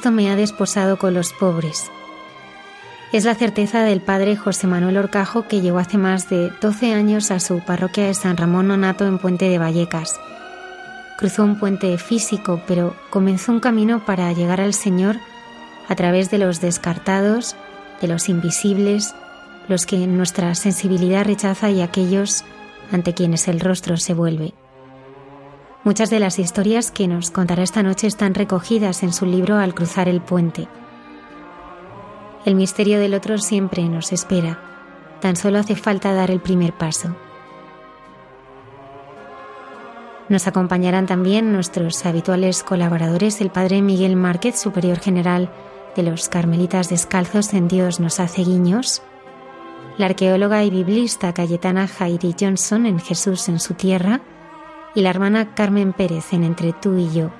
Cristo me ha desposado con los pobres. Es la certeza del padre José Manuel Orcajo que llegó hace más de 12 años a su parroquia de San Ramón Nonato en Puente de Vallecas. Cruzó un puente físico, pero comenzó un camino para llegar al Señor a través de los descartados, de los invisibles, los que nuestra sensibilidad rechaza y aquellos ante quienes el rostro se vuelve. Muchas de las historias que nos contará esta noche están recogidas en su libro Al cruzar el puente. El misterio del otro siempre nos espera, tan solo hace falta dar el primer paso. Nos acompañarán también nuestros habituales colaboradores, el Padre Miguel Márquez, Superior General de los Carmelitas Descalzos en Dios nos hace guiños, la arqueóloga y biblista Cayetana Jairi Johnson en Jesús en su tierra, y la hermana Carmen Pérez en Entre tú y yo.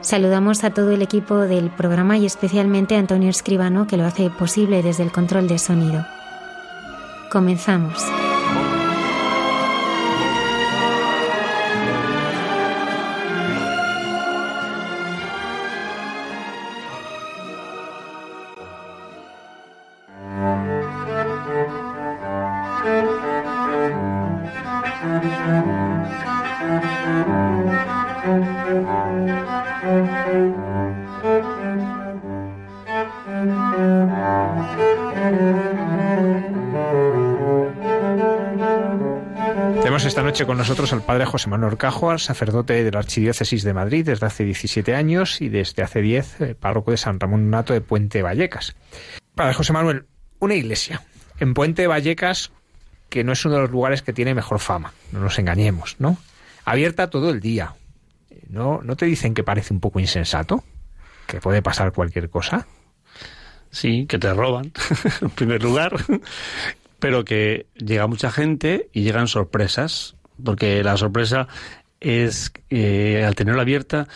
Saludamos a todo el equipo del programa y especialmente a Antonio Escribano que lo hace posible desde el control de sonido. Comenzamos. Con nosotros al padre José Manuel Orcajo, sacerdote de la Archidiócesis de Madrid desde hace 17 años y desde hace 10 eh, párroco de San Ramón Nato de Puente Vallecas. Padre José Manuel, una iglesia en Puente Vallecas que no es uno de los lugares que tiene mejor fama, no nos engañemos, ¿no? Abierta todo el día. ¿No, ¿No te dicen que parece un poco insensato? ¿Que puede pasar cualquier cosa? Sí, que te roban, en primer lugar, pero que llega mucha gente y llegan sorpresas porque la sorpresa es que al tenerla abierta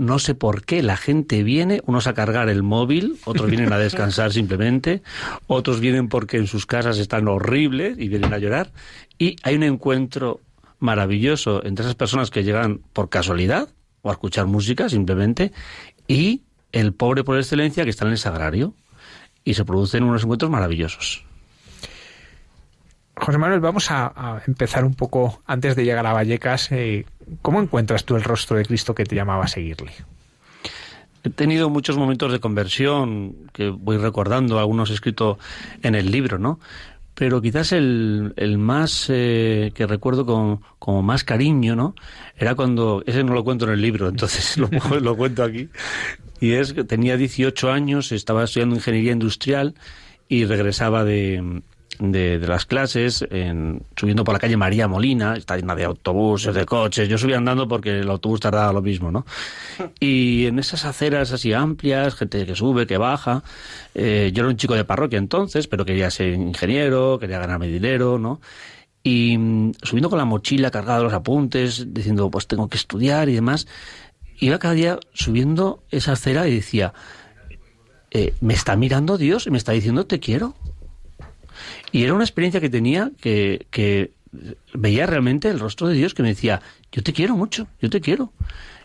no sé por qué la gente viene, unos a cargar el móvil, otros vienen a descansar simplemente, otros vienen porque en sus casas están horribles y vienen a llorar, y hay un encuentro maravilloso entre esas personas que llegan por casualidad o a escuchar música simplemente, y el pobre por excelencia que está en el sagrario, y se producen unos encuentros maravillosos. José Manuel, vamos a, empezar un poco antes de llegar a Vallecas. Eh, ¿Cómo encuentras tú el rostro de Cristo que te llamaba a seguirle? He tenido muchos momentos de conversión que voy recordando, algunos escritos en el libro, ¿no? Pero quizás el, más eh, que recuerdo con como más cariño, ¿no? Era cuando, ese no lo cuento en el libro, entonces lo, lo cuento aquí. Y es que tenía 18 años, estaba estudiando ingeniería industrial y regresaba de, de, las clases, en, subiendo por la calle María Molina, está llena de autobuses, de coches. Yo subía andando porque el autobús tardaba lo mismo, ¿no? Y en esas aceras así amplias, gente que sube, que baja. Eh, yo era un chico de parroquia entonces, pero quería ser ingeniero, quería ganarme dinero, ¿no? Y mm, subiendo con la mochila cargada de los apuntes, diciendo, pues tengo que estudiar y demás. iba cada día subiendo esa acera y decía, eh, me está mirando Dios y me está diciendo te quiero. Y era una experiencia que tenía que, que veía realmente el rostro de Dios que me decía, yo te quiero mucho, yo te quiero.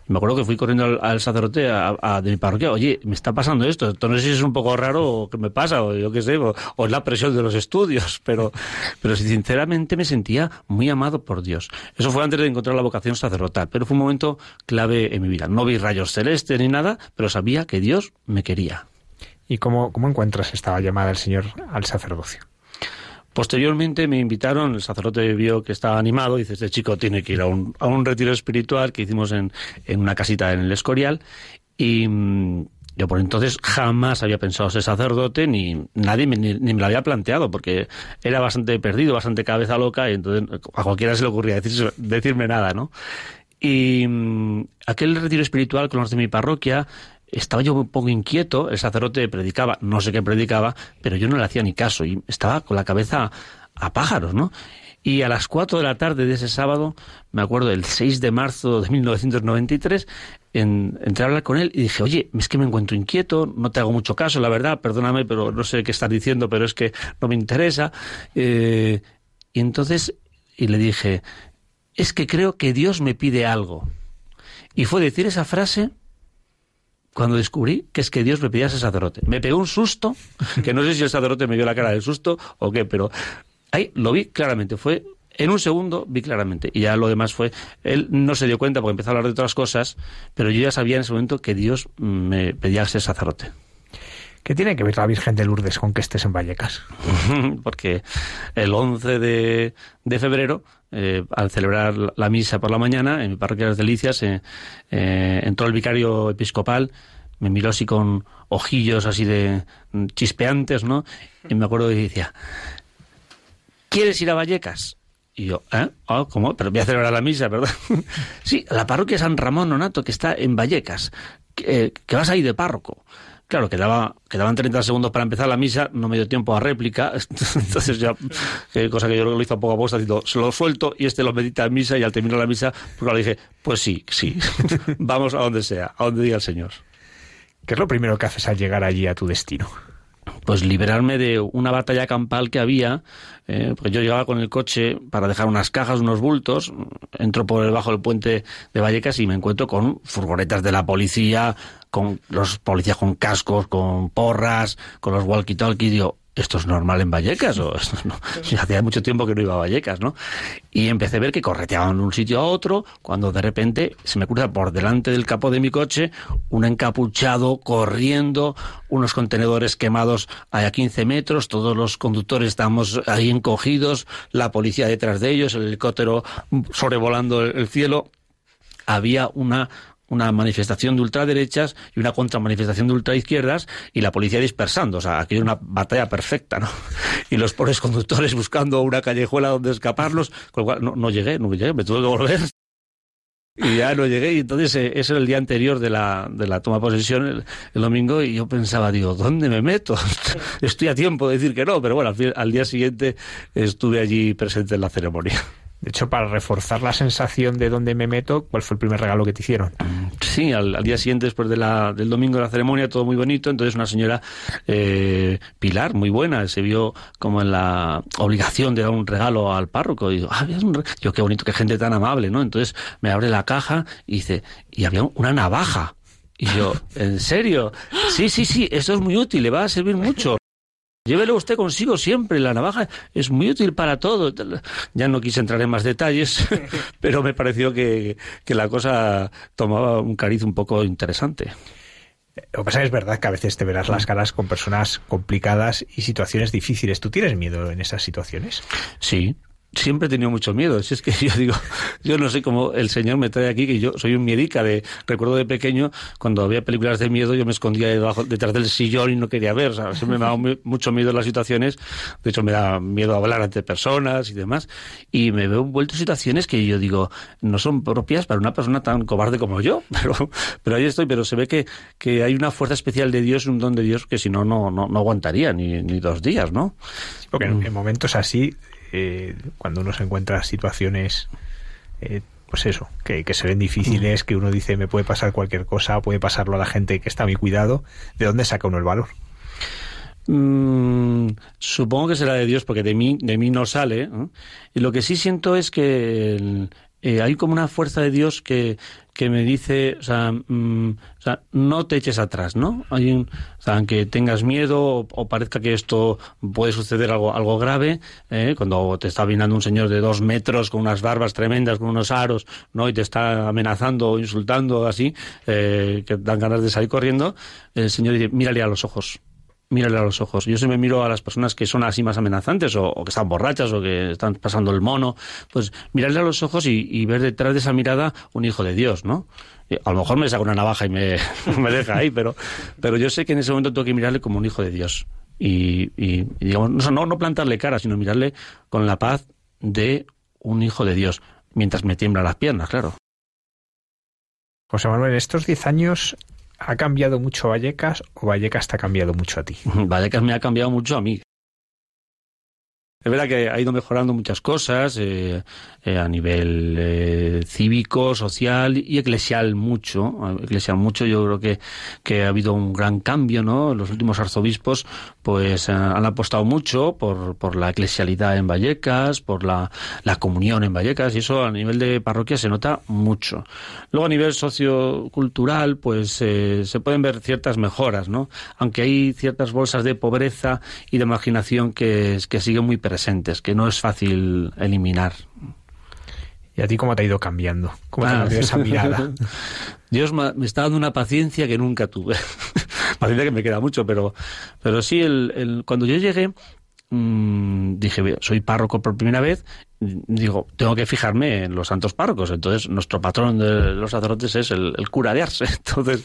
Me acuerdo que fui corriendo al, sacerdote a, de mi parroquia, oye, me está pasando esto, no sé si es un poco raro o qué me pasa, o yo qué sé, o, es la presión de los estudios, pero, pero sinceramente me sentía muy amado por Dios. Eso fue antes de encontrar la vocación sacerdotal, pero fue un momento clave en mi vida. No vi rayos celestes ni nada, pero sabía que Dios me quería. ¿Y cómo, cómo encuentras esta llamada del Señor al sacerdocio? Posteriormente me invitaron, el sacerdote vio que estaba animado, dice, este chico tiene que ir a un, a un retiro espiritual que hicimos en, en una casita en el Escorial, y mm, yo por entonces jamás había pensado ser sacerdote, ni nadie me, ni, me lo había planteado, porque era bastante perdido, bastante cabeza loca, y entonces a cualquiera se le ocurría decir, decirme nada, ¿no? Y mm, aquel retiro espiritual con los de mi parroquia estaba yo un poco inquieto, el sacerdote predicaba, no sé qué predicaba, pero yo no le hacía ni caso y estaba con la cabeza a pájaros, ¿no? Y a las cuatro de la tarde de ese sábado, me acuerdo, el 6 de marzo de 1993, en, entré a hablar con él y dije, oye, es que me encuentro inquieto, no te hago mucho caso, la verdad, perdóname, pero no sé qué estás diciendo, pero es que no me interesa. Eh, y entonces, y le dije, es que creo que Dios me pide algo. Y fue decir esa frase cuando descubrí que es que Dios me pedía ese sacerdote. Me pegó un susto, que no sé si el sacerdote me vio la cara del susto o qué, pero ahí lo vi claramente. Fue en un segundo vi claramente. Y ya lo demás fue. Él no se dio cuenta porque empezó a hablar de otras cosas, pero yo ya sabía en ese momento que Dios me pedía ese sacerdote. ¿Qué tiene que ver la Virgen de Lourdes con que estés en Vallecas? porque el 11 de, de febrero eh, al celebrar la misa por la mañana en mi parroquia de las Delicias, eh, eh, entró el vicario episcopal, me miró así con ojillos así de mm, chispeantes, ¿no? Y me acuerdo que decía, ¿quieres ir a Vallecas? Y yo, ¿eh? Oh, ¿Cómo? Pero voy a celebrar la misa, ¿verdad? sí, la parroquia San Ramón Nonato, que está en Vallecas, que, que vas ahí de párroco. Claro, quedaba, quedaban 30 segundos para empezar la misa, no me dio tiempo a réplica, entonces ya, cosa que yo lo hizo poco a posta, se lo suelto y este lo medita en misa y al terminar la misa, pues le dije, pues sí, sí, vamos a donde sea, a donde diga el Señor. ¿Qué es lo primero que haces al llegar allí a tu destino? Pues liberarme de una batalla campal que había, eh, porque yo llegaba con el coche para dejar unas cajas, unos bultos, entro por debajo del puente de Vallecas y me encuentro con furgonetas de la policía, con los policías con cascos, con porras, con los walkie-talkie, digo, ¿esto es normal en Vallecas? O no? hacía mucho tiempo que no iba a Vallecas, ¿no? Y empecé a ver que correteaban de un sitio a otro, cuando de repente se me cruza por delante del capó de mi coche un encapuchado corriendo, unos contenedores quemados a 15 metros, todos los conductores estamos ahí encogidos, la policía detrás de ellos, el helicóptero sobrevolando el cielo. Había una una manifestación de ultraderechas y una contramanifestación de ultraizquierdas y la policía dispersando. O sea, aquí hay una batalla perfecta, ¿no? Y los pobres conductores buscando una callejuela donde escaparlos, con lo cual no, llegué, no llegué, me tuve que volver. Y ya no llegué, y entonces eh, ese era el día anterior de la, de la toma de posesión, el, el, domingo, y yo pensaba, digo, ¿dónde me meto? Estoy a tiempo de decir que no, pero bueno, al, al día siguiente estuve allí presente en la ceremonia. De hecho, para reforzar la sensación de dónde me meto, ¿cuál fue el primer regalo que te hicieron? Sí, al, día siguiente, después del domingo de la ceremonia, todo muy bonito. Entonces, una señora eh, Pilar, muy buena, se vio como en la obligación de dar un regalo al párroco. Y digo, ah, yo qué bonito, qué gente tan amable, ¿no? Entonces, me abre la caja y dice, y había una navaja. Y yo, ¿en serio? Sí, sí, sí, esto es muy útil, le va a servir mucho. Llévelo usted consigo siempre, la navaja es muy útil para todo. Ya no quise entrar en más detalles, pero me pareció que, la cosa tomaba un cariz un poco interesante. Lo que pasa que es verdad que a veces te verás las caras con personas complicadas y situaciones difíciles. ¿Tú tienes miedo en esas situaciones? Sí, siempre he tenido mucho miedo. Si es que yo digo, yo no sé cómo el Señor me trae aquí, que yo soy un miedica. De, recuerdo de pequeño, cuando había películas de miedo, yo me escondía debajo, detrás del sillón y no quería ver. O sea, siempre me daba mucho miedo en las situaciones. De hecho, me da miedo hablar ante personas y demás. Y me veo envuelto en situaciones que yo digo, no son propias para una persona tan cobarde como yo. Pero, pero ahí estoy. Pero se ve que, que hay una fuerza especial de Dios, un don de Dios, que si no, no, no, aguantaría ni, ni dos días, ¿no? porque en momentos así eh, cuando uno se encuentra situaciones eh, pues eso, que, que se ven difíciles, que uno dice me puede pasar cualquier cosa, puede pasarlo a la gente que está a mi cuidado, ¿de dónde saca uno el valor? Mm, supongo que será de Dios porque de mí, de mí no sale. Y lo que sí siento es que eh, hay como una fuerza de Dios que, que me dice, o sea, mm, o sea, no te eches atrás, ¿no? Hay un, o sea, aunque tengas miedo o, parezca que esto puede suceder algo, algo grave, ¿eh? cuando te está viniendo un señor de dos metros con unas barbas tremendas, con unos aros, ¿no? Y te está amenazando o insultando así, eh, que dan ganas de salir corriendo, el Señor dice, mírale a los ojos mírale a los ojos. Yo se me miro a las personas que son así más amenazantes o, que están borrachas o que están pasando el mono, pues mirarle a los ojos y, ver detrás de esa mirada un hijo de Dios, ¿no? A lo mejor me saca una navaja y me, deja ahí, pero, pero yo sé que en ese momento tengo que mirarle como un hijo de Dios. Y, digamos, no, no plantarle cara, sino mirarle con la paz de un hijo de Dios, mientras me tiemblan las piernas, claro. José Manuel, estos diez años ¿Ha cambiado mucho Vallecas o Vallecas te ha cambiado mucho a ti? Vallecas me ha cambiado mucho a mí. Es verdad que ha ido mejorando muchas cosas eh, eh, a nivel eh, cívico, social y eclesial mucho. Eclesial mucho, yo creo que, que ha habido un gran cambio, ¿no? Los últimos arzobispos pues han apostado mucho por, por la eclesialidad en Vallecas, por la, la comunión en Vallecas y eso a nivel de parroquia se nota mucho. Luego a nivel sociocultural pues se pueden ver ciertas mejoras, ¿no? Aunque hay ciertas bolsas de pobreza y de marginación que, que siguen muy presentes presentes, que no es fácil eliminar. ¿Y a ti cómo te ha ido cambiando? ¿Cómo te ha cambiado esa mirada? Dios me está dando una paciencia que nunca tuve. paciencia que me queda mucho, pero, pero sí, el, el, cuando yo llegué, mmm, dije, soy párroco por primera vez digo, tengo que fijarme en los santos párrocos. Entonces, nuestro patrón de los sacerdotes es el, cura de Ars. Entonces,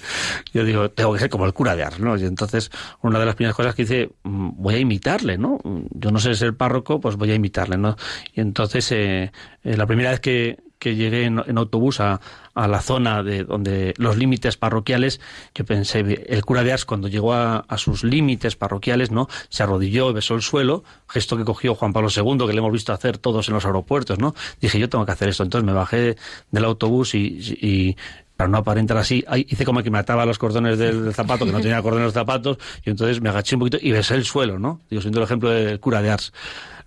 yo digo, tengo que ser como el cura de Ars, ¿no? Y entonces, una de las primeras cosas que hice, mm, voy a imitarle, ¿no? Yo no sé ser párroco, pues voy a imitarle, ¿no? Y entonces, eh, eh, la primera vez que, que llegué en, autobús a, la zona de donde los límites parroquiales, yo pensé, el cura de Ars cuando llegó a, sus límites parroquiales, ¿no? Se arrodilló, besó el suelo, gesto que cogió Juan Pablo II, que le hemos visto hacer todos en los aeropuertos, ¿no? Dije, yo tengo que hacer esto. Entonces me bajé del autobús y, y para no aparentar así, hice como que me ataba los cordones del, zapato, que no tenía cordones los zapatos, y entonces me agaché un poquito y besé el suelo, ¿no? Digo, siendo el ejemplo del cura de Ars.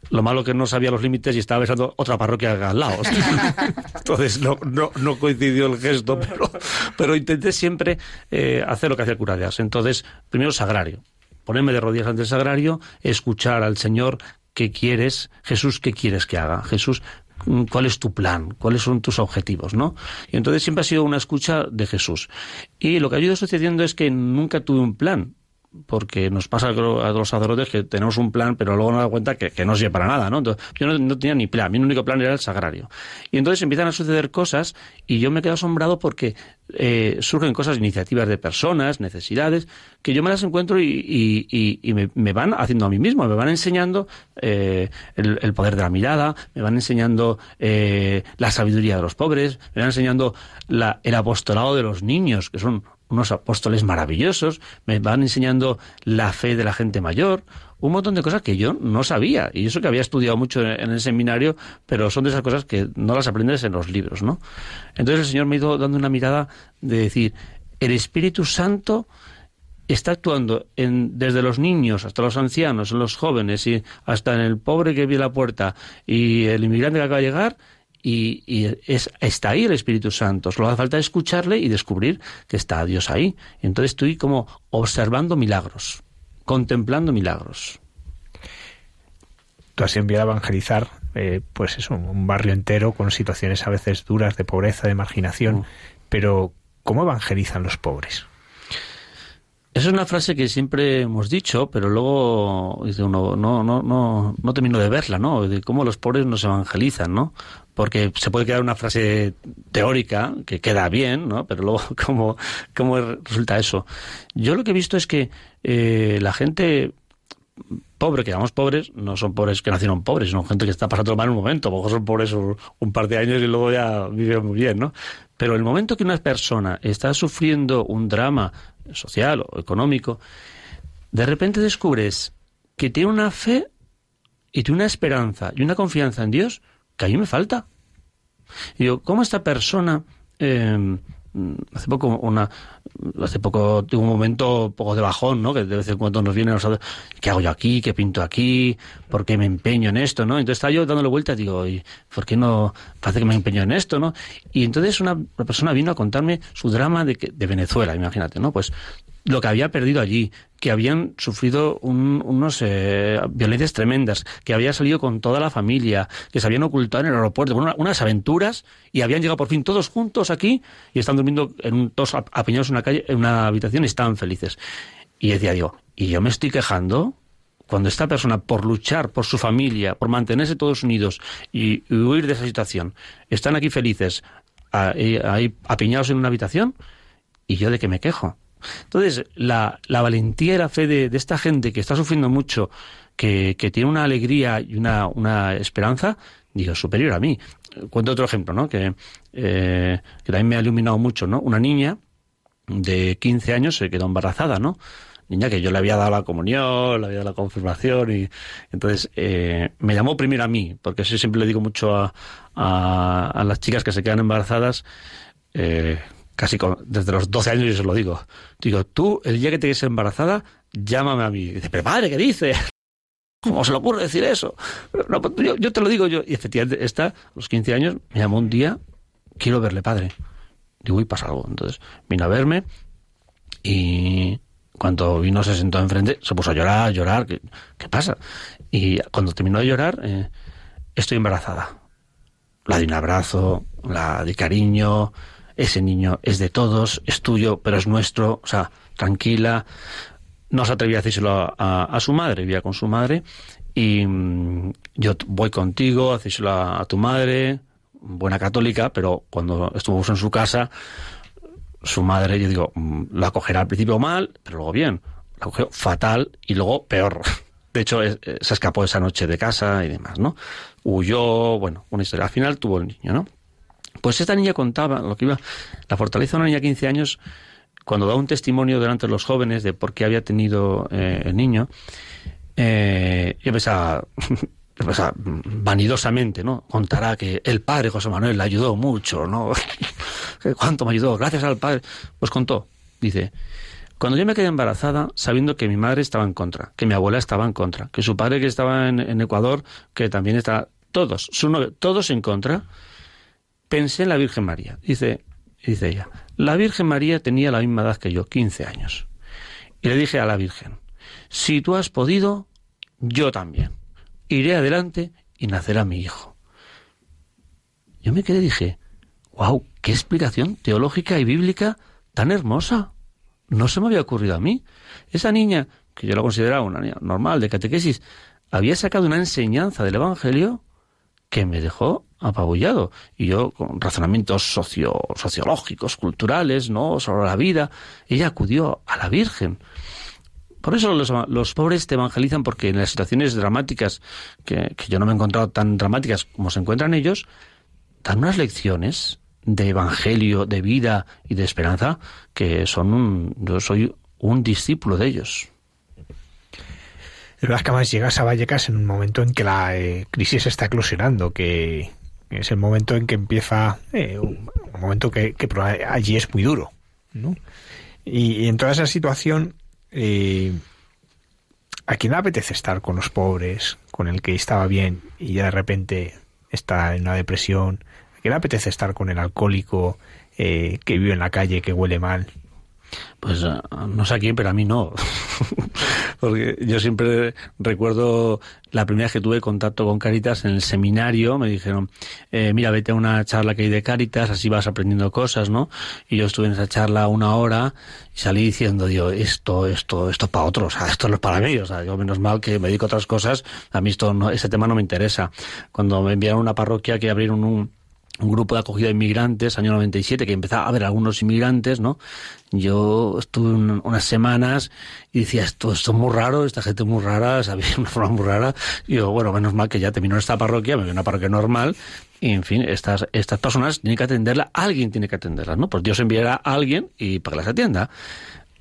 Lo malo que no sabía los límites y estaba besando otra parroquia al lado. Entonces no, no, no, coincidió el gesto, pero, pero intenté siempre eh, hacer lo que hacía el cura de Ars. Entonces, primero sagrario. Ponerme de rodillas ante el sagrario, escuchar al Señor qué quieres, Jesús, qué quieres que haga. Jesús, cuál es tu plan, cuáles son tus objetivos, ¿no? Y entonces siempre ha sido una escucha de Jesús. Y lo que ha ido sucediendo es que nunca tuve un plan porque nos pasa a los sacerdotes que tenemos un plan, pero luego nos da cuenta que, que no sirve para nada, ¿no? Entonces, yo no, tenía ni plan, mi único plan era el sagrario. Y entonces empiezan a suceder cosas y yo me quedo asombrado porque eh, surgen cosas, iniciativas de personas, necesidades, que yo me las encuentro y, me, van haciendo a mí mismo, me van enseñando eh, el, poder de la mirada, me van enseñando eh, la sabiduría de los pobres, me van enseñando la, el apostolado de los niños, que son unos apóstoles maravillosos, me van enseñando la fe de la gente mayor, un montón de cosas que yo no sabía. Y eso que había estudiado mucho en el seminario, pero son de esas cosas que no las aprendes en los libros, ¿no? Entonces el Señor me ha ido dando una mirada de decir, el Espíritu Santo está actuando en, desde los niños hasta los ancianos, en los jóvenes y hasta en el pobre que vive la puerta y el inmigrante que acaba de llegar y, es, está ahí el Espíritu Santo. Solo hace falta escucharle y descubrir que está Dios ahí. Entonces estoy como observando milagros, contemplando milagros. Tú has enviado a evangelizar, eh, pues eso, un barrio entero con situaciones a veces duras de pobreza, de marginación. Mm. Pero, ¿cómo evangelizan los pobres? Esa es una frase que siempre hemos dicho, pero luego dice uno, no, no, no, no termino de verla, ¿no? De cómo los pobres nos evangelizan, ¿no? Porque se puede quedar una frase teórica que queda bien, ¿no? Pero luego, ¿cómo, cómo resulta eso? Yo lo que he visto es que eh, la gente pobre, que llamamos pobres, no son pobres que nacieron pobres, son gente que está pasando mal un momento, a lo mejor son pobres un par de años y luego ya viven muy bien, ¿no? Pero el momento que una persona está sufriendo un drama social o económico, de repente descubres que tiene una fe y tiene una esperanza y una confianza en Dios que a mí me falta. Y yo, ¿cómo esta persona... Eh, hace poco una hace poco tuve un momento un poco de bajón, ¿no? Que de vez en cuando nos viene los ¿qué hago yo aquí? ¿Qué pinto aquí? ¿Por qué me empeño en esto, no? Entonces estaba yo dándole vuelta, digo, ¿y por qué no parece que me empeño en esto, no? Y entonces una, persona vino a contarme su drama de, de Venezuela, imagínate, ¿no? Pues lo que había perdido allí, que habían sufrido unos eh, violencias tremendas, que había salido con toda la familia, que se habían ocultado en el aeropuerto, unas aventuras y habían llegado por fin todos juntos aquí y están durmiendo en un, todos apiñados en una calle, en una habitación y estaban felices. Y decía yo, ¿y yo me estoy quejando? Cuando esta persona, por luchar por su familia, por mantenerse todos unidos y, huir de esa situación, están aquí felices, ahí apiñados en una habitación, ¿y yo de qué me quejo? Entonces, la, valentía y la fe de, esta gente que está sufriendo mucho, que, tiene una alegría y una, una esperanza, digo, superior a mí. Cuento otro ejemplo, ¿no? Que, eh, que también me ha iluminado mucho, ¿no? Una niña de 15 años se quedó embarazada, ¿no? Niña que yo le había dado la comunión, le había dado la confirmación y entonces eh, me llamó primero a mí, porque eso siempre le digo mucho a, a, a las chicas que se quedan embarazadas, eh, casi desde los 12 años yo se lo digo. Digo, tú, el día que te quedes embarazada, llámame a mí. dice, pero padre, ¿qué dice? ¿Cómo se le ocurre decir eso? Pues, yo, te lo digo yo. Y efectivamente, esta, a los 15 años, me llamó un día, quiero verle, padre. Digo, uy, pasa algo. Entonces, vino a verme y cuando vino se sentó enfrente, se puso a llorar, llorar. ¿Qué, qué pasa? Y cuando terminó de llorar, eh, estoy embarazada. La di un abrazo, la di cariño, ese niño es de todos, es tuyo, pero es nuestro, o sea, tranquila. No se atrevía a decírselo a, su madre, vivía con su madre, y mm, yo voy contigo, hacérselo a, tu madre, buena católica, pero cuando estuvimos en su casa, su madre, yo digo, mm, la acogerá al principio mal, pero luego bien. La cogió fatal y luego peor. De hecho, se escapó esa noche de casa y demás, ¿no? Huyó, bueno, una historia. Al final tuvo el niño, ¿no? Pues esta niña contaba lo que iba, la fortaleza de una niña de 15 años, cuando da un testimonio delante de los jóvenes de por qué había tenido eh, el niño, eh, yo vanidosamente, ¿no? Contará que el padre José Manuel le ayudó mucho, ¿no? ¿Cuánto me ayudó? Gracias al padre. Pues contó, dice, cuando yo me quedé embarazada, sabiendo que mi madre estaba en contra, que mi abuela estaba en contra, que su padre que estaba en, Ecuador, que también está, todos, su todos en contra, pensé en la Virgen María. Dice, dice ella, la Virgen María tenía la misma edad que yo, 15 años. Y le dije a la Virgen, si tú has podido, yo también. Iré adelante y nacerá mi hijo. Yo me quedé y dije, wow, qué explicación teológica y bíblica tan hermosa. No se me había ocurrido a mí. Esa niña, que yo la consideraba una niña normal de catequesis, había sacado una enseñanza del Evangelio que me dejó apabullado. Y yo, con razonamientos socio, sociológicos, culturales, ¿no? Sobre la vida, ella acudió a la Virgen. Por eso los, pobres te evangelizan, porque en las situaciones dramáticas, que, yo no me he encontrado tan dramáticas como se encuentran ellos, dan unas lecciones de evangelio, de vida y de esperanza, que son un, yo soy un discípulo de ellos. Es verdad que además llegas a Vallecas en un momento en que la eh, crisis está eclosionando, que, es el momento en que empieza, eh, un, momento que, allí es muy duro. ¿no? Y, en toda esa situación, eh, ¿a quién le apetece estar con los pobres, con el que estaba bien y ya de repente está en una depresión? ¿A quién le apetece estar con el alcohólico eh, que vive en la calle, que huele mal? Pues ah, no sé a quién, pero a mí no. Porque yo siempre recuerdo la primera vez que tuve contacto con Caritas en el seminario, me dijeron, eh, mira, vete a una charla que hay de Caritas, así vas aprendiendo cosas, ¿no? Y yo estuve en esa charla una hora y salí diciendo, Dios, esto, esto, esto es para otros, o sea, esto no es para mí, o sea, yo menos mal que me dedico a otras cosas, a mí esto no, ese tema no me interesa. Cuando me enviaron a una parroquia que abrieron un grupo de acogida de inmigrantes, año 97, que empezaba a haber algunos inmigrantes, ¿no? Yo estuve unas semanas y decía, esto, esto es muy raro, esta gente es muy rara, sabía una forma muy rara. Y yo, bueno, menos mal que ya terminó esta parroquia, me voy a una parroquia normal, y en fin, estas, estas personas tienen que atenderla, alguien tiene que atenderlas, ¿no? Pues Dios enviará a alguien y para que las atienda.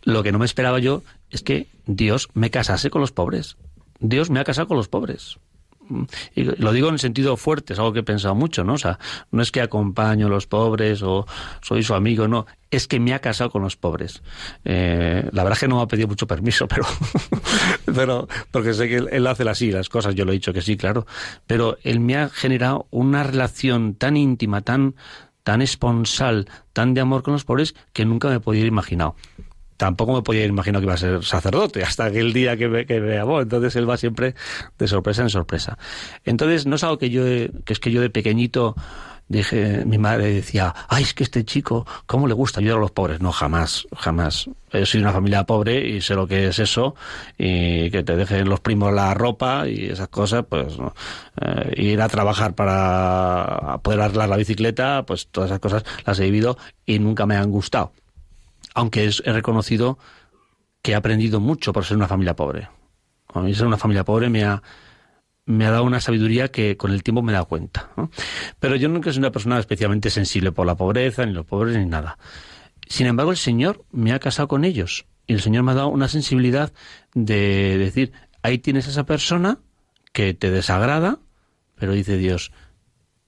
Lo que no me esperaba yo es que Dios me casase con los pobres. Dios me ha casado con los pobres lo digo en sentido fuerte, es algo que he pensado mucho, ¿no? O sea, no es que acompaño a los pobres o soy su amigo, no, es que me ha casado con los pobres. Eh, la verdad es que no me ha pedido mucho permiso, pero, pero porque sé que él, hace así las cosas, yo lo he dicho que sí, claro, pero él me ha generado una relación tan íntima, tan tan esponsal, tan de amor con los pobres que nunca me podía imaginado tampoco me podía imaginar que iba a ser sacerdote hasta aquel día que me, que llamó. Entonces él va siempre de sorpresa en sorpresa. Entonces no es algo que yo, que es que yo de pequeñito dije, mi madre decía, ay, es que este chico, ¿cómo le gusta ayudar a los pobres? No, jamás, jamás. Yo soy una familia pobre y sé lo que es eso, y que te dejen los primos la ropa y esas cosas, pues eh, ir a trabajar para poder arreglar la bicicleta, pues todas esas cosas las he vivido y nunca me han gustado aunque he reconocido que he aprendido mucho por ser una familia pobre. A mí ser una familia pobre me ha, me ha dado una sabiduría que con el tiempo me he dado cuenta. Pero yo nunca soy una persona especialmente sensible por la pobreza, ni los pobres, ni nada. Sin embargo, el Señor me ha casado con ellos. Y el Señor me ha dado una sensibilidad de decir, ahí tienes a esa persona que te desagrada, pero dice Dios,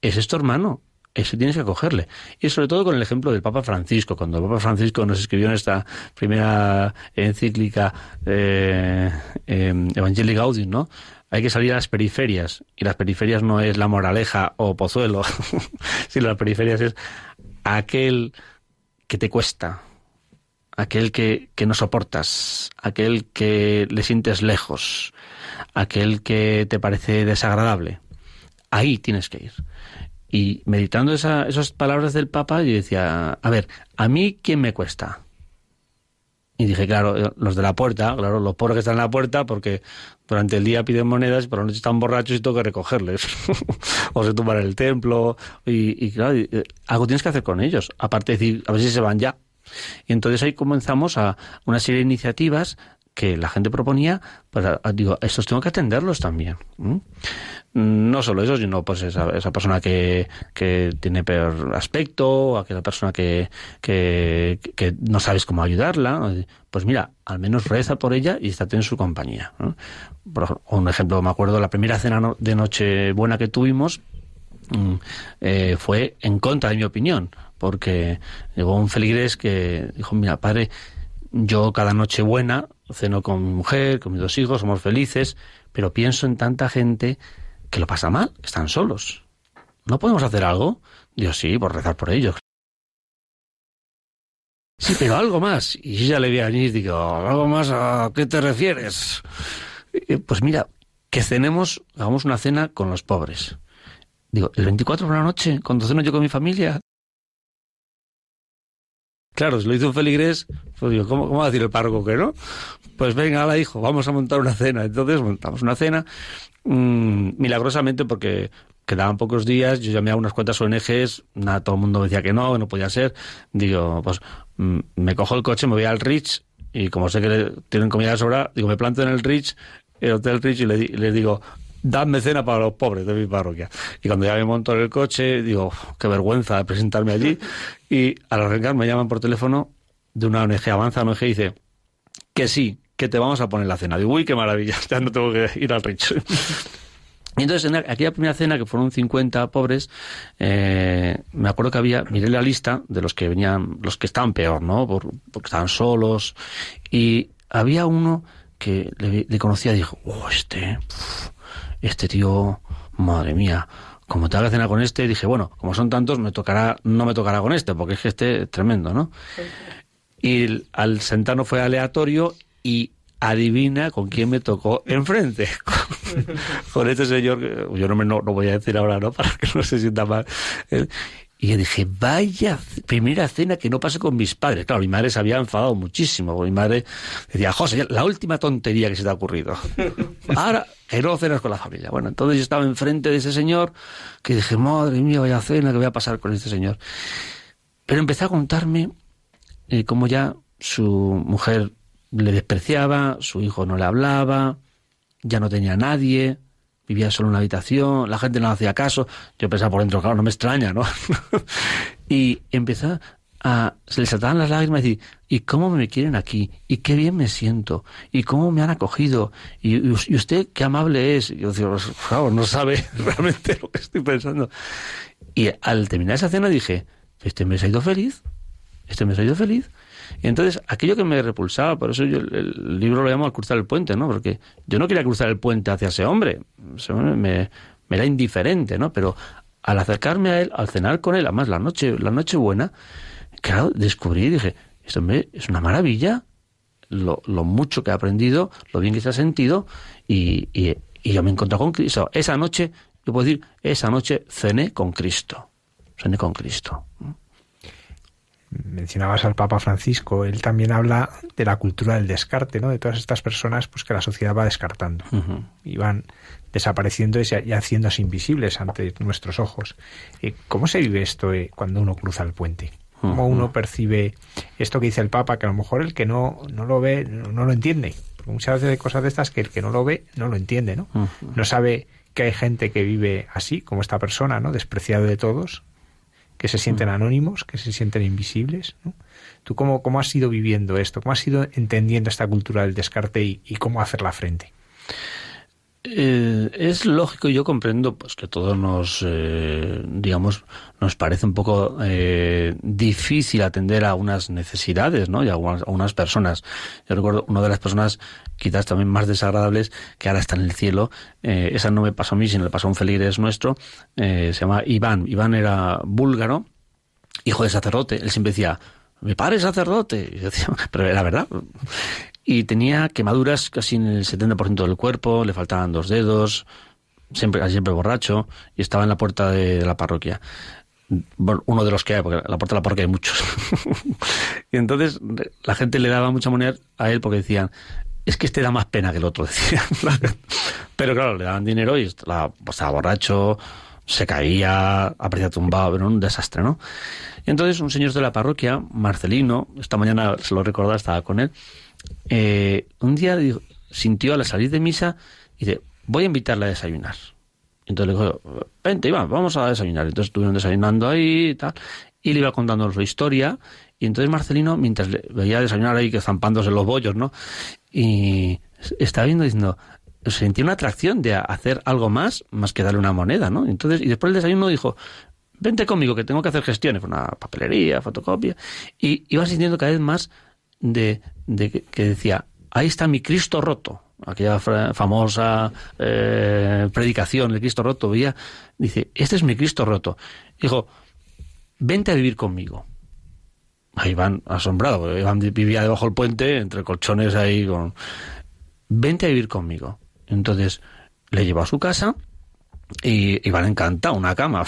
es esto hermano, eso tienes que acogerle. Y sobre todo con el ejemplo del Papa Francisco, cuando el Papa Francisco nos escribió en esta primera encíclica eh, eh, Evangelii Gaudium, ¿no? Hay que salir a las periferias, y las periferias no es la moraleja o pozuelo, sino las periferias es aquel que te cuesta, aquel que, que no soportas, aquel que le sientes lejos, aquel que te parece desagradable. Ahí tienes que ir. Y meditando esas palabras del Papa, yo decía, a ver, ¿a mí quién me cuesta? Y dije, claro, los de la puerta, claro, los pobres que están en la puerta, porque durante el día piden monedas y por la noche están borrachos y tengo que recogerles. o se tumban el templo. Y, claro, eh, algo tienes que hacer con ellos. Aparte de decir, a ver si se van ya. Y entonces ahí comenzamos a una serie de iniciativas que la gente proponía, pues digo, estos tengo que atenderlos también. No solo eso, sino pues esa, esa persona que, que tiene peor aspecto, aquella persona que, que, no sabes cómo ayudarla, pues mira, al menos reza por ella y estate en su compañía. Por un ejemplo, me acuerdo, la primera cena de Nochebuena que tuvimos, mm, eh, fue en contra de mi opinión, porque llegó un feligrés que dijo, mira, padre, yo cada noche buena ceno con mi mujer, con mis dos hijos, somos felices, pero pienso en tanta gente que lo pasa mal, están solos. ¿No podemos hacer algo? Dios sí, por rezar por ellos. Sí, pero algo más. Y yo ya le vi a y digo, ¿algo más a qué te refieres? Pues mira, que cenemos, hagamos una cena con los pobres. Digo, el 24 por la noche, cuando ceno yo con mi familia, Claro, si lo hizo un feligrés, pues digo, ¿cómo, ¿cómo, va a decir el párroco que no? Pues venga, la hijo, vamos a montar una cena. Entonces montamos una cena, mmm, milagrosamente porque quedaban pocos días, yo llamé a unas cuantas ONGs, nada, todo el mundo decía que no, que no podía ser. Digo, pues mmm, me cojo el coche, me voy al Rich y como sé que tienen comida de sobra, digo, me planto en el Rich, el Hotel Rich y le digo, dadme cena para los pobres de mi parroquia. Y cuando ya me monto en el coche, digo, qué vergüenza presentarme allí. Y al arrancar me llaman por teléfono de una ONG, Avanza ONG, y dice que sí, que te vamos a poner la cena. Digo, uy, qué maravilla, ya no tengo que ir al Rich. Y entonces, en aquella primera cena, que fueron 50 pobres, eh, me acuerdo que había, miré la lista de los que venían, los que estaban peor, ¿no? porque estaban solos. Y había uno que le, conocía y dijo, oh, este, este tío, madre mía, como te haga cena con este, dije, bueno, como son tantos, me tocará, no me tocará con este, porque es que este es tremendo, ¿no? Y al sentarnos fue aleatorio y adivina con quién me tocó enfrente. con este señor, yo no me no, voy a decir ahora, ¿no? Para que no se sienta mal. Y yo dije, vaya primera cena que no pasé con mis padres. Claro, mi madre se había enfadado muchísimo. Mi madre decía, José, la última tontería que se te ha ocurrido. Ahora, que no cenas con la familia. Bueno, entonces yo estaba enfrente de ese señor que dije, madre mía, vaya cena, ¿qué voy a pasar con este señor? Pero empecé a contarme eh, cómo ya su mujer le despreciaba, su hijo no le hablaba, ya no tenía nadie, vivía solo en una habitación, la gente no hacía caso, yo pensaba por dentro, claro, no me extraña, ¿no? y empecé se le saltaban las lágrimas y decir, ¿y cómo me quieren aquí? ¿Y qué bien me siento? ¿Y cómo me han acogido? ¿Y, usted qué amable es? Y yo digo, por favor, no sabe realmente lo que estoy pensando. Y al terminar esa cena dije, este mes ha ido feliz, este mes ha ido feliz. Y entonces, aquello que me repulsaba, por eso yo el, libro lo llamo al cruzar el puente, ¿no? Porque yo no quería cruzar el puente hacia ese hombre, me, me era indiferente, ¿no? Pero al acercarme a él, al cenar con él, además la noche, la noche buena, claro, descubrí y dije, esto es una maravilla, lo, mucho que he aprendido, lo bien que se ha sentido, y, y, yo me encontré con Cristo. Esa noche, yo puedo decir, esa noche cené con Cristo. Cené con Cristo. Mencionabas al Papa Francisco, él también habla de la cultura del descarte, ¿no? De todas estas personas pues que la sociedad va descartando y van desapareciendo y haciéndose invisibles ante nuestros ojos. Eh, ¿Cómo se vive esto eh, cuando uno cruza el puente? cómo uno percibe esto que dice el Papa, que a lo mejor el que no, no lo ve no, lo entiende. muchas veces hay cosas de estas que el que no lo ve no lo entiende, ¿no? No sabe que hay gente que vive así, como esta persona, ¿no? Despreciado de todos, que se sienten anónimos, que se sienten invisibles. ¿no? ¿Tú cómo, cómo has ido viviendo esto? ¿Cómo has ido entendiendo esta cultura del descarte y, y cómo hacerla frente? Eh, es lógico, yo comprendo pues que todo nos, eh, digamos, nos parece un poco eh, difícil atender a unas necesidades, ¿no? Y a unas, personas. Yo recuerdo una de las personas quizás también más desagradables que ahora está en el cielo. esa no me pasó a mí, sino le pasó a un feligres nuestro. se llama Iván. Iván era búlgaro, hijo de sacerdote. Él siempre decía, mi padre es sacerdote. Y pero era verdad y tenía quemaduras casi en el 70% del cuerpo, le faltaban dos dedos, siempre, siempre borracho, y estaba en la puerta de, la parroquia. uno de los que hay, porque la puerta de la parroquia hay muchos. y entonces la gente le daba mucha moneda a él porque decían, es que este da más pena que el otro, decían. Pero claro, le daban dinero y estaba, estaba borracho, se caía, aparecía tumbado, era un desastre, ¿no? Y entonces un señor de la parroquia, Marcelino, esta mañana se lo recordaba, estaba con él, eh, un día sintió a la salir de misa y dice, voy a invitarla a desayunar. Entonces le dijo, vente, Iván, vamos a desayunar. Entonces estuvieron desayunando ahí y tal, y le iba contando su historia. Y entonces Marcelino, mientras le veía desayunar ahí, que zampándose los bollos, ¿no? Y estaba viendo diciendo, sentía una atracción de hacer algo más, más que darle una moneda, ¿no? Entonces, y después el desayuno dijo, vente conmigo, que tengo que hacer gestiones, una papelería, fotocopia. Y iba sintiendo cada vez más de, que decía, ahí está mi Cristo roto, aquella famosa eh, predicación, el Cristo roto, veía, dice, este es mi Cristo roto. Dijo, vente a vivir conmigo. Ahí van asombrado, Iván vivía debajo del puente, entre colchones ahí, con... Vente a vivir conmigo. Entonces le llevó a su casa y Iván encantado, una cama.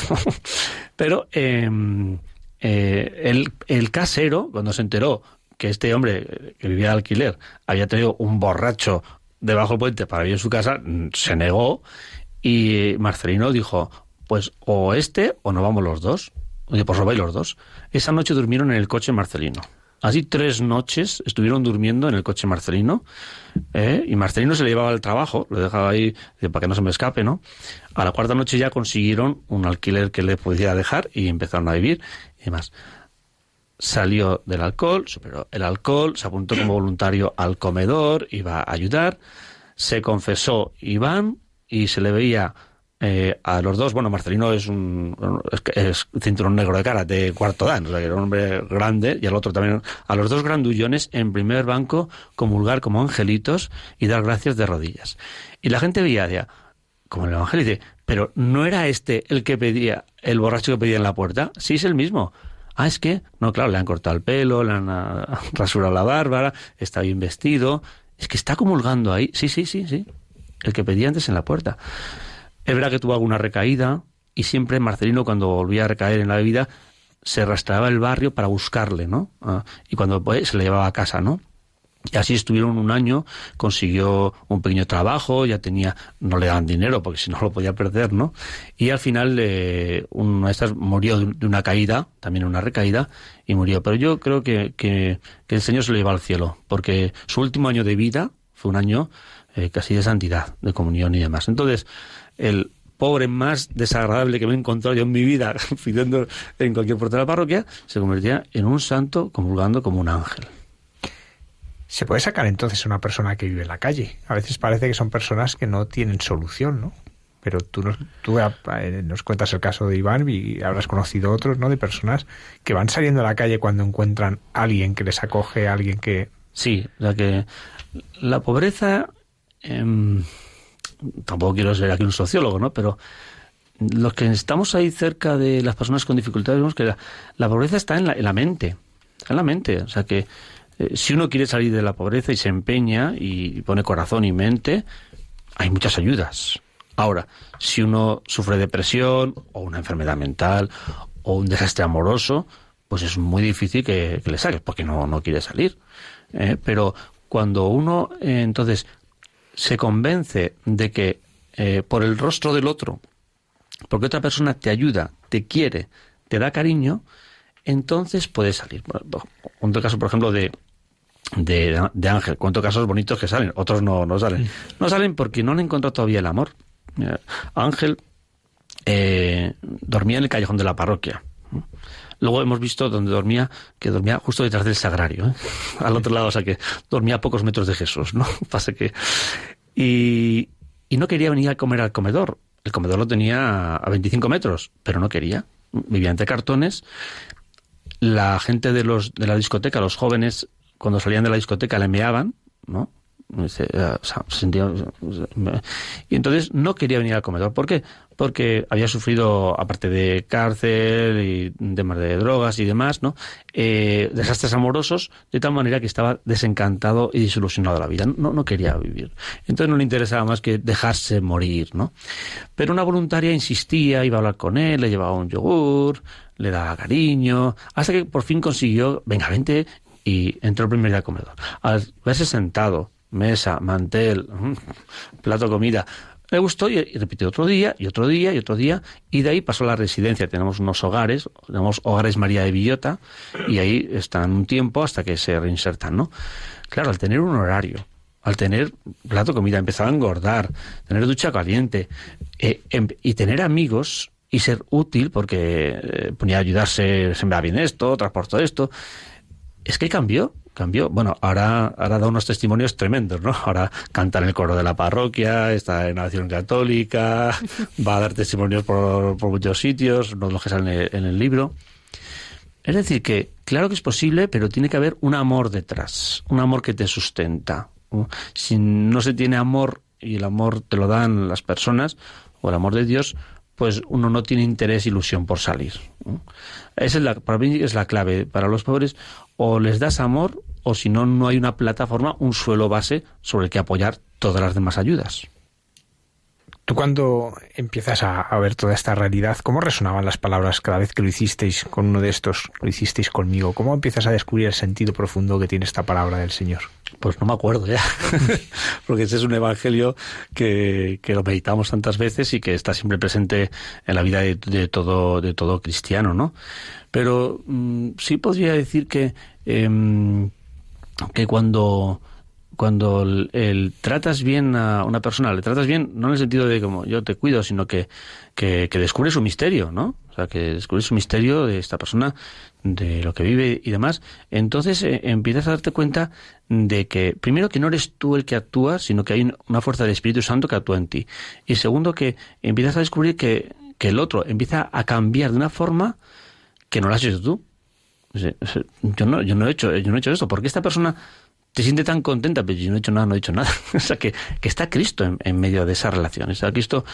Pero em, eh, el, el casero, cuando se enteró que este hombre que vivía de alquiler había tenido un borracho debajo del puente para vivir en su casa, se negó y Marcelino dijo, pues o este o no vamos los dos. Oye, pues vais los dos. Esa noche durmieron en el coche Marcelino. Así tres noches estuvieron durmiendo en el coche Marcelino ¿eh? y Marcelino se le llevaba al trabajo, lo dejaba ahí para que no se me escape, ¿no? A la cuarta noche ya consiguieron un alquiler que le pudiera dejar y empezaron a vivir y demás salió del alcohol, superó el alcohol, se apuntó como voluntario al comedor, iba a ayudar, se confesó Iván y se le veía eh, a los dos, bueno, Marcelino es un es, cinturón negro de cara, de cuarto dan, o sea, era un hombre grande, y al otro también, a los dos grandullones en primer banco comulgar como angelitos y dar gracias de rodillas. Y la gente veía, como el evangelio, dice, pero ¿no era este el que pedía, el borracho que pedía en la puerta? Sí, es el mismo. Ah, es que, no, claro, le han cortado el pelo, le han ah, rasurado la bárbara, está bien vestido. Es que está comulgando ahí. Sí, sí, sí, sí. El que pedía antes en la puerta. Es verdad que tuvo alguna recaída y siempre Marcelino cuando volvía a recaer en la bebida se arrastraba el barrio para buscarle, ¿no? Ah, y cuando pues, se le llevaba a casa, ¿no? Y así estuvieron un año, consiguió un pequeño trabajo, ya tenía, no le daban dinero porque si no lo podía perder, ¿no? Y al final eh, una de estas murió de una caída, también una recaída, y murió. Pero yo creo que, que, el Señor se lo lleva al cielo, porque su último año de vida fue un año eh, casi de santidad, de comunión y demás. Entonces, el pobre más desagradable que me he encontrado yo en mi vida pidiendo en cualquier puerta de la parroquia, se convertía en un santo comulgando como un ángel. Se puede sacar entonces a una persona que vive en la calle. A veces parece que son personas que no tienen solución, ¿no? Pero tú nos, tú eh, nos cuentas el caso de Iván y habrás conocido otros, ¿no? De personas que van saliendo a la calle cuando encuentran a alguien que les acoge, a alguien que... Sí, o sea que la pobreza... Em, tampoco quiero ser aquí un sociólogo, ¿no? Pero los que estamos ahí cerca de las personas con dificultades vemos que la, pobreza está en la, en la mente, está en la mente. O sea que eh, si uno quiere salir de la pobreza y se empeña y pone corazón y mente, hay muchas ayudas. Ahora, si uno sufre depresión o una enfermedad mental o un desastre amoroso, pues es muy difícil que, le saques porque no, no quiere salir. ¿eh? pero cuando uno eh, entonces se convence de que por el rostro del otro, porque otra persona te ayuda, te quiere, te da cariño, entonces puede salir. Un caso, por ejemplo, de, de, de Ángel. Cuántos casos bonitos que salen, otros no, no salen. No salen porque no han encontrado todavía el amor. Ángel eh, dormía en el callejón de la parroquia. Luego hemos visto donde dormía, que dormía justo detrás del sagrario, ¿eh? al otro lado, o sea que dormía a pocos metros de Jesús, ¿no? Pasa que. Y, y no quería venir a comer al comedor. El comedor lo tenía a 25 metros, pero no quería. Vivía entre cartones. La gente de, los, de la discoteca, los jóvenes, cuando salían de la discoteca le meaban, ¿no? y entonces no quería venir al comedor. ¿Por qué? Porque había sufrido, aparte de cárcel y temas de drogas y demás, ¿no? Eh, desastres amorosos, de tal manera que estaba desencantado y desilusionado de la vida. No, no quería vivir. Entonces no le interesaba más que dejarse morir, ¿no? Pero una voluntaria insistía, iba a hablar con él, le llevaba un yogur, le daba cariño, hasta que por fin consiguió, venga, vente, y entró el primer día al comedor. Al verse sentado, mesa, mantel, plato, comida, le gustó y, repitió otro día y otro día y otro día y de ahí pasó a la residencia. Tenemos unos hogares, tenemos hogares María de Villota y ahí están un tiempo hasta que se reinsertan, ¿no? Claro, al tener un horario, al tener plato, comida, empezaba a engordar, tener ducha caliente eh, em, y tener amigos y ser útil porque eh, ponía a ayudarse, sembrar bien esto, transportó esto es que cambió, cambió. Bueno, ahora, ahora da unos testimonios tremendos, ¿no? Ahora canta en el coro de la parroquia, está en la Nación Católica, va a dar testimonios por, muchos sitios, no los que salen en el libro. Es decir, que claro que es posible, pero tiene que haber un amor detrás, un amor que te sustenta. Si no se tiene amor y el amor te lo dan las personas, o el amor de Dios, pues uno no tiene interés, ilusión por salir. Esa es la, para es la clave. Para los pobres, o les das amor, o si no, no hay una plataforma, un suelo base sobre el que apoyar todas las demás ayudas. Tú cuando empiezas a, ver toda esta realidad, ¿cómo resonaban las palabras cada vez que lo hicisteis con uno de estos, lo hicisteis conmigo? ¿Cómo empiezas a descubrir el sentido profundo que tiene esta palabra del Señor? Pues no me acuerdo ya, porque ese es un evangelio que, lo meditamos tantas veces y que está siempre presente en la vida de, todo, de todo cristiano, ¿no? Pero mm, sí podría decir que, em, que cuando cuando el, tratas bien a una persona, le tratas bien, no en el sentido de como yo te cuido, sino que, que, que descubres su misterio, ¿no? O sea, que descubres su misterio de esta persona, de lo que vive y demás, entonces eh, empiezas a darte cuenta de que, primero, que no eres tú el que actúa, sino que hay una fuerza del Espíritu Santo que actúa en ti. Y segundo, que empiezas a descubrir que, que el otro empieza a cambiar de una forma que no lo has hecho tú. Yo no, yo no he hecho, yo no he hecho eso, porque esta persona se siente tan contenta, pero yo no he hecho nada, no he hecho nada. o sea, que, que está Cristo en, medio de esa relación, está Cristo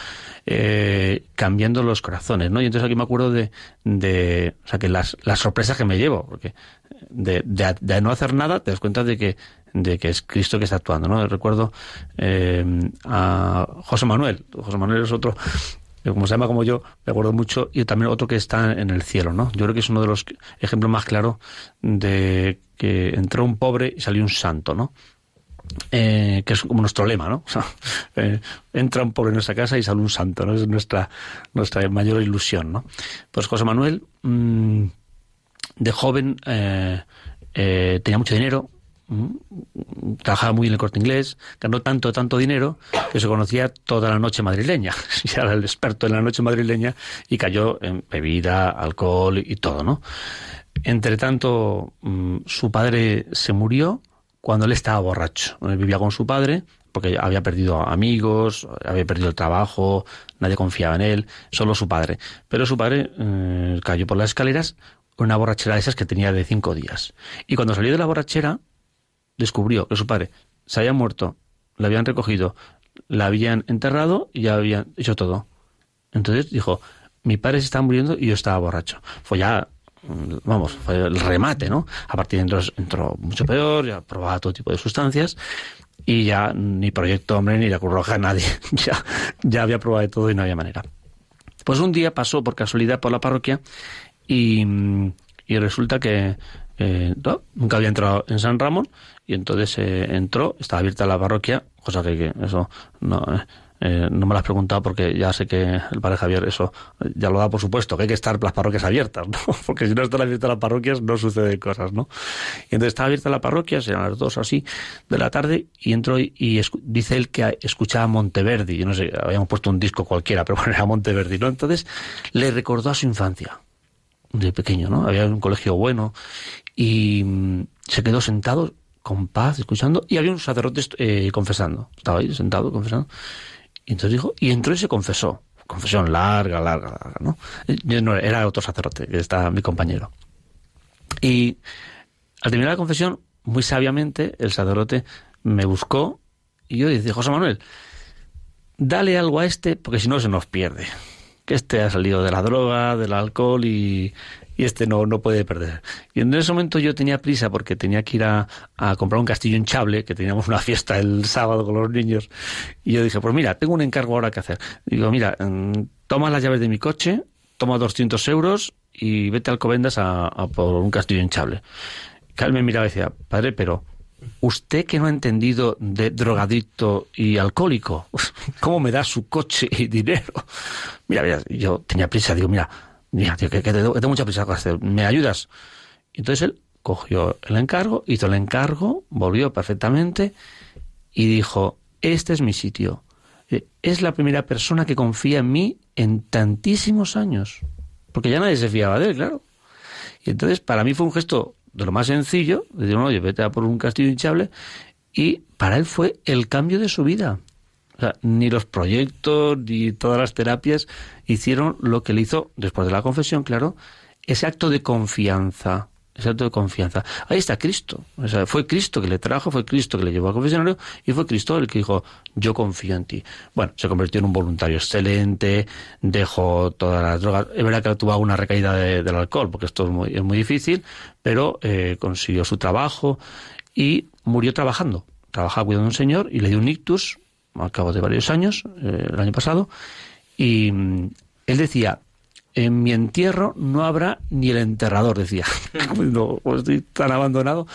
eh, cambiando los corazones, ¿no? Y entonces aquí me acuerdo de, de o sea, que las, las sorpresas que me llevo, porque de, de, no hacer nada te das cuenta de que, de que es Cristo que está actuando, ¿no? Recuerdo eh, a José Manuel, José Manuel es otro como se llama como yo, me acuerdo mucho, y también otro que está en el cielo, ¿no? Yo creo que es uno de los ejemplos más claros de que entró un pobre y salió un santo, ¿no? Eh, que es como nuestro lema, ¿no? Eh, entra un pobre en nuestra casa y sale un santo, ¿no? Es nuestra, nuestra mayor ilusión, ¿no? Pues José Manuel, mm, de joven, eh, tenía mucho dinero, trabajaba muy en el corte inglés, ganó tanto, tanto dinero que se conocía toda la noche madrileña. Ya era el experto en la noche madrileña y cayó en bebida, alcohol y todo, ¿no? Entre tanto, mm, su padre se murió cuando él estaba borracho. Él vivía con su padre porque había perdido amigos, había perdido el trabajo, nadie confiaba en él, solo su padre. Pero su padre eh, cayó por las escaleras una borrachera de esas que tenía de cinco días. Y cuando salió de la borrachera, descubrió que su padre se había muerto, la habían recogido, la habían enterrado y ya habían hecho todo. Entonces dijo, mi padre se está muriendo y yo estaba borracho. Fue ya, mm, vamos, fue el remate, ¿no? A partir de entonces entró mucho peor, ya probaba todo tipo de sustancias y ya ni Proyecto Hombre ni la Cruz Roja, nadie, ya, ya había probado de todo y no había manera. Pues un día pasó por casualidad por la parroquia y, y resulta que eh, nunca había entrado en San Ramón y entonces eh, entró, estaba abierta la parroquia, cosa que, eso no, eh, no me lo has preguntado porque ya sé que el padre Javier eso ya lo da por supuesto, que hay que estar las parroquias abiertas, ¿no? Porque si no están abiertas las parroquias no suceden cosas, ¿no? Y entonces estaba abierta la parroquia, eran las dos así de la tarde y entró y, dice él que escuchaba Monteverdi, yo no sé, habíamos puesto un disco cualquiera, pero bueno, era Monteverdi, ¿no? Entonces le recordó a su infancia de pequeño, ¿no? Había un colegio bueno y mm, se quedó sentado con paz, escuchando, y había un sacerdote eh, confesando. Estaba ahí sentado confesando. Y entonces dijo, y entró y se confesó. Confesión larga, larga, larga, ¿no? Era otro sacerdote, que está mi compañero. Y al terminar la confesión, muy sabiamente, el sacerdote me buscó y yo dije, José Manuel, dale algo a este, porque si no se nos pierde que este ha salido de la droga, del alcohol y, y este no, no puede perder. Y en ese momento yo tenía prisa porque tenía que ir a, comprar un castillo en Chable, que teníamos una fiesta el sábado con los niños. Y yo dije, pues mira, tengo un encargo ahora que hacer. Digo, mira, mm, toma las llaves de mi coche, toma 200 euros y vete al Covendas a, por un castillo en Chable. Carmen me miraba y decía, padre, pero usted que no ha entendido de drogadicto y alcohólico, ¿cómo me da su coche y dinero? Mira, yo tenía prisa, digo, mira, mira, tío, que, tengo, mucha prisa hacer, ¿me ayudas? Y entonces él cogió el encargo, hizo el encargo, volvió perfectamente y dijo, este es mi sitio. Eh, es la primera persona que confía en mí en tantísimos años. Porque ya nadie se fiaba de él, claro. Y entonces para mí fue un gesto de lo más sencillo, de decir, oye, vete a por un castillo hinchable, y para él fue el cambio de su vida. O sea, ni los proyectos ni todas las terapias hicieron lo que le hizo, después de la confesión, claro, ese acto de confianza ese acto de confianza. Ahí está Cristo. O sea, fue Cristo que le trajo, fue Cristo que le llevó al confesionario y fue Cristo el que dijo, yo confío en ti. Bueno, se convirtió en un voluntario excelente, dejó todas las drogas. Es verdad que tuvo alguna recaída del alcohol, porque esto es muy, es muy difícil, pero eh, consiguió su trabajo y murió trabajando. Trabajaba cuidando a un señor y le dio un ictus al cabo de varios años, eh, el año pasado, y él decía, en mi entierro no habrá ni el enterrador, decía. no, pues estoy tan abandonado.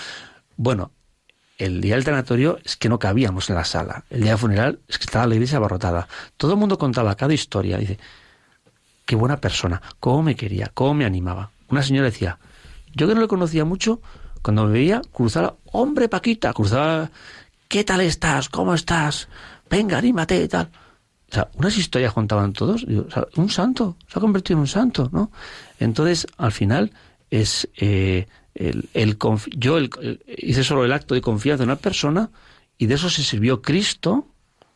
Bueno, el día del tanatorio es que no cabíamos en la sala. El día del funeral es que estaba la iglesia abarrotada. Todo el mundo contaba cada historia. Dice, qué buena persona, cómo me quería, cómo me animaba. Una señora decía, yo que no le conocía mucho, cuando me veía, cruzaba, hombre Paquita, cruzaba, ¿qué tal estás? ¿Cómo estás? Venga, anímate y tal. O sea, unas historias contaban todos. un santo, se ha convertido en un santo, ¿no? Entonces, al final, es eh, el, el yo hice solo el acto de confianza en una persona y de eso se sirvió Cristo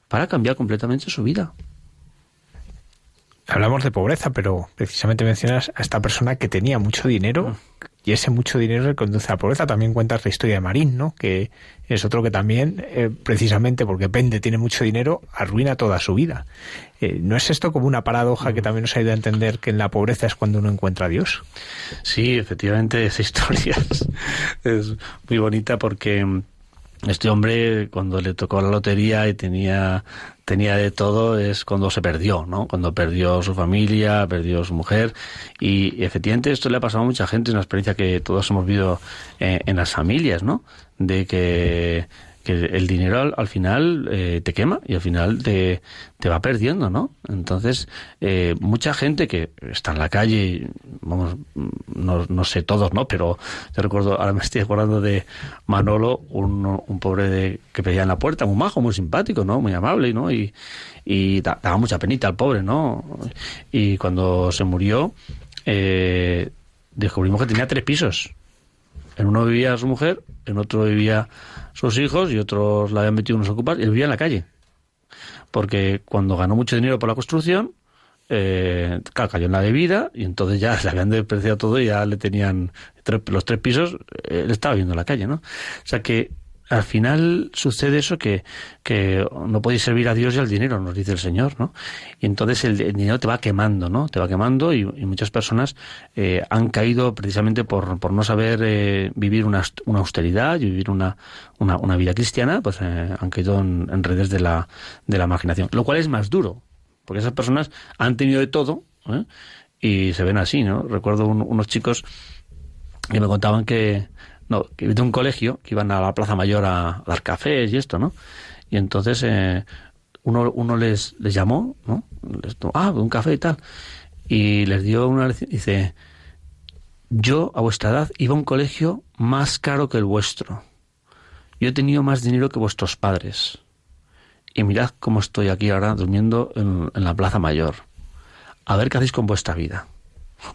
para cambiar completamente su vida. Hablamos de pobreza, pero precisamente mencionas a esta persona que tenía mucho dinero mm. Y ese mucho dinero le conduce a la pobreza. También cuentas la historia de Marín, ¿no? Que es otro que también, eh, precisamente porque Pende tiene mucho dinero, arruina toda su vida. Eh, ¿No es esto como una paradoja que también nos ayuda a entender que en la pobreza es cuando uno encuentra a Dios? Sí, efectivamente, esa historia es muy bonita porque este hombre cuando le tocó la lotería y tenía tenía de todo es cuando se perdió, ¿no? Cuando perdió su familia, perdió su mujer y, efectivamente esto le ha pasado a mucha gente, es una experiencia que todos hemos vivido eh, en las familias, ¿no? De que que el dinero al, final eh, te quema y al final te, te va perdiendo, ¿no? Entonces, eh, mucha gente que está en la calle, vamos, no, no sé todos, ¿no? Pero te recuerdo, ahora me estoy acordando de Manolo, un, un pobre de, que pedía en la puerta, muy majo, muy simpático, ¿no? Muy amable, ¿no? Y, y daba mucha penita al pobre, ¿no? Y cuando se murió, eh, descubrimos que tenía tres pisos. En uno vivía su mujer, en otro vivía sus hijos y otros la habían metido unos ocupas y él vivía en la calle. Porque cuando ganó mucho dinero por la construcción, eh, cayó en la bebida y entonces ya le habían despreciado todo y ya le tenían los tres pisos, él estaba viviendo en la calle, ¿no? O sea que al final sucede eso que, que no podéis servir a Dios y al dinero, nos dice el Señor, ¿no? Y entonces el, dinero te va quemando, ¿no? Te va quemando y, muchas personas eh, han caído precisamente por, por no saber eh, vivir una, una, austeridad y vivir una, una, una vida cristiana, pues eh, han caído en, redes de la, de la imaginación, lo cual es más duro, porque esas personas han tenido de todo y se ven así, ¿no? Recuerdo unos chicos que me contaban que, no, de un colegio que iban a la Plaza Mayor a, dar cafés y esto, ¿no? Y entonces eh, uno, uno les, les llamó, ¿no? Les, ah, un café y tal. Y les dio una dice, yo a vuestra edad iba a un colegio más caro que el vuestro. Yo he tenido más dinero que vuestros padres. Y mirad cómo estoy aquí ahora durmiendo en, en la Plaza Mayor. A ver qué hacéis con vuestra vida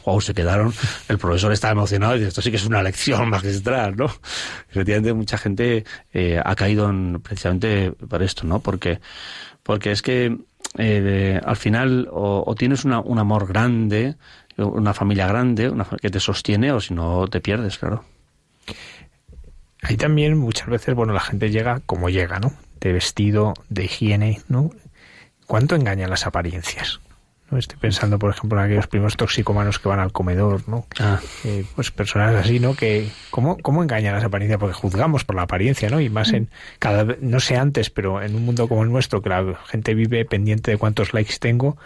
wow, se quedaron, el profesor estaba emocionado y dice, esto sí que es una lección magistral, ¿no? Efectivamente, mucha gente eh, ha caído en, precisamente por esto, ¿no? Porque, porque es que eh, al final o, tienes una, un amor grande, una familia grande, una que te sostiene, o si no te pierdes, claro. Ahí también muchas veces, bueno, la gente llega como llega, ¿no? De vestido, de higiene, ¿no? ¿Cuánto engañan las apariencias? ¿No? Estoy pensando, por ejemplo, en aquellos primos toxicomanos que van al comedor, ¿no? Ah. Eh, pues personas así, ¿no? Que, ¿cómo, ¿cómo engañan las apariencias? Porque juzgamos por la apariencia, ¿no? Y más en, cada no sé antes, pero en un mundo como el nuestro, que la gente vive pendiente de cuántos likes tengo,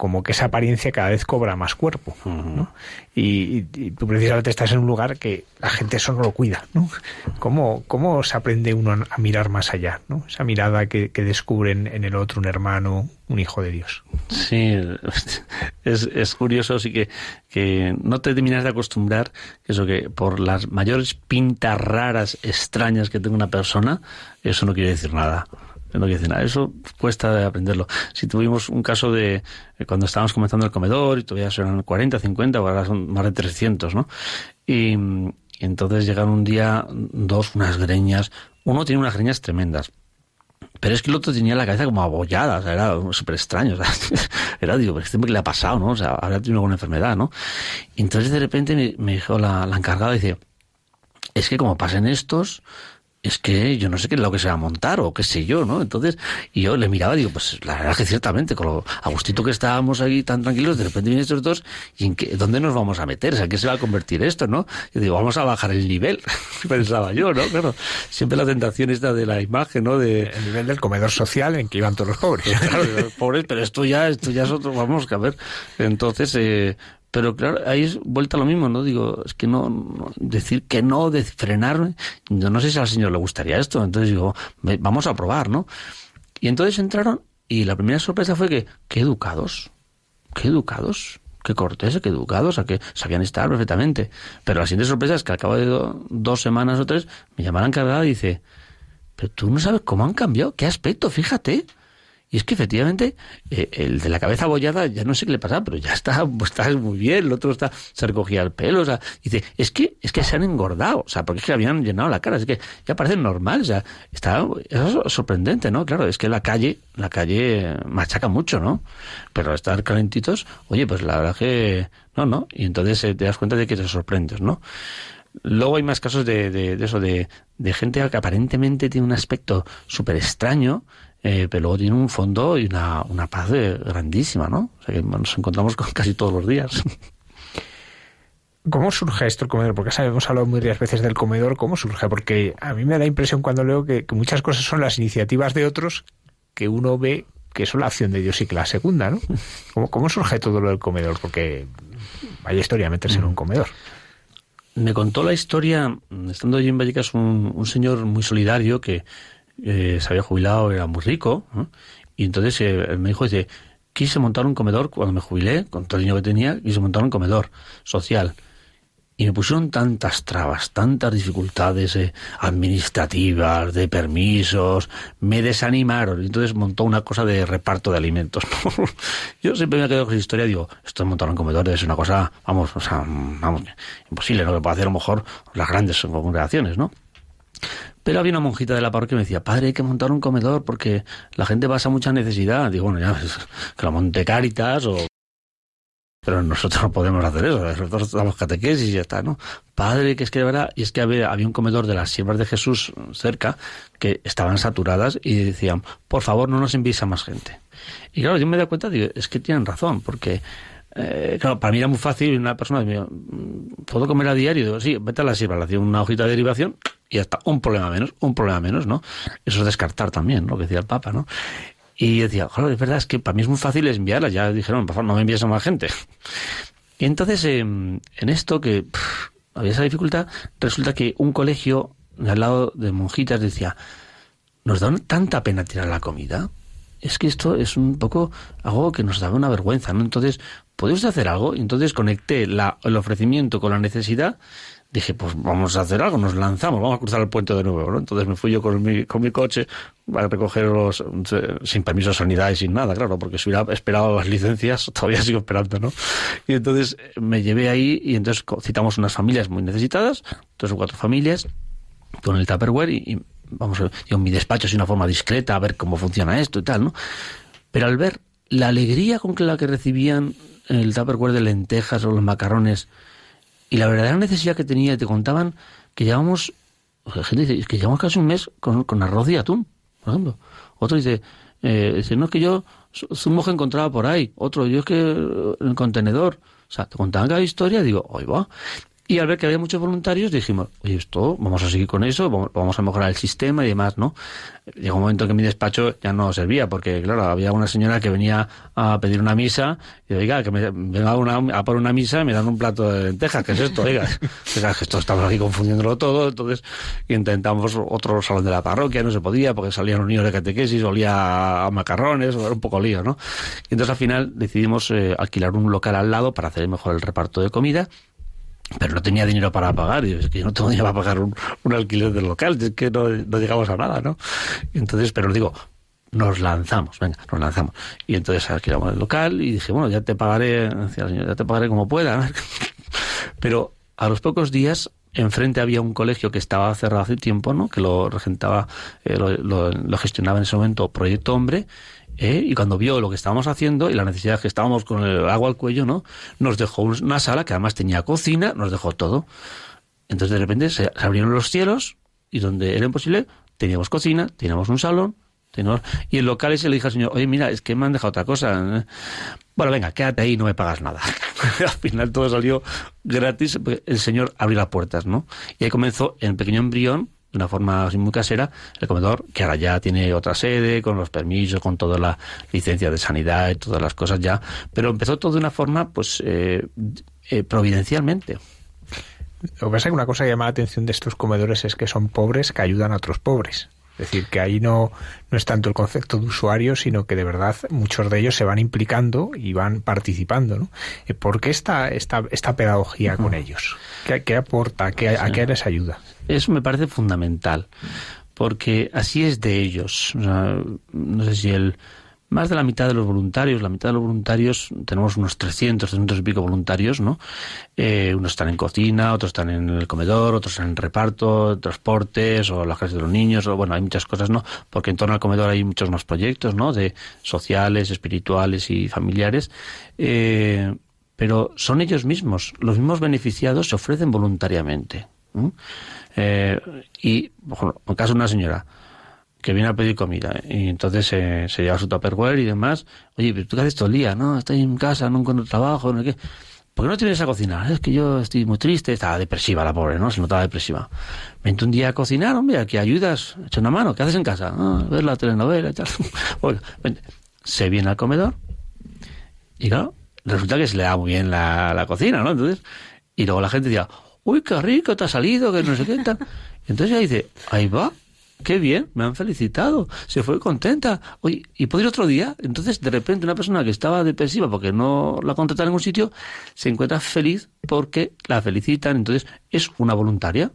como que esa apariencia cada vez cobra más cuerpo. ¿no? Y, tú precisamente estás en un lugar que la gente eso no lo cuida. ¿no? ¿Cómo, ¿Cómo se aprende uno a mirar más allá? ¿no? Esa mirada que, que descubren en el otro un hermano, un hijo de Dios. Sí, es, es curioso, sí que, que no te terminas de acostumbrar, eso que por las mayores pintas raras, extrañas que tenga una persona, eso no quiere decir nada. No quiere decir nada. Eso cuesta aprenderlo. Si tuvimos un caso de cuando estábamos comenzando el comedor y todavía eran 40, 50, ahora son más de 300, ¿no? Y, entonces llegaron un día dos, unas greñas. Uno tiene unas greñas tremendas. Pero es que el otro tenía la cabeza como abollada, o sea, era súper extraño. O sea, era, digo, este que le ha pasado, ¿no? O sea, habrá tenido alguna enfermedad, ¿no? Y entonces de repente me, dijo la, la encargada, dice, es que como pasen estos, es que yo no sé qué es lo que se va a montar o qué sé yo, ¿no? Entonces, y yo le miraba y digo, pues la verdad es que ciertamente, con lo a gustito que estábamos ahí tan tranquilos, de repente vienen estos dos, ¿y en qué, dónde nos vamos a meter? O sea, ¿qué se va a convertir esto, no? Yo digo, vamos a bajar el nivel, pensaba yo, ¿no? Claro, siempre la tentación está de la imagen, ¿no? De... El nivel del comedor social en que iban todos los pobres. claro, los pobres, pero esto ya, esto ya es otro, vamos a ver. Entonces, eh, pero claro, ahí es vuelta a lo mismo, ¿no? Digo, es que no, decir que no, de frenarme, yo no sé si al señor le gustaría esto, entonces digo, vamos a probar, ¿no? Y entonces entraron y la primera sorpresa fue que, qué educados, qué educados, qué corteses, qué educados, a que sabían estar perfectamente. Pero la siguiente sorpresa es que al cabo de dos semanas o tres me llamaron cargada y dice, pero tú no sabes cómo han cambiado, qué aspecto, fíjate. Y es que efectivamente eh, el de la cabeza abollada ya no sé qué le pasa, pero ya está, está muy bien, el otro está, se recogía el pelo, o sea, dice, es que, es que se han engordado, o sea, porque es que habían llenado la cara, es que ya parece normal, o sea, está, es sorprendente, ¿no? Claro, es que la calle, la calle machaca mucho, ¿no? Pero estar calentitos, oye, pues la verdad que, no, no, y entonces eh, te das cuenta de que te sorprendes, ¿no? Luego hay más casos de, de, de eso, de, de gente que aparentemente tiene un aspecto súper extraño, eh, pero luego tiene un fondo y una, una paz grandísima, ¿no? O sea que nos encontramos con casi todos los días. ¿Cómo surge esto el comedor? Porque hemos hablado varias veces del comedor. ¿Cómo surge? Porque a mí me da la impresión cuando leo que, muchas cosas son las iniciativas de otros que uno ve que son la acción de Dios y que la segunda, ¿no? ¿Cómo, cómo surge todo lo del comedor? Porque vaya historia meterse en un comedor. Me contó la historia, estando allí en Vallecas, un, un señor muy solidario que eh, se había jubilado, era muy rico, y entonces eh, me dijo, dice, quise montar un comedor, cuando me jubilé, con todo el dinero que tenía, quise montar un comedor social. Y me pusieron tantas trabas, tantas dificultades eh, administrativas, de permisos, me desanimaron. Y entonces montó una cosa de reparto de alimentos. Yo siempre me quedado con esa historia, digo, esto de montar un comedor es una cosa, vamos, o sea, vamos, imposible, ¿no? Que puede hacer a lo mejor las grandes congregaciones, ¿no? Pero había una monjita de la parroquia que me decía, padre, hay que montar un comedor porque la gente pasa mucha necesidad. Digo, bueno, ya, que lo monte Cáritas o pero nosotros no podemos hacer eso, nosotros damos catequesis y ya está, ¿no? Padre, que es que verdad, y es que había, había un comedor de las siervas de Jesús cerca que estaban saturadas y decían, por favor, no nos envíes más gente. Y claro, yo me doy cuenta, digo, es que tienen razón, porque eh, claro, para mí era muy fácil una persona me mm, ¿puedo comer a diario? Digo, sí, vete a la sierva, le hacía una hojita de derivación y ya está, un problema menos, un problema menos, ¿no? Eso es descartar también, lo que decía el Papa, ¿no? Y decía, claro, es verdad, es que para mí es muy fácil enviarla. Ya dijeron, por favor, no me envíes a más gente. Y entonces, em, en esto que había esa dificultad, resulta que un colegio al lado de monjitas decía, nos da tanta pena tirar la comida. Es que esto es un poco algo que nos da una vergüenza, ¿no? Entonces, ¿puede usted hacer algo? Y entonces conecté la, el ofrecimiento con la necesidad dije, pues vamos a hacer algo, nos lanzamos, vamos a cruzar el puente de nuevo, ¿no? Entonces me fui yo con mi, con mi coche a recogerlos sin permiso de sanidad y sin nada, claro, porque si hubiera esperado las licencias, todavía sigo esperando, ¿no? Y entonces me llevé ahí y entonces citamos unas familias muy necesitadas, tres o cuatro familias, con el Tupperware y, vamos a yo en mi despacho es una forma discreta a ver cómo funciona esto y tal, ¿no? Pero al ver la alegría con que la que recibían el Tupperware de lentejas o los macarrones, y la verdadera necesidad que tenía, te contaban que llevamos, la gente dice, que llevamos casi un mes con, con arroz y atún, por ejemplo. Otro dice, eh, no es que yo zumo que encontraba por ahí. Otro, yo es que en el contenedor. O sea, te contaban cada historia, digo, oye, va. Y al ver que había muchos voluntarios, dijimos, oye, esto, vamos a seguir con eso, vamos a mejorar el sistema y demás, ¿no? Llegó un momento que mi despacho ya no servía, porque, claro, había una señora que venía a pedir una misa, y oiga, que me venga una, a por una misa y me dan un plato de lentejas, ¿qué es esto? Oiga, oiga esto estamos aquí confundiéndolo todo, entonces intentamos otro salón de la parroquia, no se podía, porque salían los niños de catequesis, olía a macarrones, era un poco lío, ¿no? Y entonces al final decidimos eh, alquilar un local al lado para hacer mejor el reparto de comida, pero no tenía dinero para pagar, y es que yo no tengo dinero para pagar un, alquiler del local, es que no, llegamos a nada, ¿no? Entonces, pero digo, nos lanzamos, venga, nos lanzamos. Y entonces alquilamos el local y dije, bueno, ya te pagaré, decía señor, ya te pagaré como pueda. pero a los pocos días enfrente había un colegio que estaba cerrado hace tiempo, ¿no? Que lo regentaba, eh, lo, gestionaba en ese momento Proyecto Hombre ¿eh? y cuando vio lo que estábamos haciendo y la necesidad que estábamos con el agua al cuello, ¿no? Nos dejó una sala que además tenía cocina, nos dejó todo. Entonces de repente se, abrieron los cielos y donde era imposible teníamos cocina, teníamos un salón, teníamos... y el local ese le dije al señor, oye, mira, es que me han dejado otra cosa. Bueno, venga, quédate ahí, no me pagas nada. al final todo salió gratis, el señor abrió las puertas, ¿no? Y ahí comenzó en pequeño embrión de una forma así muy casera, el comedor, que ahora ya tiene otra sede, con los permisos, con toda la licencia de sanidad y todas las cosas ya, pero empezó todo de una forma, pues, eh, eh, providencialmente. Lo que pasa es que una cosa que llama la atención de estos comedores es que son pobres que ayudan a otros pobres. Es decir, que ahí no, no es tanto el concepto de usuario, sino que de verdad muchos de ellos se van implicando y van participando. ¿no? Eh, ¿Por qué esta, esta, esta pedagogía con ellos? ¿Qué, aporta? ¿Qué, ¿A qué les ayuda? Eso me parece fundamental, porque así es de ellos. no sé si el más de la mitad de los voluntarios, la mitad de los voluntarios, tenemos unos 300, 300 y pico voluntarios, ¿no? Eh, unos están en cocina, otros están en el comedor, otros en reparto, transportes, o las clases de los niños, o bueno, hay muchas cosas, ¿no? Porque en torno al comedor hay muchos más proyectos, ¿no? De sociales, espirituales y familiares. Eh, pero son ellos mismos, los mismos beneficiados se ofrecen voluntariamente. Eh, y, por en caso de una señora que viene a pedir comida y entonces se lleva su tupperware y demás, oye, pero tú qué haces todo el día, ¿no? Estoy en casa, no encuentro trabajo, no qué. ¿Por qué no tienes a cocinar? Es que yo estoy muy triste, estaba depresiva la pobre, ¿no? Se notaba depresiva. Vente un día a cocinar, hombre, aquí ayudas, echa una mano, ¿qué haces en casa? Ah, ver la telenovela y tal. Bueno, se viene al comedor y claro, resulta que se le da muy bien la, la cocina, ¿no? Entonces, y luego la gente dirá, uy, qué rico te ha salido, que no sé qué tal. Entonces ella dice, ahí va, qué bien, me han felicitado, se fue contenta. Oye, ¿y puedo ir otro día? Entonces, de repente, una persona que estaba depresiva porque no la contrataron en ningún sitio, se encuentra feliz porque la felicitan. Entonces, es una voluntaria.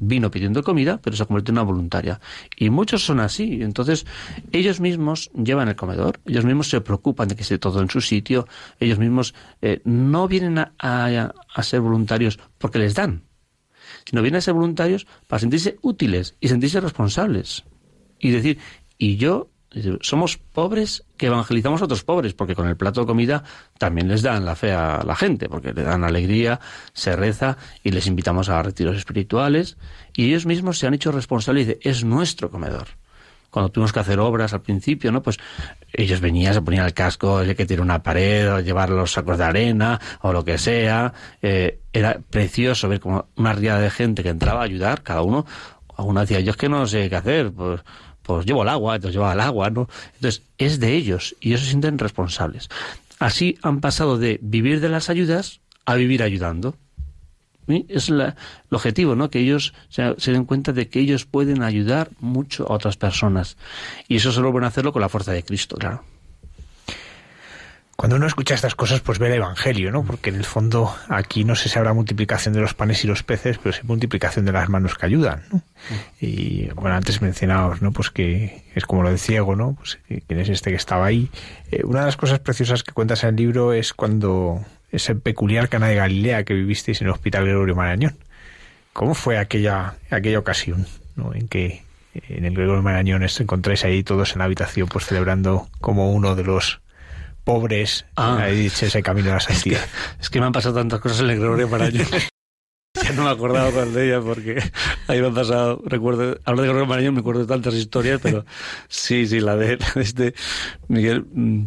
Vino pidiendo comida, pero se ha convertido en una voluntaria. Y muchos son así. Entonces, ellos mismos llevan el comedor, ellos mismos se preocupan de que esté todo en su sitio, ellos mismos eh, no vienen a, a ser voluntarios porque les dan, sino vienen a ser voluntarios para sentirse útiles y sentirse responsables. Y decir, y yo, somos pobres que evangelizamos a otros pobres, porque con el plato de comida también les dan la fe a la gente, porque le dan alegría, se reza y les invitamos a retiros espirituales, y ellos mismos se han hecho responsables y dicen, es nuestro comedor cuando tuvimos que hacer obras al principio, ¿no? Pues ellos venían, se ponían el casco, el que tiene una pared, o llevar los sacos de arena, o lo que sea. Eh, era precioso ver como una riada de gente que entraba a ayudar, cada uno. Uno decía, yo es que no sé qué hacer, pues, pues llevo el agua, entonces lleva el agua, ¿no? Entonces, es de ellos, y ellos se sienten responsables. Así han pasado de vivir de las ayudas a vivir ayudando. Es el objetivo, ¿no? Que ellos se, den cuenta de que ellos pueden ayudar mucho a otras personas. Y eso solo pueden hacerlo con la fuerza de Cristo, claro. Cuando uno escucha estas cosas, pues ve el Evangelio, ¿no? Porque en el fondo aquí no sé si habrá multiplicación de los panes y los peces, pero sí multiplicación de las manos que ayudan, ¿no? Y bueno, antes mencionados, ¿no? Pues que es como lo de ciego, ¿no? Pues quién es este que estaba ahí. Eh, una de las cosas preciosas que cuentas en el libro es cuando ese peculiar Cana de Galilea que vivisteis en el Hospital Gregorio Marañón. ¿Cómo fue aquella, aquella ocasión ¿no? en que en el Gregorio Marañón os encontráis ahí todos en la habitación pues celebrando como uno de los pobres ah, dicho ese camino a la santidad? Es que, me han pasado tantas cosas en el Gregorio Marañón. ya no me acordaba cuál de ellas porque ahí me han pasado, recuerdo, hablo de Gregorio Marañón, me acuerdo de tantas historias, pero sí, sí, la de este Miguel. Mm,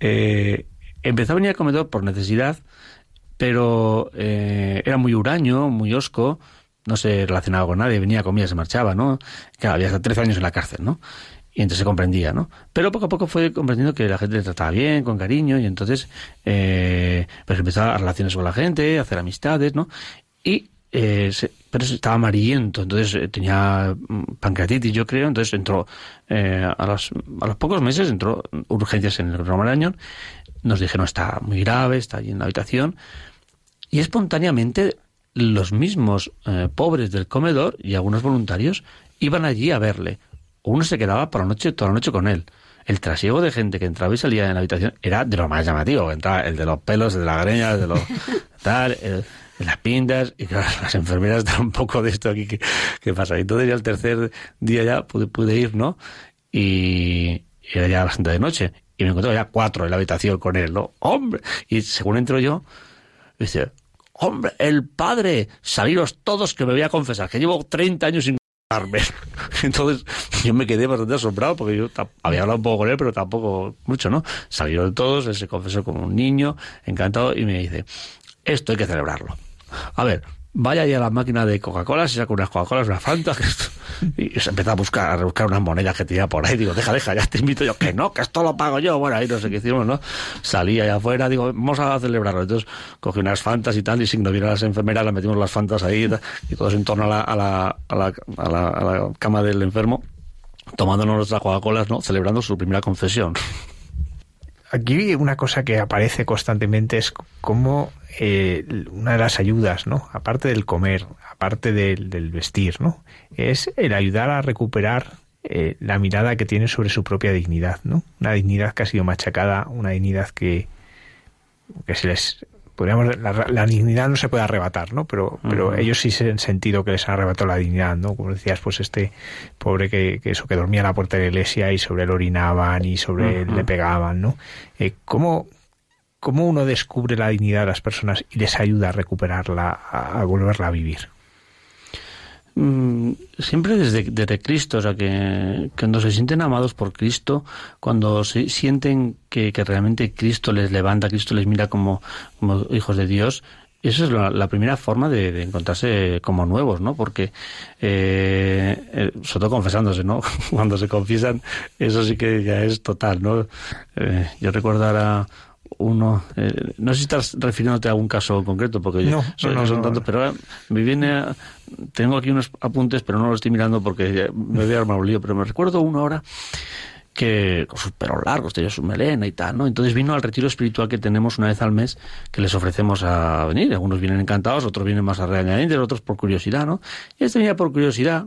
eh, empezó a venir al comedor por necesidad, pero eh, era muy huraño, muy osco, no se relacionaba con nadie, venía, comía, se marchaba, ¿no? Claro, había hasta 13 años en la cárcel, ¿no? Y entonces se comprendía, ¿no? Pero poco a poco fue comprendiendo que la gente le trataba bien, con cariño, y entonces eh, pues empezó a relaciones con la gente, a hacer amistades, ¿no? Y eh, pero estaba amarillento, entonces eh, tenía mm, pancreatitis, yo creo, entonces entró eh, a, los, a los pocos meses entró urgencias en el Romarañón nos dijeron está muy grave, está allí en la habitación. Y espontáneamente los mismos eh, pobres del comedor y algunos voluntarios iban allí a verle. Uno se quedaba por la noche, toda la noche con él. El trasiego de gente que entraba y salía en la habitación era de lo más llamativo. Entraba el de los pelos, el de la greña, el de los tal, el, de las pintas. Y claro, las enfermeras estaban un poco de esto aquí que, pasa. Y entonces ya el tercer día ya pude, pude ir, ¿no? Y, y era ya bastante de noche y me encontré ya cuatro en la habitación con él, ¿no? ¡Hombre! Y según entro yo, dice, ¡hombre, el padre! Saliros todos que me voy a confesar, que llevo 30 años sin confesarme. Entonces yo me quedé bastante asombrado porque yo había hablado un poco con él, pero tampoco mucho, ¿no? Salieron todos, él se confesó como un niño, encantado, y me dice, esto hay que celebrarlo. A ver, vaya ya a la máquina de Coca-Cola, se saca unas Coca-Colas, unas Fanta, y se empezó a buscar, a buscar unas monedas que tenía por ahí, digo, deja, deja, ya te invito yo, que no, que esto lo pago yo, bueno, ahí no sé qué hicimos, ¿no? Salí allá afuera, digo, vamos a celebrarlo, entonces cogí unas Fantas y tal, y sin vieron las enfermeras, las metimos las Fantas ahí, y, todos en torno a la, a la, a la, a la, a la cama del enfermo, tomándonos nuestras Coca-Colas, ¿no? Celebrando su primera confesión. Aquí una cosa que aparece constantemente es cómo eh, una de las ayudas, ¿no? Aparte del comer, aparte del, vestir, ¿no? Es el ayudar a recuperar eh, la mirada que tiene sobre su propia dignidad, ¿no? Una dignidad que ha sido machacada, una dignidad que, que se les podríamos la, dignidad no se puede arrebatar, ¿no? Pero, pero ellos sí se han sentido que les han arrebatado la dignidad, ¿no? Como decías, pues este pobre que, eso que dormía a la puerta de la iglesia y sobre él orinaban y sobre él le pegaban, ¿no? Eh, ¿cómo, ¿Cómo uno descubre la dignidad de las personas y les ayuda a recuperarla, a volverla a vivir? Mm, siempre desde, desde, Cristo, o sea, que, cuando se sienten amados por Cristo, cuando se sienten que, realmente Cristo les levanta, Cristo les mira como, como hijos de Dios, esa es la, primera forma de, encontrarse como nuevos, ¿no? Porque, eh, eh, sobre todo confesándose, ¿no? Cuando se confiesan, eso sí que ya es total, ¿no? Eh, yo recuerdo ahora uno, eh, no sé si estás refiriéndote a algún caso concreto, porque no, son, no, son tantos, pero me viene, tengo aquí unos apuntes, pero no los estoy mirando porque me voy a armar un pero me recuerdo uno ahora que con sus pelos largos, tenía su melena y tal, ¿no? Entonces vino al retiro espiritual que tenemos una vez al mes, que les ofrecemos a venir. Algunos vienen encantados, otros vienen más a regañadientes, otros por curiosidad, ¿no? Y este venía por curiosidad.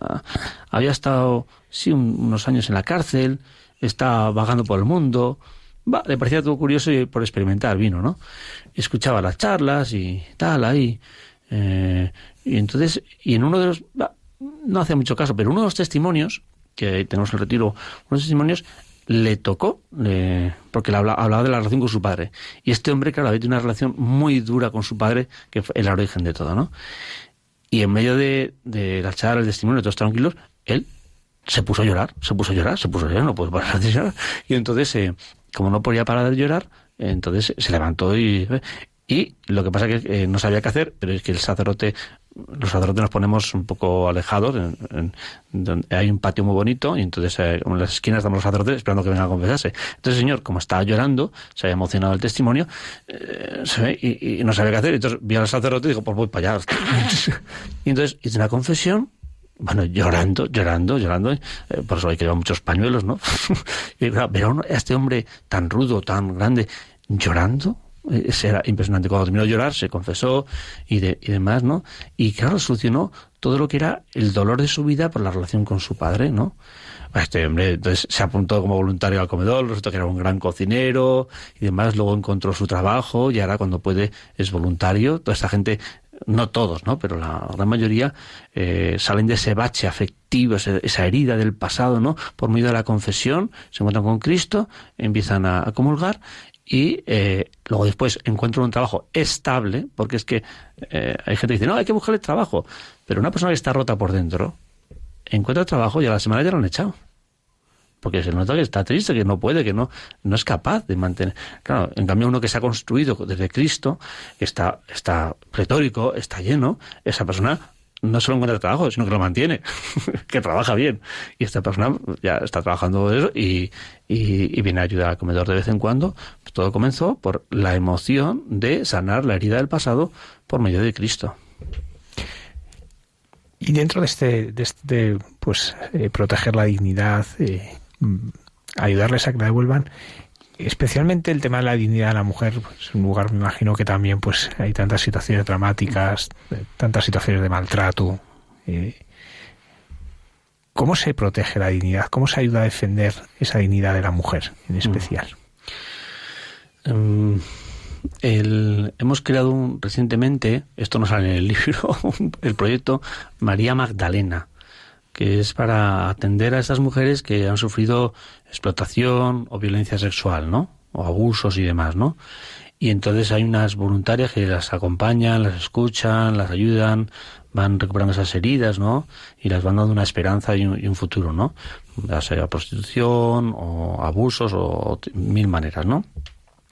Ah, había estado, sí, unos años en la cárcel, está vagando por el mundo. le parecía todo curioso y por experimentar vino, ¿no? Escuchaba las charlas y tal, ahí. Eh, y entonces, y en uno de los, no hacía mucho caso, pero uno de los testimonios que tenemos el retiro, unos testimonios, le tocó, porque le hablaba, de la relación con su padre. Y este hombre, claro, había tenido una relación muy dura con su padre, que fue el origen de todo, ¿no? Y en medio de, de la charla, el testimonio, todos tranquilos, él se puso a llorar, se puso a llorar, se puso a llorar, no puede parar de llorar. Y entonces, eh, como no podía parar de llorar, entonces se levantó y, y lo que pasa es que eh, no sabía qué hacer, pero es que el sacerdote los sacerdotes nos ponemos un poco alejados, en, hay un patio muy bonito y entonces eh, en las esquinas estamos los sacerdotes esperando que venga a confesarse. Entonces el señor, como estaba llorando, se había emocionado el testimonio eh, y, no sabía qué hacer. Entonces vi al sacerdote y dijo, pues voy para allá. y entonces hice una confesión bueno, llorando, llorando, llorando, por eso hay que llevar muchos pañuelos, ¿no? y pero a este hombre tan rudo, tan grande, llorando, era impresionante. Cuando terminó de llorar, se confesó y, de, y demás, ¿no? Y claro, solucionó todo lo que era el dolor de su vida por la relación con su padre, ¿no? Este hombre entonces se apuntó como voluntario al comedor, resulta que era un gran cocinero y demás, luego encontró su trabajo y ahora cuando puede es voluntario. Toda esta gente, no todos, ¿no? Pero la gran mayoría eh, salen de ese bache afectivo, esa herida del pasado, ¿no? Por medio de la confesión, se encuentran con Cristo, empiezan a comulgar y eh, luego después encuentro un trabajo estable, porque es que eh, hay gente que dice, no, hay que buscarle trabajo, pero una persona que está rota por dentro encuentra trabajo y a la semana ya lo han echado. Porque se nota que está triste, que no puede, que no, no es capaz de mantener. Claro, en cambio uno que se ha construido desde Cristo, está, está retórico, está lleno, esa persona no solo encuentra trabajo, sino que lo mantiene, que trabaja bien. Y esta persona ya está trabajando eso y, y, viene a ayudar al comedor de vez en cuando. Todo comenzó por la emoción de sanar la herida del pasado por medio de Cristo. Y dentro de este, de este pues, eh, proteger la dignidad, eh, ayudarles a que la devuelvan, especialmente el tema de la dignidad de la mujer, es pues, un lugar, me imagino que también pues hay tantas situaciones dramáticas, tantas situaciones de maltrato. Eh, ¿Cómo se protege la dignidad? ¿Cómo se ayuda a defender esa dignidad de la mujer en mm. especial? Em, hemos creado recientemente, esto no sale en el libro, el proyecto María Magdalena, que es para atender a esas mujeres que han sufrido explotación o violencia sexual, ¿no? O abusos y demás, ¿no? Y entonces hay unas voluntarias que las acompañan, las escuchan, las ayudan, van recuperando esas heridas, ¿no? Y las van dando una esperanza y un, futuro, ¿no? Ya sea prostitución o abusos o mil maneras, ¿no?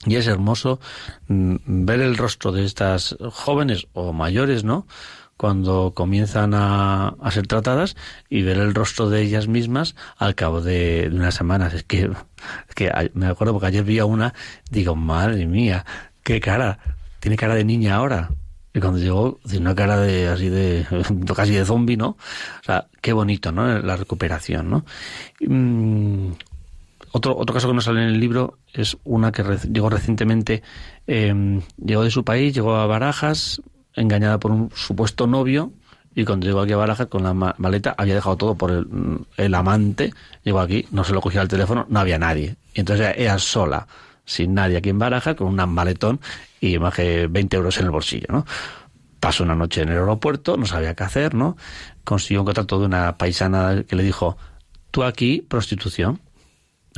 Y es hermoso mm, ver el rostro de estas jóvenes o mayores, ¿no? Cuando comienzan a, ser tratadas y ver el rostro de ellas mismas al cabo de, unas semanas. Es que, que me acuerdo porque ayer vi a una, digo, madre mía, qué cara, tiene cara de niña ahora. Y cuando llegó, tiene una cara de así de casi de zombie, ¿no? O sea, qué bonito, ¿no? La recuperación, ¿no? Mm, otro, otro caso que nos sale en el libro es una que llegó recientemente, eh, llegó de su país, llegó a Barajas, engañada por un supuesto novio y cuando llegó aquí a Barajas con la maleta había dejado todo por el, amante, llegó aquí, no se lo cogía el teléfono, no había nadie. Y entonces ella sola, sin nadie aquí en Barajas, con un maletón y más que 20 euros en el bolsillo, ¿no? Pasó una noche en el aeropuerto, no sabía qué hacer, ¿no? Consiguió un contrato de una paisana que le dijo, tú aquí, prostitución,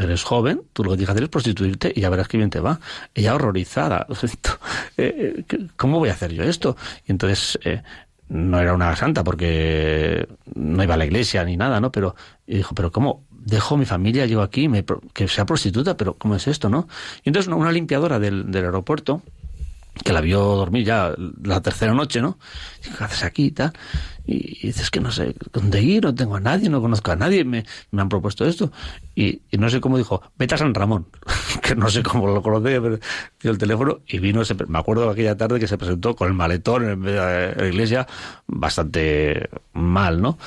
eres joven, tú lo que tienes que es prostituirte y ya verás qué bien te va. Ella horrorizada, eh, ¿cómo voy a hacer yo esto? Y entonces eh, no era una santa porque no iba a la iglesia ni nada, ¿no? Pero dijo, pero ¿cómo dejo mi familia, llego aquí, que sea prostituta, pero ¿cómo es esto, no? Y entonces una limpiadora del aeropuerto que la vio dormir ya la tercera noche, ¿no? ¿Qué haces aquí y tal? Y, dices que no sé dónde ir, no tengo a nadie, no conozco a nadie, me, me han propuesto esto. Y, no sé cómo dijo, vete a San Ramón, que no sé cómo lo conocía, pero dio el teléfono y vino, me acuerdo aquella tarde que se presentó con el maletón en la iglesia, bastante mal, ¿no?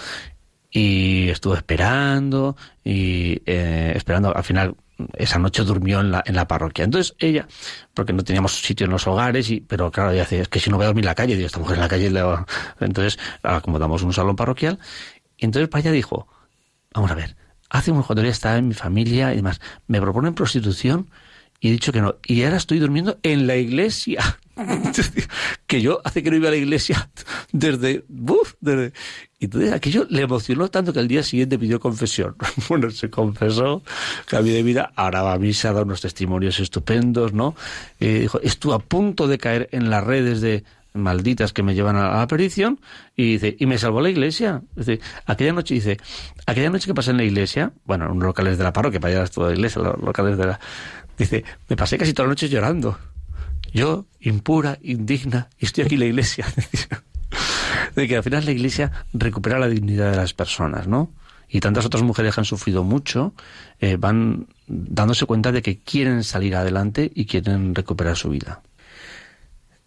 Y estuvo esperando y eh, esperando, al final esa noche durmió en la, en la parroquia. Entonces ella, porque no teníamos sitio en los hogares, y, pero claro, ella dice, es que si no voy a dormir en la calle, digo, esta mujer en la calle, entonces acomodamos un salón parroquial. Y entonces para ella dijo, vamos a ver, hace un cuando ella estaba en mi familia y demás, me proponen prostitución y he dicho que no. Y ahora estoy durmiendo en la iglesia. que yo hace que no iba a la iglesia desde, uf, desde entonces aquello le emocionó tanto que al día siguiente pidió confesión. Bueno, se confesó, cambió de vida, ahora va a misa, da unos testimonios estupendos, ¿no? Eh, dijo, estuvo a punto de caer en las redes de malditas que me llevan a la perdición y dice, y me salvó la iglesia. Aquella noche dice, aquella noche que pasé en la iglesia, bueno, en unos locales de la parroquia, para allá toda la iglesia, los locales de la... Dice, me pasé casi toda la noche llorando. Yo, impura, indigna, y estoy aquí en la iglesia. de que al final la Iglesia recupera la dignidad de las personas, ¿no? Y tantas otras mujeres que han sufrido mucho eh, van dándose cuenta de que quieren salir adelante y quieren recuperar su vida.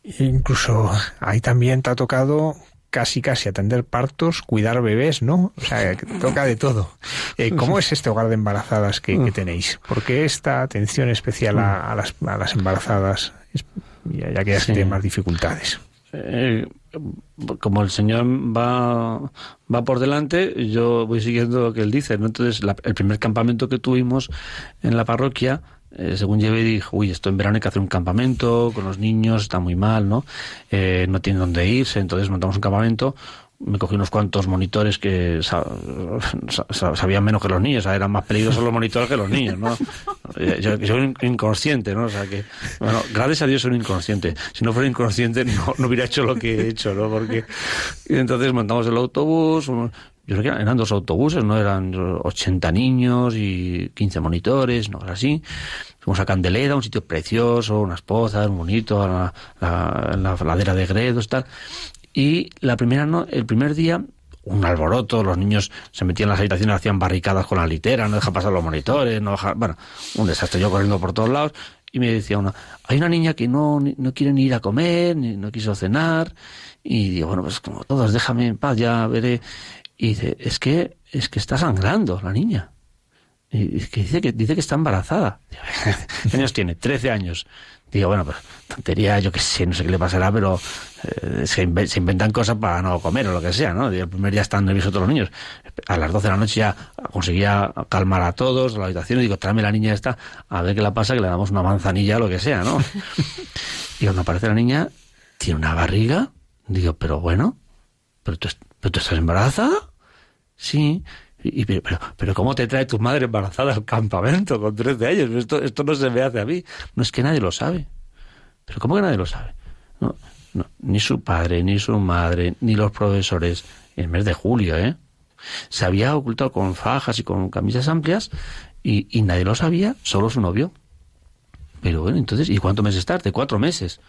Incluso ahí también te ha tocado casi casi atender partos, cuidar bebés, ¿no? O sea, toca de todo. Eh, ¿Cómo es este hogar de embarazadas que, tenéis? ¿Por qué esta atención especial a, las, a las, embarazadas, ya que ya tienen más dificultades? Eh, como el Señor va, va por delante, yo voy siguiendo lo que Él dice. ¿no? Entonces, el primer campamento que tuvimos en la parroquia, eh, según llevé, dijo, uy, esto en verano hay que hacer un campamento con los niños, está muy mal, ¿no? Eh, no tienen dónde irse, entonces montamos un campamento me cogí unos cuantos monitores que sabían menos que los niños, eran más peligrosos los monitores que los niños, ¿no? Yo, soy inconsciente, ¿no? O sea que, bueno, gracias a Dios soy inconsciente. Si no fuera inconsciente no, no hubiera hecho lo que he hecho, ¿no? Porque entonces montamos el autobús, yo creo que eran dos autobuses, ¿no? Eran 80 niños y 15 monitores, ¿no? Así. Fuimos a Candeleda, un sitio precioso, unas pozas, bonito, la, la, la ladera de Gredos, tal. Y la primera no, el primer día un alboroto, los niños se metían en las habitaciones, hacían barricadas con la litera, no dejan pasar los monitores, no dejan, bueno, un desastre, yo corriendo por todos lados, y me decía una, hay una niña que no, no quiere ni ir a comer, ni no quiso cenar, y digo, bueno, pues como todos, déjame en paz, ya veré, y dice, es que, es que está sangrando la niña. Y que dice que dice que está embarazada. ¿Qué años tiene? Trece años. Digo, bueno, pues tontería, yo qué sé, no sé qué le pasará, pero eh, se, inventan cosas para no comer o lo que sea, ¿no? El primer día están nerviosos todos los niños. A las 12 de la noche ya conseguía calmar a todos, a la habitación, y digo, tráeme la niña esta, a ver qué le pasa, que le damos una manzanilla o lo que sea, ¿no? y cuando aparece la niña, tiene una barriga, digo, pero bueno, ¿pero tú, pero tú estás embarazada? Sí. Y, pero, pero, ¿cómo te trae tu madre embarazada al campamento con 13 años? Esto, esto no se me hace a mí. No es que nadie lo sabe. ¿Pero cómo que nadie lo sabe? No, ni su padre, ni su madre, ni los profesores. En el mes de julio, ¿eh? Se había ocultado con fajas y con camisas amplias y, nadie lo sabía, solo su novio. Pero bueno, entonces, ¿y cuántos meses tarde? Cuatro meses.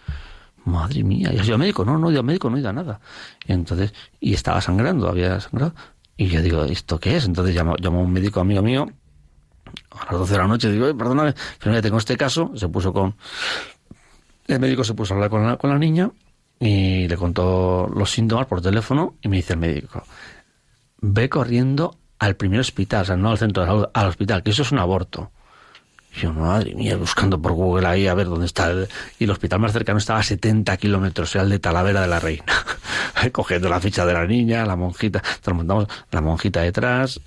Madre mía, ¿y has ido al médico? No, no he ido al médico, no he ido a nada. Entonces, y estaba sangrando, había sangrado. Y yo digo, ¿esto qué es? Entonces llamo, llamo a un médico amigo mío a las 12 de la noche. Digo, perdóname, pero ya tengo este caso. Se puso con. El médico se puso a hablar con la, con la niña y le contó los síntomas por teléfono. Y me dice el médico, ve corriendo al primer hospital, o sea, no al centro de salud, al hospital, que eso es un aborto. Y yo, madre mía, buscando por Google ahí a ver dónde está. Y el hospital más cercano estaba a 70 kilómetros, sea, el de Talavera de la Reina. Cogiendo la ficha de la niña, la monjita, nos montamos la monjita detrás,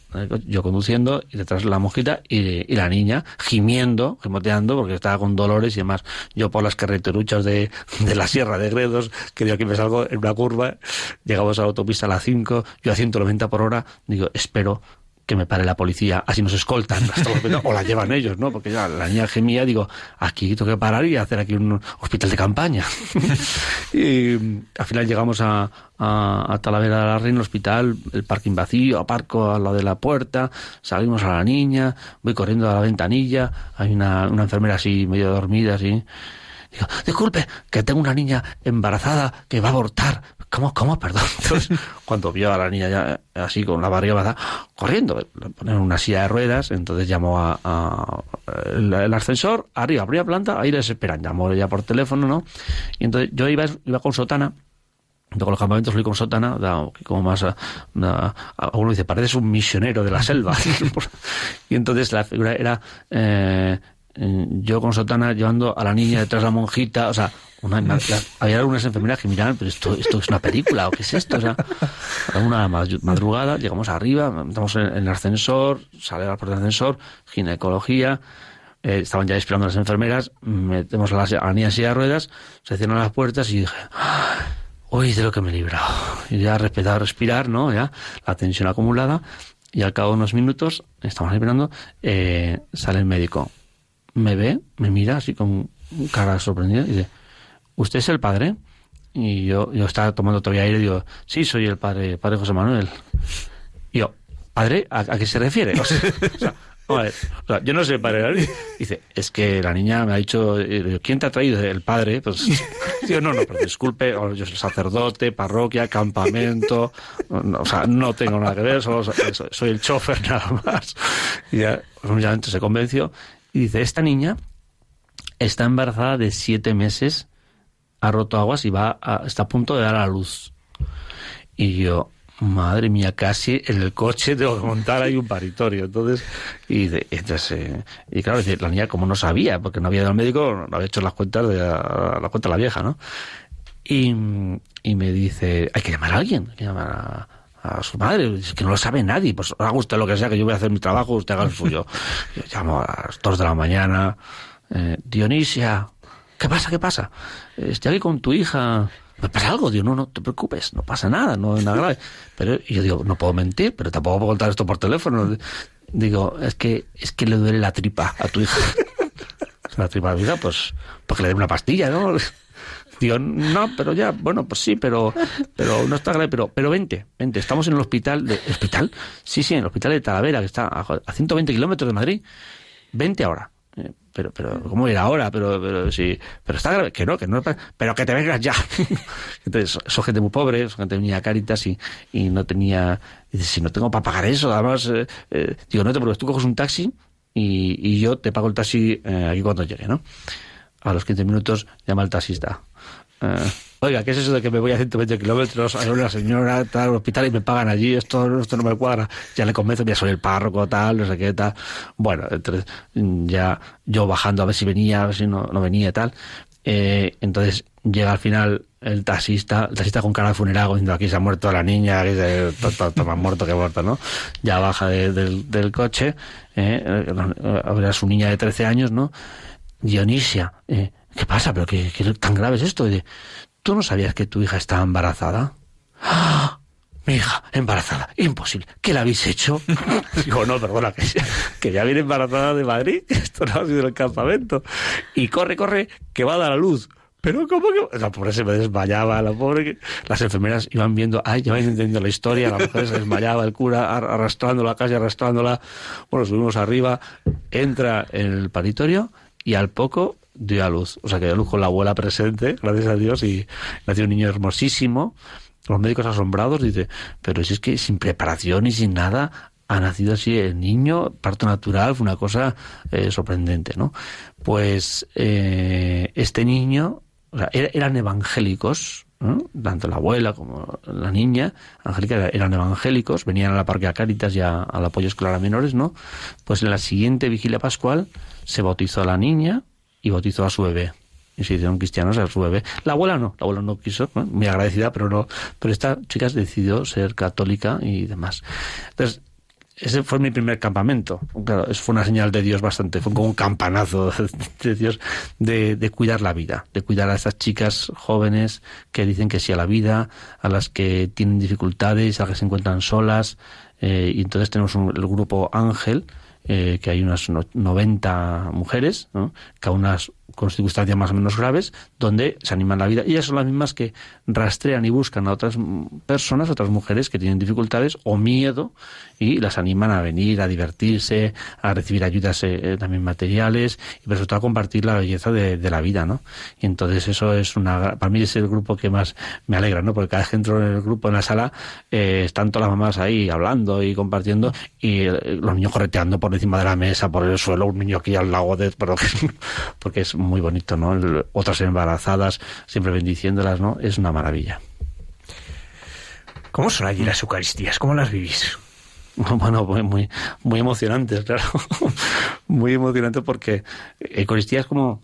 yo conduciendo, y detrás la monjita y, la niña gimiendo, gimoteando, porque estaba con dolores y demás. Yo por las carreteruchas de, de la Sierra de Gredos, que digo, aquí me salgo en una curva, llegamos a la autopista a las 5, yo a 190 por hora, digo, espero que me pare la policía, así nos escoltan, o la llevan ellos, ¿no? Porque ya la niña gemía, digo, aquí tengo que parar y hacer aquí un hospital de campaña. y al final llegamos a, a, Talavera de la Reina, hospital, el parking vacío, aparco al lado de la puerta, salimos a la niña, voy corriendo a la ventanilla, hay una, una enfermera así medio dormida, así, Digo, disculpe, que tengo una niña embarazada que va a abortar. ¿Cómo, cómo, perdón? Entonces, cuando vio a la niña ya eh, así con la barriga baja, corriendo, le ponen una silla de ruedas, entonces llamó a, el, ascensor, arriba, abría planta, ahí les esperan, llamó ya por teléfono, ¿no? Y entonces yo iba, iba con sotana, yo con los campamentos fui con sotana, como más, una, uno dice, pareces un misionero de la selva. y entonces la figura era eh, yo con sotana llevando a la niña detrás de la monjita, o sea, había algunas enfermeras que miraban, pero esto, esto es una película o qué es esto, o sea, una madrugada, llegamos arriba, estamos en, el ascensor, sale la puerta del ascensor, ginecología, eh, estaban ya esperando las enfermeras, metemos a la, a la niña en ruedas, se cierran las puertas y dije, uy, de lo que me he librado. Y ya respetado respirar, ¿no? Ya, la tensión acumulada, y al cabo de unos minutos, estamos esperando, eh, sale el médico, me ve, me mira así con cara sorprendida y dice, ¿usted es el padre? Y yo, yo estaba tomando todavía aire y digo, sí, soy el padre, padre José Manuel. Y yo, ¿padre? ¿A, qué se refiere? O sea, yo no sé el padre. Dice, es que la niña me ha dicho, eh, ¿quién te ha traído? El padre. Pues digo, no, no, pero disculpe, yo soy sacerdote, parroquia, campamento. o sea, no tengo nada que ver, solo soy el chofer nada más. Y ya, obviamente se convenció. Y dice, esta niña está embarazada de siete meses ha roto aguas y va a, está a punto de dar a luz. Y yo, madre mía, casi en el coche tengo que montar ahí un paritorio. Entonces, y, entonces, eh, y claro, la niña como no sabía, porque no había ido al médico, no había hecho las cuentas de la, la cuenta de la vieja, ¿no? Y, y, me dice, hay que llamar a alguien, hay que llamar a, su madre, es que no lo sabe nadie, pues haga usted lo que sea, que yo voy a hacer mi trabajo, usted haga el suyo. Yo llamo a las dos de la mañana, eh, Dionisia, ¿Qué pasa? ¿Qué pasa? Estoy aquí con tu hija. ¿Me pasa algo? Digo, no, no te preocupes, no pasa nada, no es nada grave. Pero yo digo, no puedo mentir, pero tampoco puedo contar esto por teléfono. Digo, es que, es que le duele la tripa a tu hija. la tripa a tu hija, pues, porque le dé una pastilla, ¿no? Digo, no, pero ya, bueno, pues sí, pero, pero no está grave, pero, pero vente, vente, estamos en el hospital de, ¿hospital? Sí, sí, en el hospital de Talavera, que está a, a 120 kilómetros de Madrid. Vente ahora pero, pero, ¿cómo ir ahora? Pero, pero, sí, pero está grave, que no, que no, pero que te vengas ya. Entonces, son gente muy pobre, son gente que tenía caritas y, y no tenía, dice, si no tengo para pagar eso, además, eh, eh, digo, no te preocupes, tú coges un taxi y, y yo te pago el taxi eh, aquí cuando llegue, ¿no? A los 15 minutos llama el taxista. Oiga, ¿qué es eso de que me voy a 120 kilómetros a una señora, tal, al hospital y me pagan allí? Esto, esto no me cuadra. Ya le convenzo, ya soy el párroco, tal, no sé qué, tal. Bueno, entonces ya yo bajando a ver si venía, a ver si no, no venía, tal. Eh, entonces llega al final el taxista, el taxista con cara de funeral, diciendo aquí se ha muerto la niña, aquí se, todo, más muerto que muerto, ¿no? Ya baja del, coche, eh, su niña de 13 años, ¿no? Dionisia, eh, ¿qué pasa? ¿Pero qué, tan grave es esto? ¿Tú no sabías que tu hija estaba embarazada? ¡Ah! Mi hija, embarazada, imposible. ¿Qué la habéis hecho? Digo, no, perdona, que, ya viene embarazada de Madrid, esto no ha sido el campamento. Y corre, corre, que va a dar a luz. Pero ¿cómo que...? La pobre se me desmayaba, la pobre... Las enfermeras iban viendo, ay, ya van entendiendo la historia, la mujer se desmayaba, el cura arrastrándola, casi arrastrándola. Bueno, subimos arriba, entra en el paritorio y al poco dio a luz. O sea, que dio a luz con la abuela presente, gracias a Dios, y nació un niño hermosísimo. Los médicos asombrados dice, pero si es que sin preparación y sin nada ha nacido así el niño, parto natural, fue una cosa eh, sorprendente, ¿no? Pues eh, este niño, o sea, eran evangélicos, tanto la abuela como la niña, Angélica, eran evangélicos, venían a la parque Caritas y al apoyo escolar a menores, ¿no? Pues en la siguiente vigilia pascual se bautizó a la niña, y bautizó a su bebé. Y se hicieron cristianos a su bebé. La abuela no, la abuela no quiso, muy agradecida, pero no. Pero esta chica decidió ser católica y demás. Entonces, ese fue mi primer campamento. Claro, fue una señal de Dios bastante, fue como un campanazo de Dios de, de, cuidar la vida, de cuidar a estas chicas jóvenes que dicen que sí a la vida, a las que tienen dificultades, a las que se encuentran solas. Eh, y entonces tenemos un, el grupo Ángel, eh, que hay unas 90 mujeres, ¿no? cada una con circunstancias más o menos graves, donde se animan la vida. Y ellas son las mismas que rastrean y buscan a otras personas, otras mujeres que tienen dificultades o miedo y las animan a venir, a divertirse, a recibir ayudas eh, eh, también materiales y sobre todo a compartir la belleza de, la vida, ¿no? Y entonces eso es una, para mí es el grupo que más me alegra, ¿no? Porque cada vez que entro en el grupo, en la sala, eh, están todas las mamás ahí hablando y compartiendo y los niños correteando por encima de la mesa, por el suelo, un niño aquí al lado de, porque es muy bonito, ¿no? otras embarazadas, siempre bendiciéndolas, ¿no? Es una maravilla. ¿Cómo son allí las Eucaristías? ¿Cómo las vivís? Bueno, muy, muy, muy emocionantes, claro. muy emocionante porque Eucaristía es como,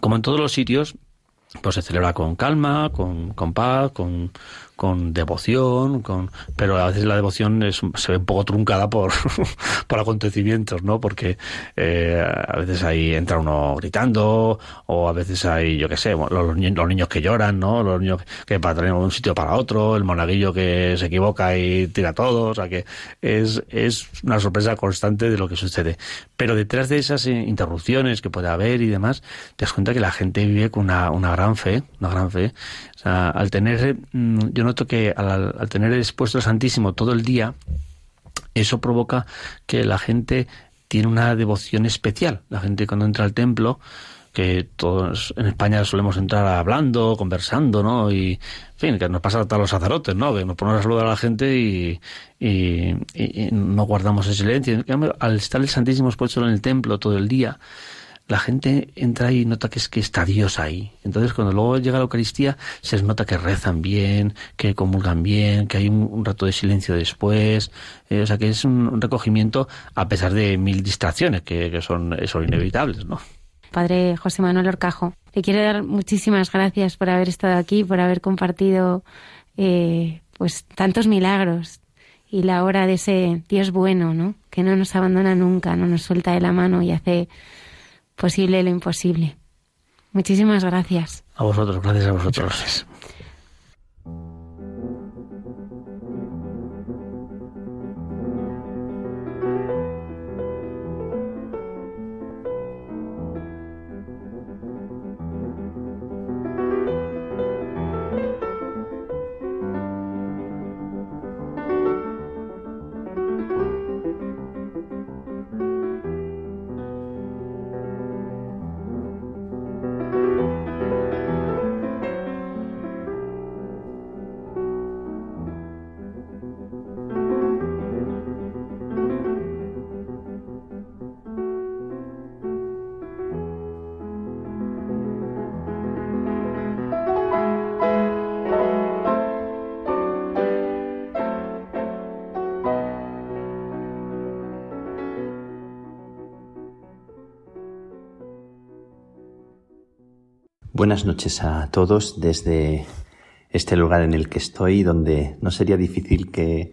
como en todos los sitios, pues se celebra con calma, con, con paz, con, con devoción, con pero a veces la devoción es, se ve un poco truncada por, por acontecimientos, ¿no? Porque eh, a veces ahí entra uno gritando, o a veces hay, yo qué sé, los, los, niños que lloran, ¿no? Los niños que para de un sitio para otro, el monaguillo que se equivoca y tira todo, o sea que es, es una sorpresa constante de lo que sucede. Pero detrás de esas interrupciones que puede haber y demás, te das cuenta que la gente vive con una, una gran fe, una gran fe. Sea, al tener, mm, yo noto que al, al tener expuesto el Santísimo todo el día, eso provoca que la gente tiene una devoción especial. La gente cuando entra al templo, que todos en España solemos entrar hablando, conversando, ¿no? Y, en fin, que nos pasa a los sacerdotes, ¿no? Que nos ponemos a saludar a la gente y, y, no guardamos el silencio. Al estar el Santísimo expuesto en el templo todo el día, la gente entra y nota que es que está Dios ahí. Entonces, cuando luego llega la Eucaristía, se nota que rezan bien, que comulgan bien, que hay un, rato de silencio después. Eh, o sea, que es un, recogimiento a pesar de mil distracciones que, son, son inevitables, ¿no? Padre José Manuel Orcajo, le quiero dar muchísimas gracias por haber estado aquí, por haber compartido eh, pues tantos milagros y la hora de ese Dios bueno, ¿no? Que no nos abandona nunca, no nos suelta de la mano y hace posible lo imposible. Muchísimas gracias. A vosotros, gracias a vosotros. Buenas noches a todos desde este lugar en el que estoy, donde no sería difícil que,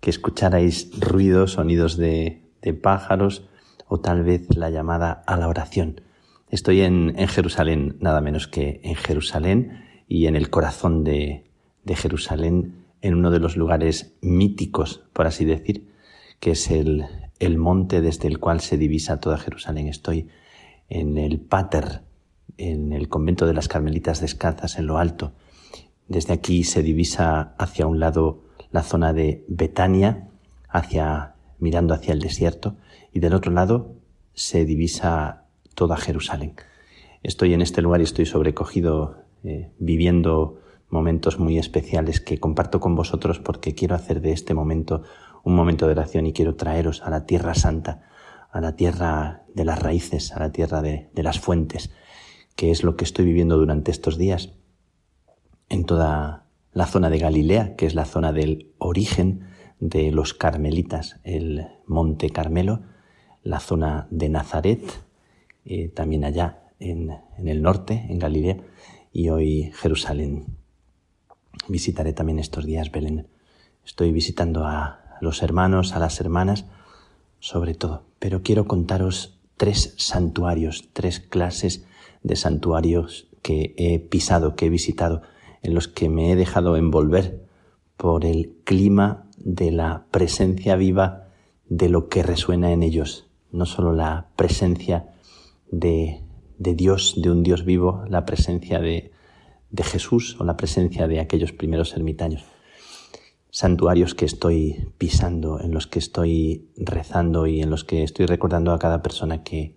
escucharais ruidos, sonidos de, pájaros o tal vez la llamada a la oración. Estoy en, Jerusalén, nada menos que en Jerusalén y en el corazón de, Jerusalén, en uno de los lugares míticos, por así decir, que es el, el monte desde el cual se divisa toda Jerusalén. Estoy en el Pater, en el convento de las Carmelitas Descalzas en lo alto. Desde aquí se divisa hacia un lado la zona de Betania, hacia, mirando hacia el desierto, y del otro lado se divisa toda Jerusalén. Estoy en este lugar y estoy sobrecogido eh, viviendo momentos muy especiales que comparto con vosotros porque quiero hacer de este momento un momento de oración y quiero traeros a la tierra santa, a la tierra de las raíces, a la tierra de las fuentes, que es lo que estoy viviendo durante estos días en toda la zona de Galilea, que es la zona del origen de los carmelitas, el Monte Carmelo, la zona de Nazaret, eh, también allá en, en el norte, en Galilea, y hoy Jerusalén. Visitaré también estos días Belén. Estoy visitando a los hermanos, a las hermanas, sobre todo, pero quiero contaros tres santuarios, tres clases de santuarios que he pisado, que he visitado, en los que me he dejado envolver por el clima de la presencia viva de lo que resuena en ellos, no solo la presencia de, de Dios, de un Dios vivo, la presencia de, de Jesús o la presencia de aquellos primeros ermitaños. Santuarios que estoy pisando, en los que estoy rezando y en los que estoy recordando a cada persona que,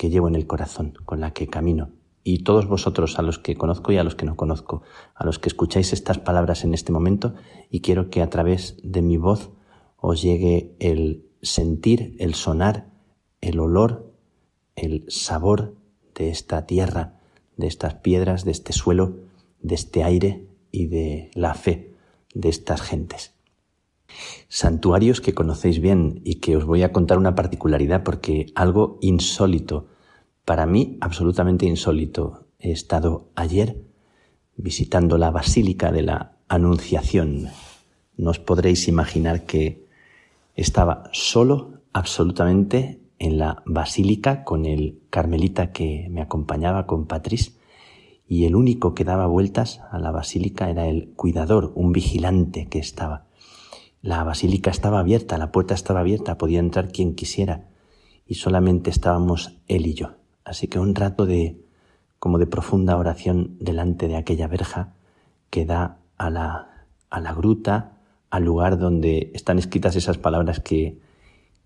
que llevo en el corazón, con la que camino. Y todos vosotros, a los que conozco y a los que no conozco, a los que escucháis estas palabras en este momento, y quiero que a través de mi voz os llegue el sentir, el sonar, el olor, el sabor de esta tierra, de estas piedras, de este suelo, de este aire y de la fe de estas gentes. Santuarios que conocéis bien y que os voy a contar una particularidad porque algo insólito, para mí absolutamente insólito. He estado ayer visitando la Basílica de la Anunciación. No os podréis imaginar que estaba solo absolutamente en la basílica con el carmelita que me acompañaba con Patrice y el único que daba vueltas a la basílica era el cuidador, un vigilante que estaba. La basílica estaba abierta, la puerta estaba abierta, podía entrar quien quisiera y solamente estábamos él y yo. Así que un rato de como de profunda oración delante de aquella verja que da a la, a la gruta, al lugar donde están escritas esas palabras que,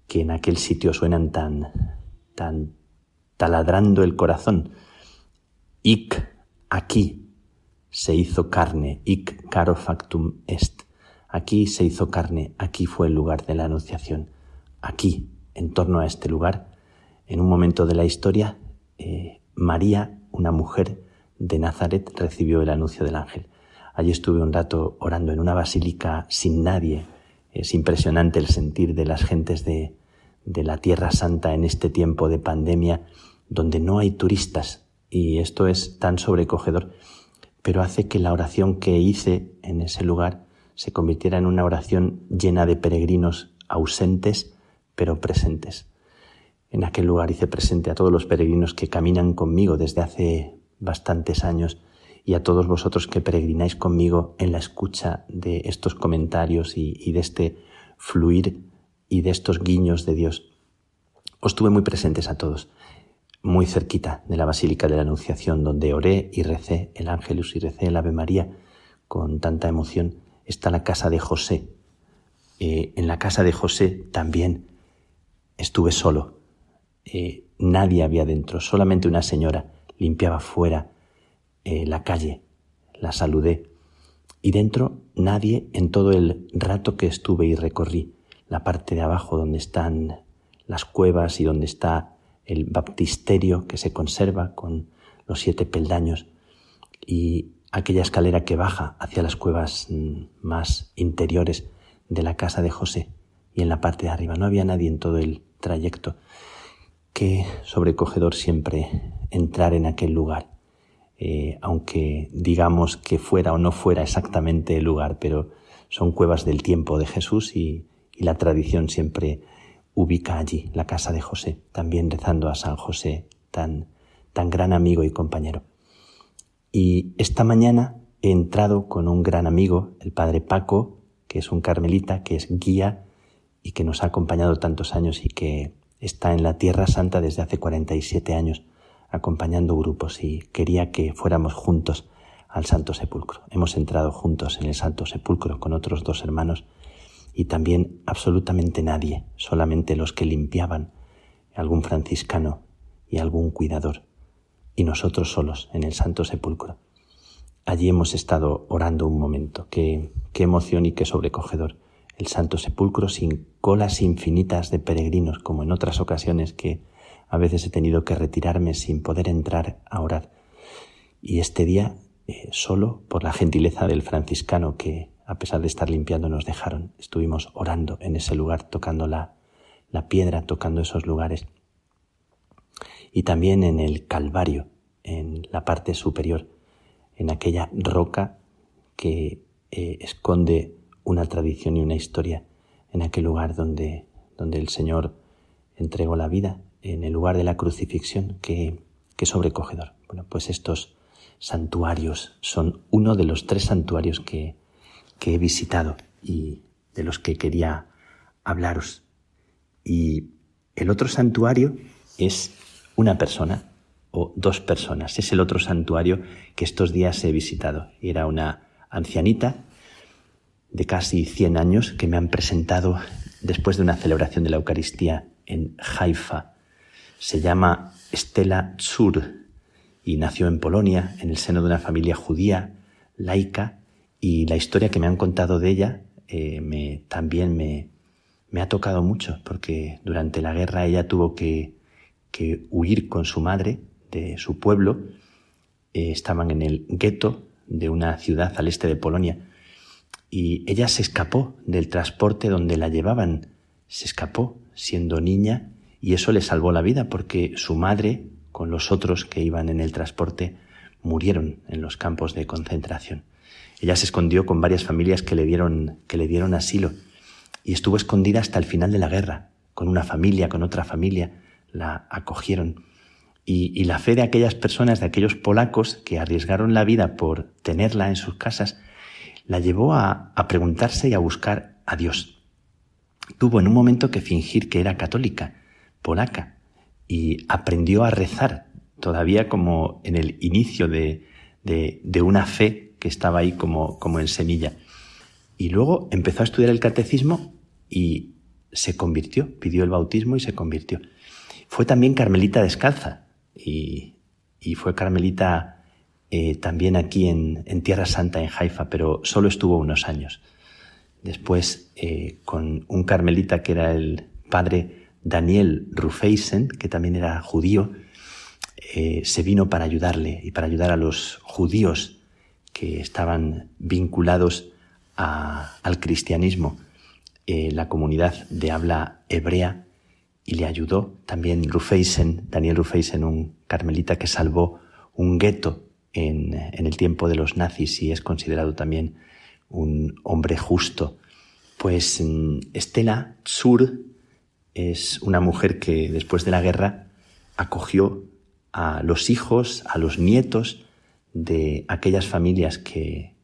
que en aquel sitio suenan tan, tan taladrando el corazón. Ic, aquí se hizo carne, ic caro factum est. Aquí se hizo carne, aquí fue el lugar de la anunciación. Aquí, en torno a este lugar, en un momento de la historia, eh, María, una mujer de Nazaret, recibió el anuncio del ángel. Allí estuve un rato orando en una basílica sin nadie, es impresionante el sentir de las gentes de, de la Tierra Santa en este tiempo de pandemia donde no hay turistas y esto es tan sobrecogedor, pero hace que la oración que hice en ese lugar se convirtiera en una oración llena de peregrinos ausentes pero presentes. En aquel lugar hice presente a todos los peregrinos que caminan conmigo desde hace bastantes años y a todos vosotros que peregrináis conmigo en la escucha de estos comentarios y, de este fluir y de estos guiños de Dios. Os tuve muy presentes a todos, muy cerquita de la Basílica de la Anunciación, donde oré y recé el Ángelus y recé el Ave María con tanta emoción, está la casa de José. Eh, en la casa de José también estuve solo. Eh, nadie había dentro, solamente una señora limpiaba fuera eh, la calle, la saludé. Y dentro nadie en todo el rato que estuve y recorrí la parte de abajo donde están las cuevas y donde está el baptisterio que se conserva con los siete peldaños y aquella escalera que baja hacia las cuevas mm, más interiores de la casa de José y en la parte de arriba. No había nadie en todo el trayecto. Qué sobrecogedor siempre entrar en aquel lugar eh, aunque digamos que fuera o no fuera exactamente el lugar, pero son cuevas del tiempo de Jesús y, la tradición siempre ubica allí la casa de José, también rezando a San José, tan, tan gran amigo y compañero. Y esta mañana he entrado con un gran amigo, el padre Paco, que es un carmelita, que es guía y que nos ha acompañado tantos años y que está en la Tierra Santa desde hace 47 años acompañando grupos y quería que fuéramos juntos al Santo Sepulcro. Hemos entrado juntos en el Santo Sepulcro con otros dos hermanos y también absolutamente nadie, solamente los que limpiaban, algún franciscano y algún cuidador, y nosotros solos en el Santo Sepulcro. Allí hemos estado orando un momento, qué, qué emoción y qué sobrecogedor. El Santo Sepulcro sin colas infinitas de peregrinos, como en otras ocasiones que a veces he tenido que retirarme sin poder entrar a orar. Y este día, eh, solo por la gentileza del franciscano que, a pesar de estar limpiando, nos dejaron, estuvimos orando en ese lugar, tocando la, la piedra, tocando esos lugares. Y también en el Calvario, en la parte superior, en aquella roca que eh, esconde una tradición y una historia, en aquel lugar donde, donde el Señor entregó la vida en el lugar de la crucifixión, que, sobrecogedor. Bueno, pues estos santuarios son uno de los tres santuarios que, que he visitado y de los que quería hablaros. Y el otro santuario es una persona, o dos personas. Es el otro santuario que estos días he visitado. Era una ancianita de casi 100 años que me han presentado después de una celebración de la Eucaristía en Haifa. Se llama Stella Tsur y nació en Polonia en el seno de una familia judía, laica, y la historia que me han contado de ella eh, me, también me, me ha tocado mucho, porque durante la guerra ella tuvo que, que huir con su madre de su pueblo. Eh, estaban en el gueto de una ciudad al este de Polonia y ella se escapó del transporte donde la llevaban. Se escapó siendo niña y eso le salvó la vida porque su madre, con los otros que iban en el transporte, murieron en los campos de concentración. Ella se escondió con varias familias que le dieron, que le dieron asilo y estuvo escondida hasta el final de la guerra, con una familia, con otra familia, la acogieron. Y, la fe de aquellas personas, de aquellos polacos que arriesgaron la vida por tenerla en sus casas, la llevó a, a preguntarse y a buscar a Dios. Tuvo en un momento que fingir que era católica, polaca, y aprendió a rezar, todavía como en el inicio de, de, una fe que estaba ahí como, como en semilla. Y luego empezó a estudiar el catecismo y se convirtió, pidió el bautismo y se convirtió. Fue también carmelita descalza y, y fue carmelita eh, también aquí en, Tierra Santa, en Haifa, pero solo estuvo unos años. Después, eh, con un carmelita que era el padre Daniel Rufeisen, que también era judío, eh, se vino para ayudarle y para ayudar a los judíos que estaban vinculados al cristianismo, eh, la comunidad de habla hebrea, y le ayudó también Rufeisen, Daniel Rufeisen, un carmelita que salvó un gueto en, el tiempo de los nazis y es considerado también un hombre justo. Pues mm, Estela Tsur es una mujer que después de la guerra acogió a los hijos, a los nietos de aquellas familias que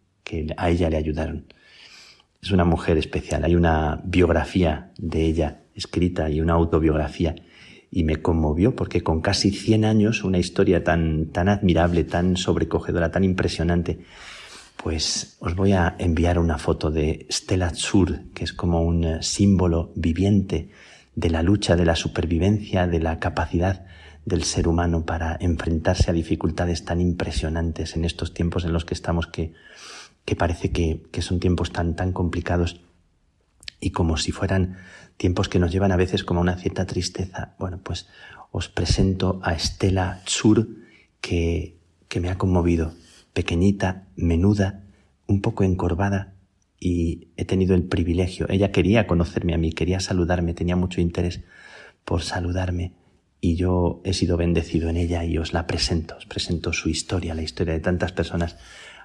a ella le ayudaron. Es una mujer especial. Hay una biografía de ella escrita y una autobiografía y me conmovió porque con casi 100 años, una historia tan, tan admirable, tan sobrecogedora, tan impresionante, pues os voy a enviar una foto de Stella Tsur, que es como un eh, símbolo viviente de la lucha, de la supervivencia, de la capacidad del ser humano para enfrentarse a dificultades tan impresionantes en estos tiempos en los que estamos que que parece que, son tiempos tan, tan complicados y como si fueran tiempos que nos llevan a veces como una cierta tristeza. Bueno, pues os presento a Estela Tsur, que, que me ha conmovido. Pequeñita, menuda, un poco encorvada, y he tenido el privilegio. Ella quería conocerme a mí, quería saludarme, tenía mucho interés por saludarme, y yo he sido bendecido en ella y os la presento, os presento su historia, la historia de tantas personas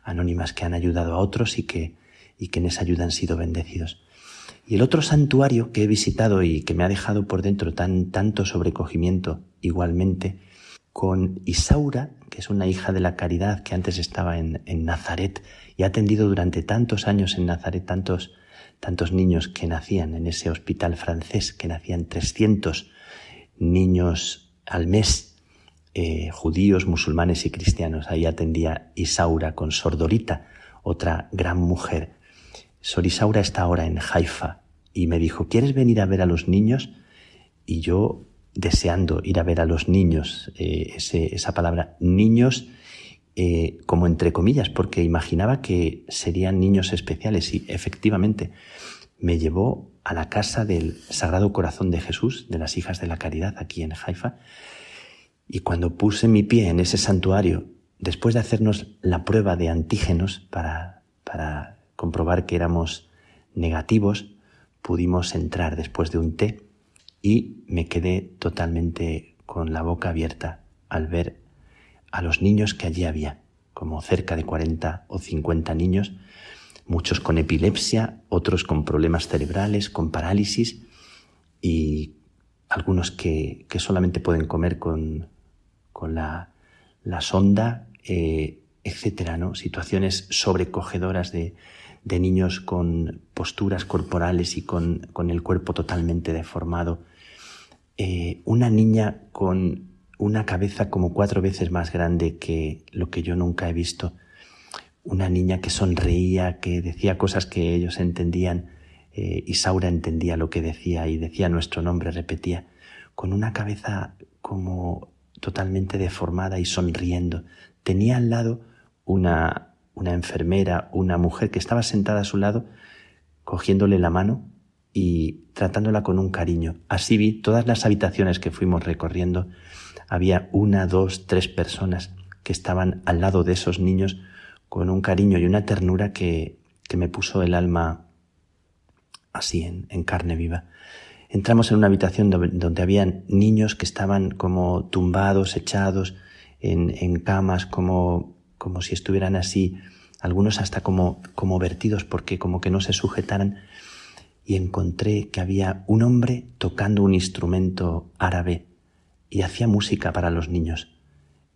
anónimas que han ayudado a otros y que, y que en esa ayuda han sido bendecidos. Y el otro santuario que he visitado y que me ha dejado por dentro tan, tanto sobrecogimiento igualmente, con Isaura, que es una hija de la caridad que antes estaba en, en Nazaret y ha atendido durante tantos años en Nazaret tantos, tantos niños que nacían en ese hospital francés, que nacían 300 niños al mes eh, judíos, musulmanes y cristianos. Ahí atendía Isaura con Sordorita, otra gran mujer. Sor Isaura está ahora en Haifa y me dijo, ¿quieres venir a ver a los niños? Y yo, deseando ir a ver a los niños, eh, esa palabra niños, eh, como entre comillas, porque imaginaba que serían niños especiales y efectivamente me llevó a la casa del Sagrado Corazón de Jesús, de las Hijas de la Caridad, aquí en Haifa, y cuando puse mi pie en ese santuario, después de hacernos la prueba de antígenos para comprobar que éramos negativos, pudimos entrar después de un té y me quedé totalmente con la boca abierta al ver a los niños que allí había, como cerca de 40 o 50 niños, muchos con epilepsia, otros con problemas cerebrales, con parálisis y algunos que, que solamente pueden comer con, con la, sonda, eh, etcétera, ¿no? Situaciones sobrecogedoras de, niños con posturas corporales y con, el cuerpo totalmente deformado. Eh, una niña con una cabeza como cuatro veces más grande que lo que yo nunca he visto, una niña que sonreía, que decía cosas que ellos entendían, eh, Isaura entendía lo que decía y decía nuestro nombre, repetía, con una cabeza como totalmente deformada y sonriendo. Tenía al lado una, una enfermera, una mujer que estaba sentada a su lado, cogiéndole la mano y tratándola con un cariño. Así vi todas las habitaciones que fuimos recorriendo. Había una, dos, tres personas que estaban al lado de esos niños con un cariño y una ternura que, que me puso el alma así en, carne viva. Entramos en una habitación donde, habían niños que estaban como tumbados, echados en, en camas, como, como si estuvieran así, algunos hasta como, como vertidos porque como que no se sujetaran. Y encontré que había un hombre tocando un instrumento árabe y hacía música para los niños.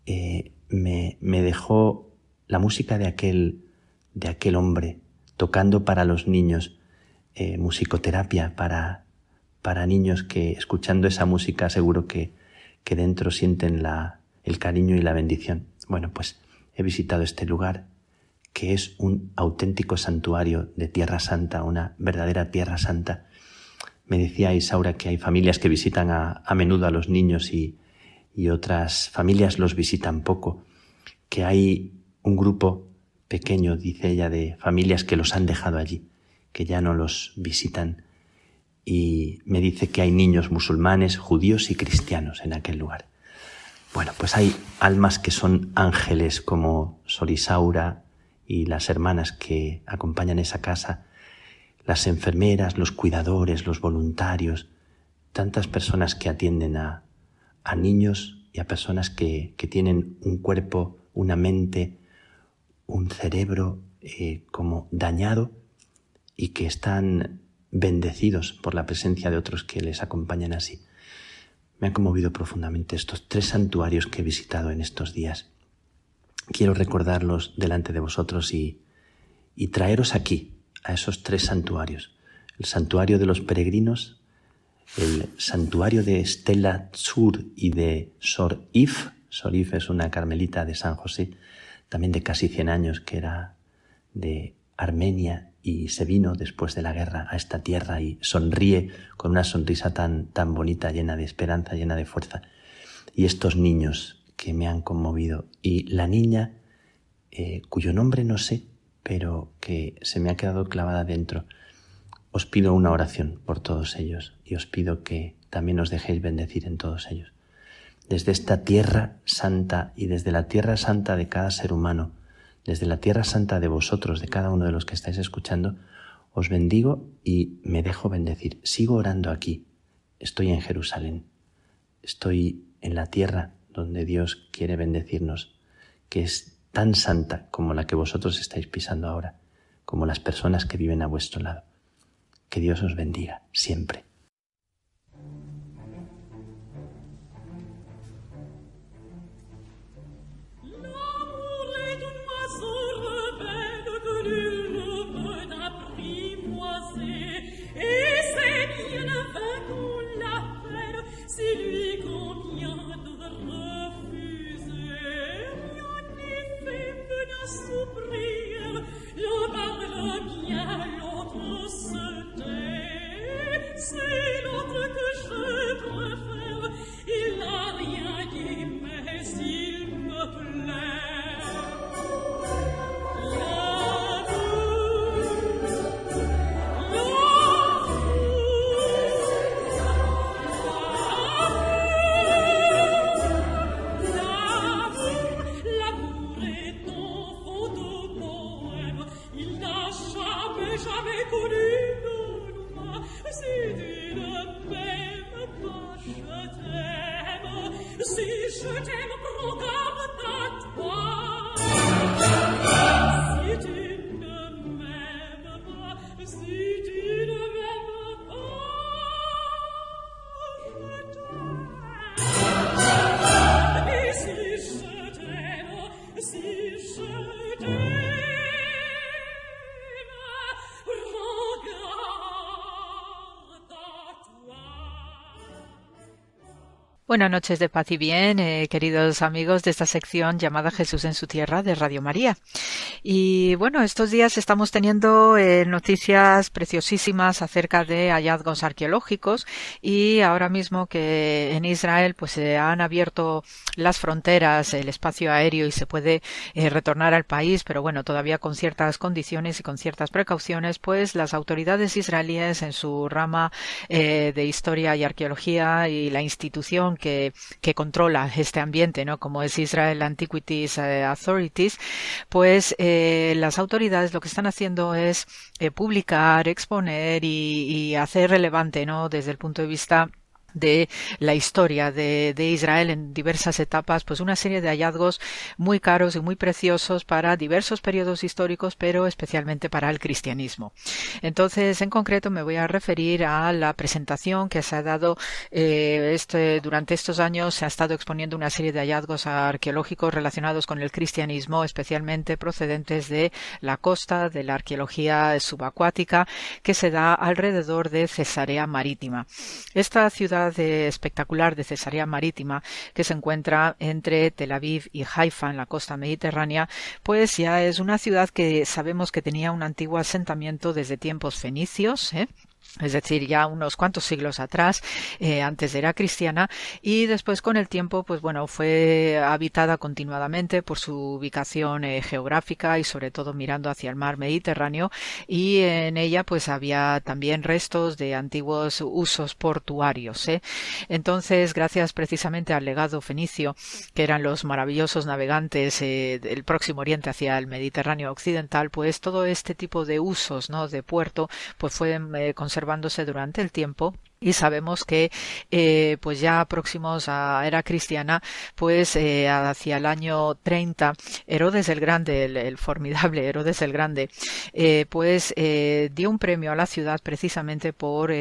Eh, me, me dejó la música de aquel, de aquel hombre tocando para los niños, eh, musicoterapia para, para niños que escuchando esa música seguro que, que dentro sienten la, el cariño y la bendición. Bueno, pues he visitado este lugar que es un auténtico santuario de Tierra Santa, una verdadera Tierra Santa. Me decía Isaura que hay familias que visitan a, menudo a los niños y otras familias los visitan poco, que hay un grupo pequeño, dice ella, de familias que los han dejado allí, que ya no los visitan y me dice que hay niños musulmanes, judíos y cristianos en aquel lugar. Bueno, pues hay almas que son ángeles como Sorisaura y las hermanas que acompañan esa casa, las enfermeras, los cuidadores, los voluntarios, tantas personas que atienden a, a niños y a personas que, que, tienen un cuerpo, una mente, un cerebro eh, como dañado y que están bendecidos por la presencia de otros que les acompañan así. Me han conmovido profundamente estos tres santuarios que he visitado en estos días. Quiero recordarlos delante de vosotros y, traeros aquí, a esos tres santuarios. El santuario de los peregrinos, el santuario de Stella Tsur y de Sor If. Sor If es una carmelita de San José, también de casi 100 años, que era de Armenia y se vino después de la guerra a esta tierra y sonríe con una sonrisa tan, tan bonita, llena de esperanza, llena de fuerza. Y estos niños que me han conmovido y la niña eh, cuyo nombre no sé, pero que se me ha quedado clavada dentro. Os pido una oración por todos ellos y os pido que también os dejéis bendecir en todos ellos. Desde esta tierra santa y desde la tierra santa de cada ser humano, desde la tierra santa de vosotros, de cada uno de los que estáis escuchando, os bendigo y me dejo bendecir. Sigo orando aquí. Estoy en Jerusalén. Estoy en la tierra donde Dios quiere bendecirnos, que es tan santa como la que vosotros estáis pisando ahora, como las personas que viven a vuestro lado. Que Dios os bendiga siempre. Buenas noches de paz y bien, eh, queridos amigos de esta sección llamada Jesús en su tierra de Radio María. Y bueno, estos días estamos teniendo eh, noticias preciosísimas acerca de hallazgos arqueológicos y ahora mismo que en Israel pues se han abierto las fronteras, el espacio aéreo y se puede eh, retornar al país, pero bueno, todavía con ciertas condiciones y con ciertas precauciones, pues las autoridades israelíes en su rama de historia y arqueología y la institución que, controla este ambiente, ¿no? Como es Israel Antiquities eh, Authorities, pues eh, las autoridades lo que están haciendo es eh, publicar, exponer y, hacer relevante, ¿no? Desde el punto de vista de la historia de, Israel en diversas etapas, pues una serie de hallazgos muy caros y muy preciosos para diversos periodos históricos, pero especialmente para el cristianismo. Entonces, en concreto, me voy a referir a la presentación que se ha dado eh, este, durante estos años. Se ha estado exponiendo una serie de hallazgos arqueológicos relacionados con el cristianismo, especialmente procedentes de la costa, de la arqueología subacuática, que se da alrededor de Cesarea Marítima. Esta ciudad espectacular de Cesarea Marítima que se encuentra entre Tel Aviv y Haifa en la costa mediterránea, pues ya es una ciudad que sabemos que tenía un antiguo asentamiento desde tiempos fenicios, ¿eh? Es decir, ya unos cuantos siglos atrás, eh, antes era cristiana, y después con el tiempo, pues bueno, fue habitada continuadamente por su ubicación eh, geográfica y sobre todo mirando hacia el mar Mediterráneo, y en ella pues había también restos de antiguos usos portuarios. ¿eh? Entonces, gracias precisamente al legado fenicio, que eran los maravillosos navegantes del próximo oriente hacia el Mediterráneo occidental, pues todo este tipo de usos, ¿no? de puerto, pues fue conservándose durante el tiempo y sabemos que eh, pues ya próximos a era cristiana pues eh, hacia el año 30 Herodes el Grande el, formidable Herodes el Grande eh, pues dio un premio a la ciudad precisamente por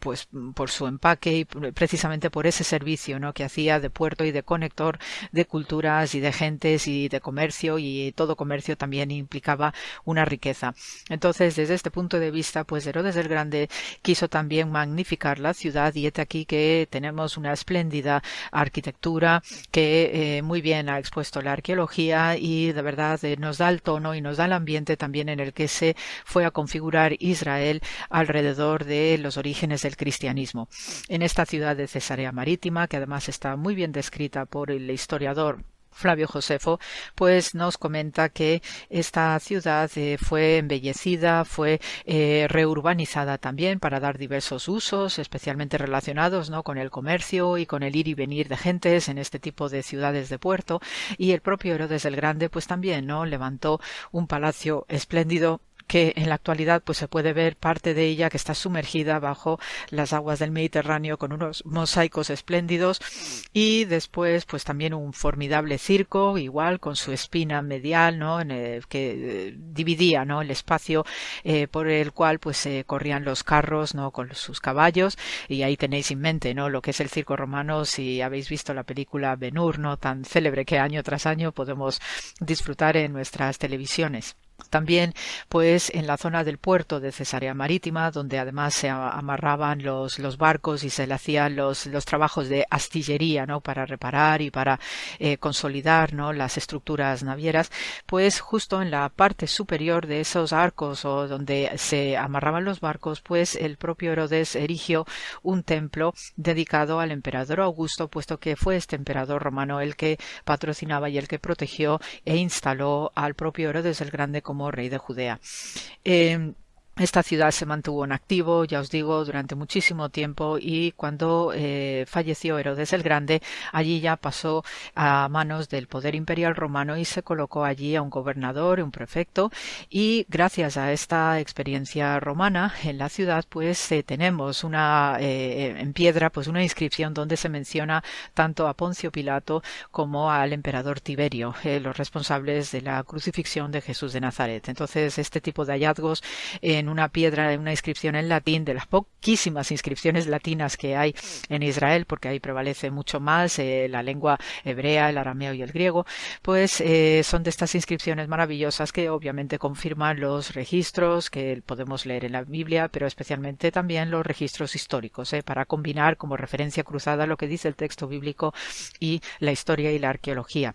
pues por su empaque y precisamente por ese servicio ¿no? que hacía de puerto y de conector de culturas y de gentes y de comercio y todo comercio también implicaba una riqueza entonces desde este punto de vista pues Herodes el Grande quiso también magnificar la ciudad y es aquí que tenemos una espléndida arquitectura que eh, muy bien ha expuesto la arqueología y de verdad eh, nos da el tono y nos da el ambiente también en el que se fue a configurar Israel alrededor de los orígenes del cristianismo. En esta ciudad de Cesarea Marítima, que además está muy bien descrita por el historiador Flavio Josefo, pues nos comenta que esta ciudad eh, fue embellecida, fue eh, reurbanizada también para dar diversos usos, especialmente relacionados ¿no? con el comercio y con el ir y venir de gentes en este tipo de ciudades de puerto. Y el propio Herodes el Grande, pues también no levantó un palacio espléndido que en la actualidad pues se puede ver parte de ella que está sumergida bajo las aguas del Mediterráneo con unos mosaicos espléndidos y después pues también un formidable circo igual con su espina medial no que eh, dividía no el espacio eh, por el cual pues se corrían los carros no con sus caballos. Y ahí tenéis en mente no lo que es el circo romano. Si habéis visto la película Ben-Hur no tan célebre que año tras año podemos disfrutar en nuestras televisiones también, pues, en la zona del puerto de Cesarea Marítima, donde además se amarraban los, los barcos y se le hacían los, los trabajos de astillería, ¿no? Para reparar y para eh, consolidar, ¿no? Las estructuras navieras, pues justo en la parte superior de esos arcos o donde se amarraban los barcos, pues el propio Herodes erigió un templo dedicado al emperador Augusto, puesto que fue este emperador romano el que patrocinaba y el que protegió e instaló al propio Herodes el Grande como rey de Judea. Eh, esta ciudad se mantuvo en activo, ya os digo, durante muchísimo tiempo y cuando eh, falleció Herodes el Grande, allí ya pasó a manos del poder imperial romano y se colocó allí a un gobernador, un prefecto y gracias a esta experiencia romana en la ciudad, pues eh, tenemos una eh, en piedra, pues una inscripción donde se menciona tanto a Poncio Pilato como al emperador Tiberio, los responsables de la crucifixión de Jesús de Nazaret. Entonces, este tipo de hallazgos en una piedra, una inscripción en latín, de las poquísimas inscripciones latinas que hay en Israel, porque ahí prevalece mucho más eh, la lengua hebrea, el arameo y el griego, pues eh, son de estas inscripciones maravillosas que obviamente confirman los registros que podemos leer en la Biblia, pero especialmente también los registros históricos, eh, para combinar como referencia cruzada lo que dice el texto bíblico y la historia y la arqueología.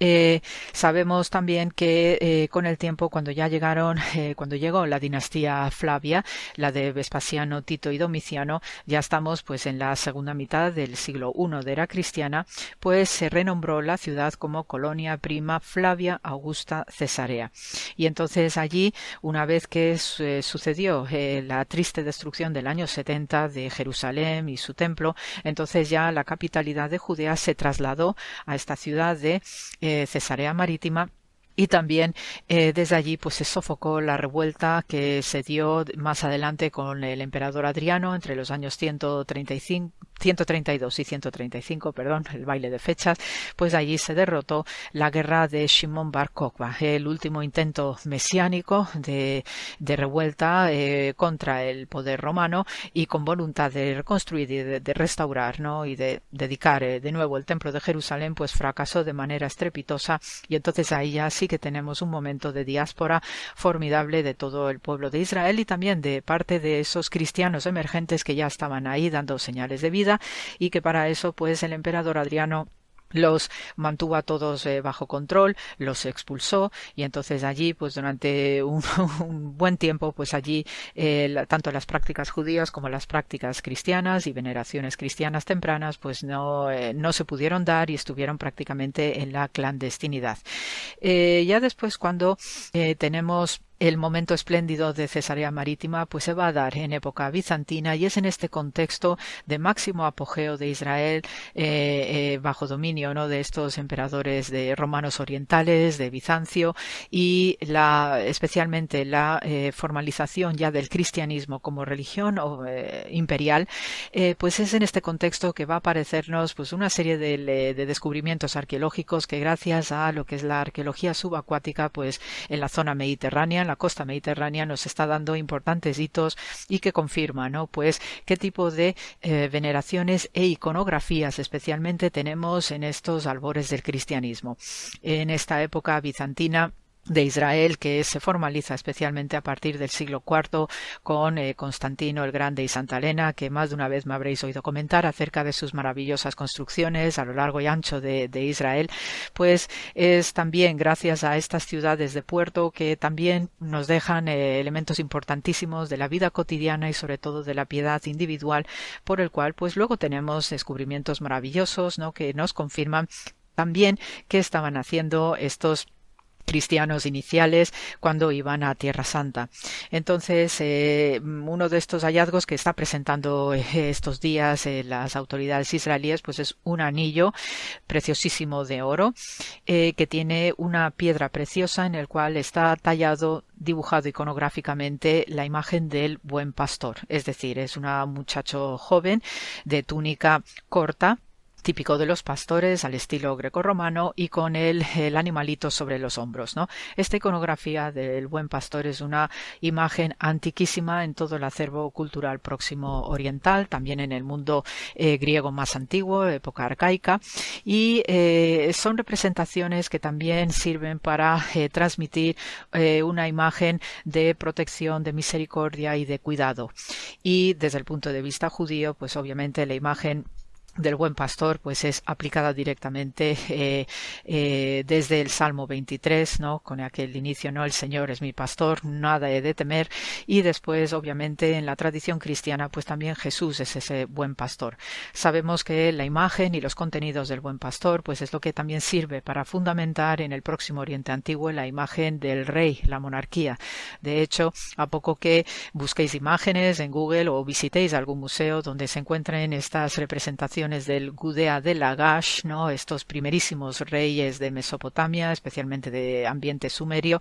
Eh, sabemos también que eh, con el tiempo, cuando ya llegaron, eh, cuando llegó la dinastía Flavia, la de Vespasiano, Tito y Domiciano, ya estamos pues en la segunda mitad del siglo I de era cristiana, pues se renombró la ciudad como Colonia Prima Flavia Augusta Cesarea. Y entonces allí, una vez que sucedió la triste destrucción del año 70 de Jerusalén y su templo, entonces ya la capitalidad de Judea se trasladó a esta ciudad de eh, Cesarea Marítima y también eh, desde allí pues se sofocó la revuelta que se dio más adelante con el emperador Adriano entre los años 135 132 y 135, perdón, el baile de fechas, pues allí se derrotó la guerra de Shimon Bar Kokhba, el último intento mesiánico de, revuelta eh, contra el poder romano y con voluntad de reconstruir y de, restaurar, ¿no? Y de dedicar eh, de nuevo el templo de Jerusalén, pues fracasó de manera estrepitosa y entonces ahí ya sí que tenemos un momento de diáspora formidable de todo el pueblo de Israel y también de parte de esos cristianos emergentes que ya estaban ahí dando señales de vida y que para eso pues el emperador Adriano los mantuvo a todos eh, bajo control, los expulsó y entonces allí, pues durante un, buen tiempo, pues allí eh, tanto las prácticas judías como las prácticas cristianas y veneraciones cristianas tempranas, pues no, eh, no se pudieron dar y estuvieron prácticamente en la clandestinidad. ya después, cuando tenemos el momento espléndido de Cesarea Marítima pues se va a dar en época bizantina y es en este contexto de máximo apogeo de Israel eh, eh, bajo dominio de estos emperadores de romanos orientales de Bizancio y la especialmente la eh, formalización ya del cristianismo como religión imperial pues es en este contexto que va a aparecernos pues una serie de, de descubrimientos arqueológicos que gracias a lo que es la arqueología subacuática pues en la zona mediterránea la costa mediterránea nos está dando importantes hitos y que confirma, ¿no? Pues qué tipo de eh, veneraciones e iconografías especialmente tenemos en estos albores del cristianismo. En esta época bizantina de Israel que se formaliza especialmente a partir del siglo IV con eh, Constantino el Grande y Santa Elena, que más de una vez me habréis oído comentar acerca de sus maravillosas construcciones a lo largo y ancho de, Israel, pues es también gracias a estas ciudades de puerto que también nos dejan eh, elementos importantísimos de la vida cotidiana y sobre todo de la piedad individual, por el cual pues luego tenemos descubrimientos maravillosos, ¿no? que nos confirman también que estaban haciendo estos cristianos iniciales cuando iban a Tierra Santa. Entonces, eh, uno de estos hallazgos que está presentando eh, estos días eh, las autoridades israelíes, pues es un anillo preciosísimo de oro que tiene una piedra preciosa en el cual está tallado dibujado iconográficamente la imagen del buen pastor, es decir, es un muchacho joven de túnica corta típico de los pastores al estilo grecorromano y con el, animalito sobre los hombros. ¿no? Esta iconografía del buen pastor es una imagen antiquísima en todo el acervo cultural próximo oriental, también en el mundo eh, griego más antiguo, época arcaica, y eh, son representaciones que también sirven para eh, transmitir una imagen de protección, de misericordia y de cuidado. Y desde el punto de vista judío, pues obviamente la imagen del buen pastor pues es aplicada directamente eh, eh, desde el Salmo 23 no con aquel inicio no el Señor es mi pastor nada he de temer y después obviamente en la tradición cristiana pues también Jesús es ese buen pastor. Sabemos que la imagen y los contenidos del buen pastor pues es lo que también sirve para fundamentar en el próximo Oriente Antiguo la imagen del rey la monarquía. De hecho a poco que busquéis imágenes en Google o visitéis algún museo donde se encuentren estas representaciones del Gudea de Lagash, ¿no? estos primerísimos reyes de Mesopotamia, especialmente de ambiente sumerio,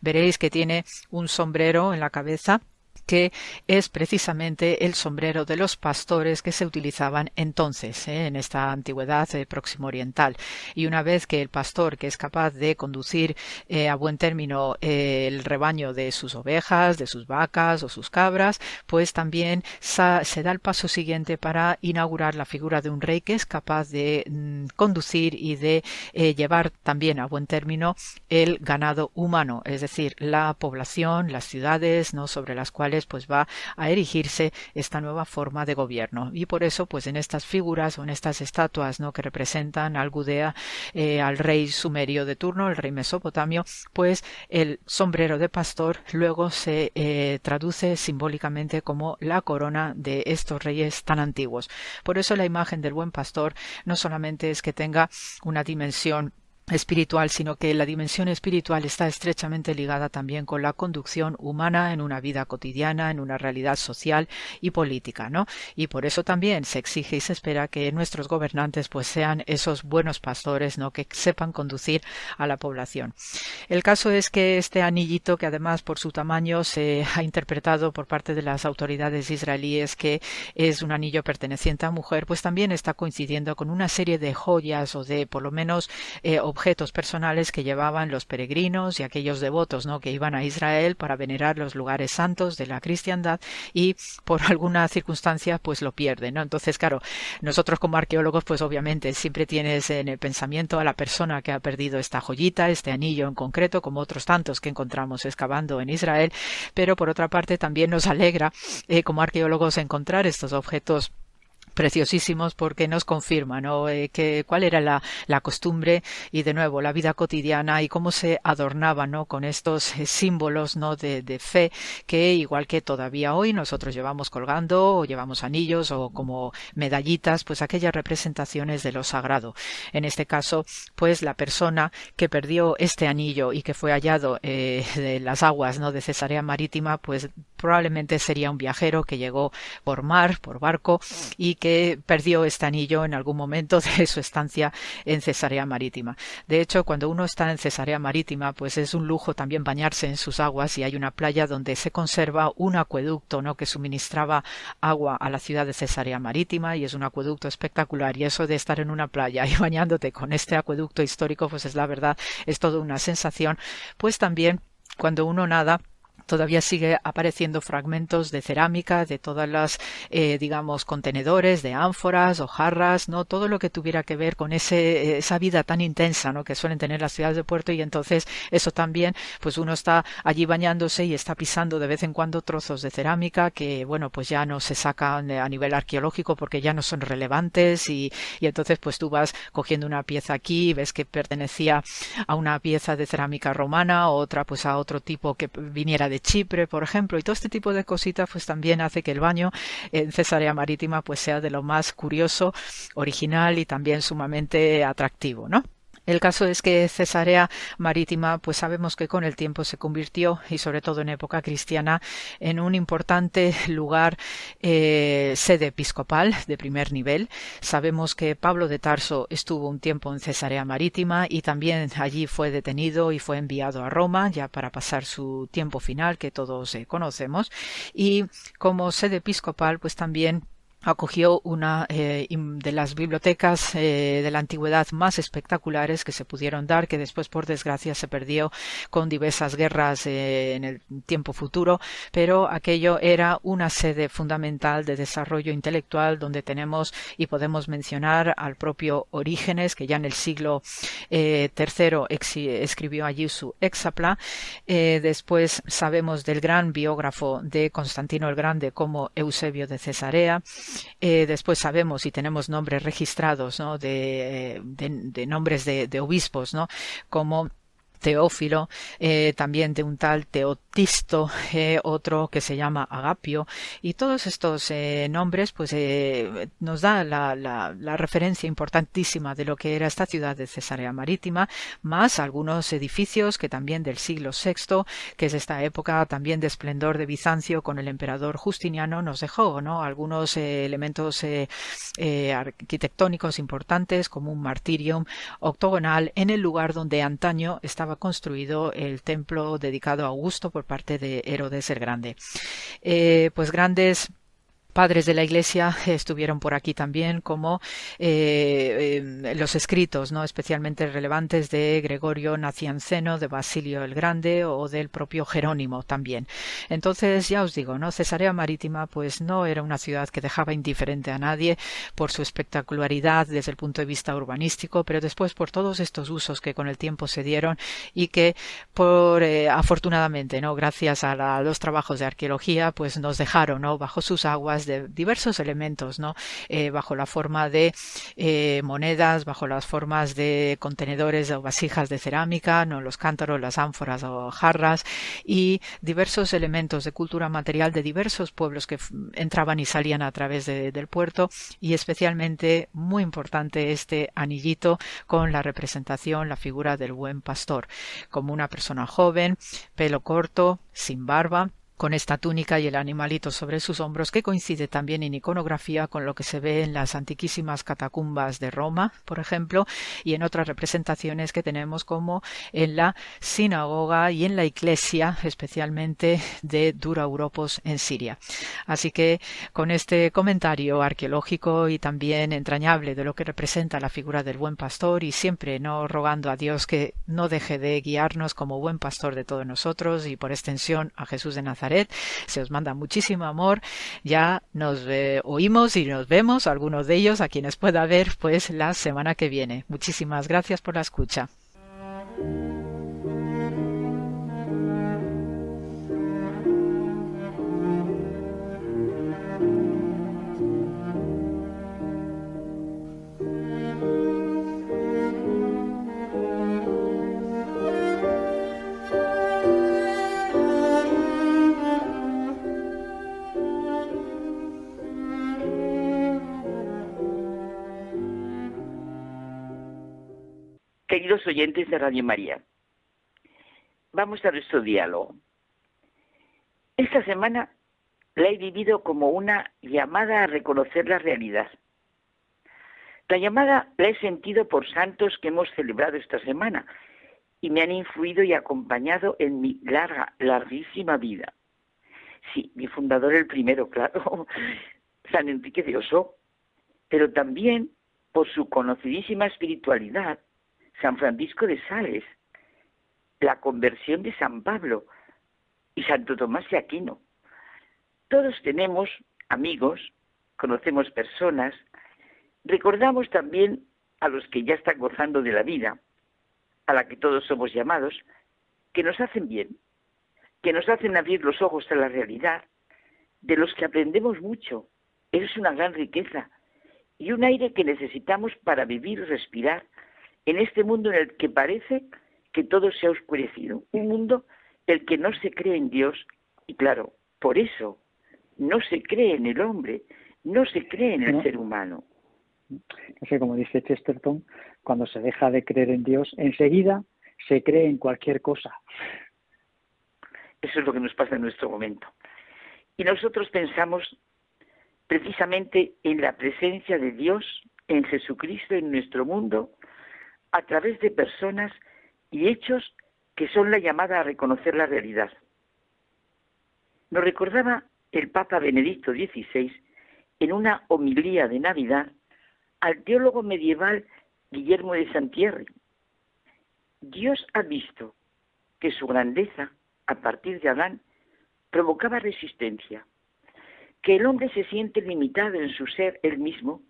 veréis que tiene un sombrero en la cabeza que es precisamente el sombrero de los pastores que se utilizaban entonces ¿eh? en esta antigüedad eh, próximo oriental. Y una vez que el pastor, que es capaz de conducir eh, a buen término el rebaño de sus ovejas, de sus vacas o sus cabras, pues también se da el paso siguiente para inaugurar la figura de un rey que es capaz de mm, conducir y de llevar también a buen término el ganado humano, es decir, la población, las ciudades, no sobre las cuales pues va a erigirse esta nueva forma de gobierno. Y por eso pues en estas figuras o en estas estatuas no que representan al Gudea eh, al rey sumerio de turno el rey mesopotamio pues el sombrero de pastor luego se eh, traduce simbólicamente como la corona de estos reyes tan antiguos. Por eso la imagen del buen pastor no solamente es que tenga una dimensión espiritual, sino que la dimensión espiritual está estrechamente ligada también con la conducción humana en una vida cotidiana, en una realidad social y política, ¿no? Y por eso también se exige y se espera que nuestros gobernantes pues sean esos buenos pastores, ¿no? Que sepan conducir a la población. El caso es que este anillito, que además por su tamaño se ha interpretado por parte de las autoridades israelíes que es un anillo perteneciente a mujer, pues también está coincidiendo con una serie de joyas o de por lo menos eh, objetos personales que llevaban los peregrinos y aquellos devotos ¿no? que iban a Israel para venerar los lugares santos de la cristiandad y por alguna circunstancia pues lo pierden. Entonces, claro, nosotros como arqueólogos pues obviamente siempre tienes en el pensamiento a la persona que ha perdido esta joyita, este anillo en concreto, como otros tantos que encontramos excavando en Israel, pero por otra parte también nos alegra eh, como arqueólogos encontrar estos objetos preciosísimos porque nos confirman ¿no? Eh, que cuál era la, la, costumbre y de nuevo la vida cotidiana y cómo se adornaba ¿no? con estos eh, símbolos ¿no? de, de, fe que igual que todavía hoy nosotros llevamos colgando o llevamos anillos o como medallitas pues aquellas representaciones de lo sagrado en este caso pues la persona que perdió este anillo y que fue hallado eh, de las aguas ¿no? de Cesarea Marítima pues probablemente sería un viajero que llegó por mar por barco y que perdió este anillo en algún momento de su estancia en Cesarea Marítima. De hecho, cuando uno está en Cesarea Marítima, pues es un lujo también bañarse en sus aguas y hay una playa donde se conserva un acueducto, ¿no? que suministraba agua a la ciudad de Cesarea Marítima y es un acueducto espectacular y eso de estar en una playa y bañándote con este acueducto histórico, pues es la verdad, es toda una sensación, pues también cuando uno nada todavía sigue apareciendo fragmentos de cerámica de todas las eh, digamos contenedores de ánforas o jarras no todo lo que tuviera que ver con ese esa vida tan intensa no que suelen tener las ciudades de puerto y entonces eso también pues uno está allí bañándose y está pisando de vez en cuando trozos de cerámica que bueno pues ya no se sacan a nivel arqueológico porque ya no son relevantes y, y entonces pues tú vas cogiendo una pieza aquí ves que pertenecía a una pieza de cerámica romana otra pues a otro tipo que viniera de de Chipre, por ejemplo, y todo este tipo de cositas pues también hace que el baño en Cesarea Marítima pues sea de lo más curioso, original y también sumamente atractivo, ¿no? El caso es que Cesarea Marítima, pues sabemos que con el tiempo se convirtió, y sobre todo en época cristiana, en un importante lugar eh, sede episcopal de primer nivel. Sabemos que Pablo de Tarso estuvo un tiempo en Cesarea Marítima y también allí fue detenido y fue enviado a Roma ya para pasar su tiempo final que todos eh, conocemos. Y como sede episcopal, pues también acogió una eh, de las bibliotecas eh, de la antigüedad más espectaculares que se pudieron dar, que después, por desgracia, se perdió con diversas guerras eh, en el tiempo futuro, pero aquello era una sede fundamental de desarrollo intelectual donde tenemos y podemos mencionar al propio Orígenes, que ya en el siglo III escribió allí su Exapla. después sabemos del gran biógrafo de Constantino el Grande como Eusebio de Cesarea, eh, después sabemos y tenemos nombres registrados ¿no? de, de, nombres de, de obispos, ¿no? como Teófilo, eh, también de un tal Teotisto, eh, otro que se llama Agapio, y todos estos eh, nombres pues nos da la, referencia importantísima de lo que era esta ciudad de Cesarea Marítima, más algunos edificios que también del siglo VI, que es esta época también de esplendor de Bizancio con el emperador Justiniano, nos dejó ¿no? algunos elementos arquitectónicos importantes como un martirium octogonal en el lugar donde antaño estaba construido el templo dedicado a Augusto por parte de Herodes el Grande. Eh, pues grandes padres de la Iglesia estuvieron por aquí también, como eh, em, los escritos, no especialmente relevantes de Gregorio Nacianceno, de Basilio el Grande o del propio Jerónimo también. Entonces, ya os digo, no Cesarea Marítima, pues no era una ciudad que dejaba indiferente a nadie por su espectacularidad desde el punto de vista urbanístico, pero después por todos estos usos que con el tiempo se dieron y que, por eh, afortunadamente, no gracias a, los trabajos de arqueología, pues nos dejaron, no bajo sus aguas de diversos elementos, ¿no? Eh, bajo la forma de eh, monedas, bajo las formas de contenedores o vasijas de cerámica, ¿no? Los cántaros, las ánforas o jarras y diversos elementos de cultura material de diversos pueblos que entraban y salían a través del puerto y especialmente muy importante este anillito con la representación, la figura del buen pastor, como una persona joven, pelo corto, sin barba, con esta túnica y el animalito sobre sus hombros que coincide también en iconografía con lo que se ve en las antiquísimas catacumbas de Roma, por ejemplo, y en otras representaciones que tenemos como en la sinagoga y en la iglesia, especialmente de Dura Europos en Siria. Así que con este comentario arqueológico y también entrañable de lo que representa la figura del buen pastor y siempre no rogando a Dios que no deje de guiarnos como buen pastor de todos nosotros y por extensión a Jesús de Nazaret se os manda muchísimo amor. Ya nos eh, oímos y nos vemos, algunos de ellos, a quienes pueda ver, pues la semana que viene. Muchísimas gracias por la escucha. Oyentes de Radio María, vamos a nuestro diálogo. Esta semana la he vivido como una llamada a reconocer la realidad. La llamada la he sentido por santos que hemos celebrado esta semana y me han influido y acompañado en mi larga, larguísima vida. Sí, mi fundador el primero, claro, San Enrique de Oso, pero también por su conocidísima espiritualidad San Francisco de Sales, la conversión de San Pablo y Santo Tomás de Aquino. Todos tenemos amigos, conocemos personas, recordamos también a los que ya están gozando de la vida, a la que todos somos llamados, que nos hacen bien, que nos hacen abrir los ojos a la realidad, de los que aprendemos mucho. Es una gran riqueza y un aire que necesitamos para vivir y respirar en este mundo en el que parece que todo se ha oscurecido, un mundo el que no se cree en Dios y claro, por eso no se cree en el hombre, no se cree en el ser humano. No sé, como dice Chesterton, cuando se deja de creer en Dios, enseguida se cree en cualquier cosa. Eso es lo que nos pasa en nuestro momento. Y nosotros pensamos precisamente en la presencia de Dios, en Jesucristo, en nuestro mundo, a través de personas y hechos que son la llamada a reconocer la realidad. Nos recordaba el Papa Benedicto XVI en una homilía de Navidad al teólogo medieval Guillermo de Santierre. Dios ha visto que su grandeza, a partir de Adán, provocaba resistencia, que el hombre se siente limitado en su ser él mismo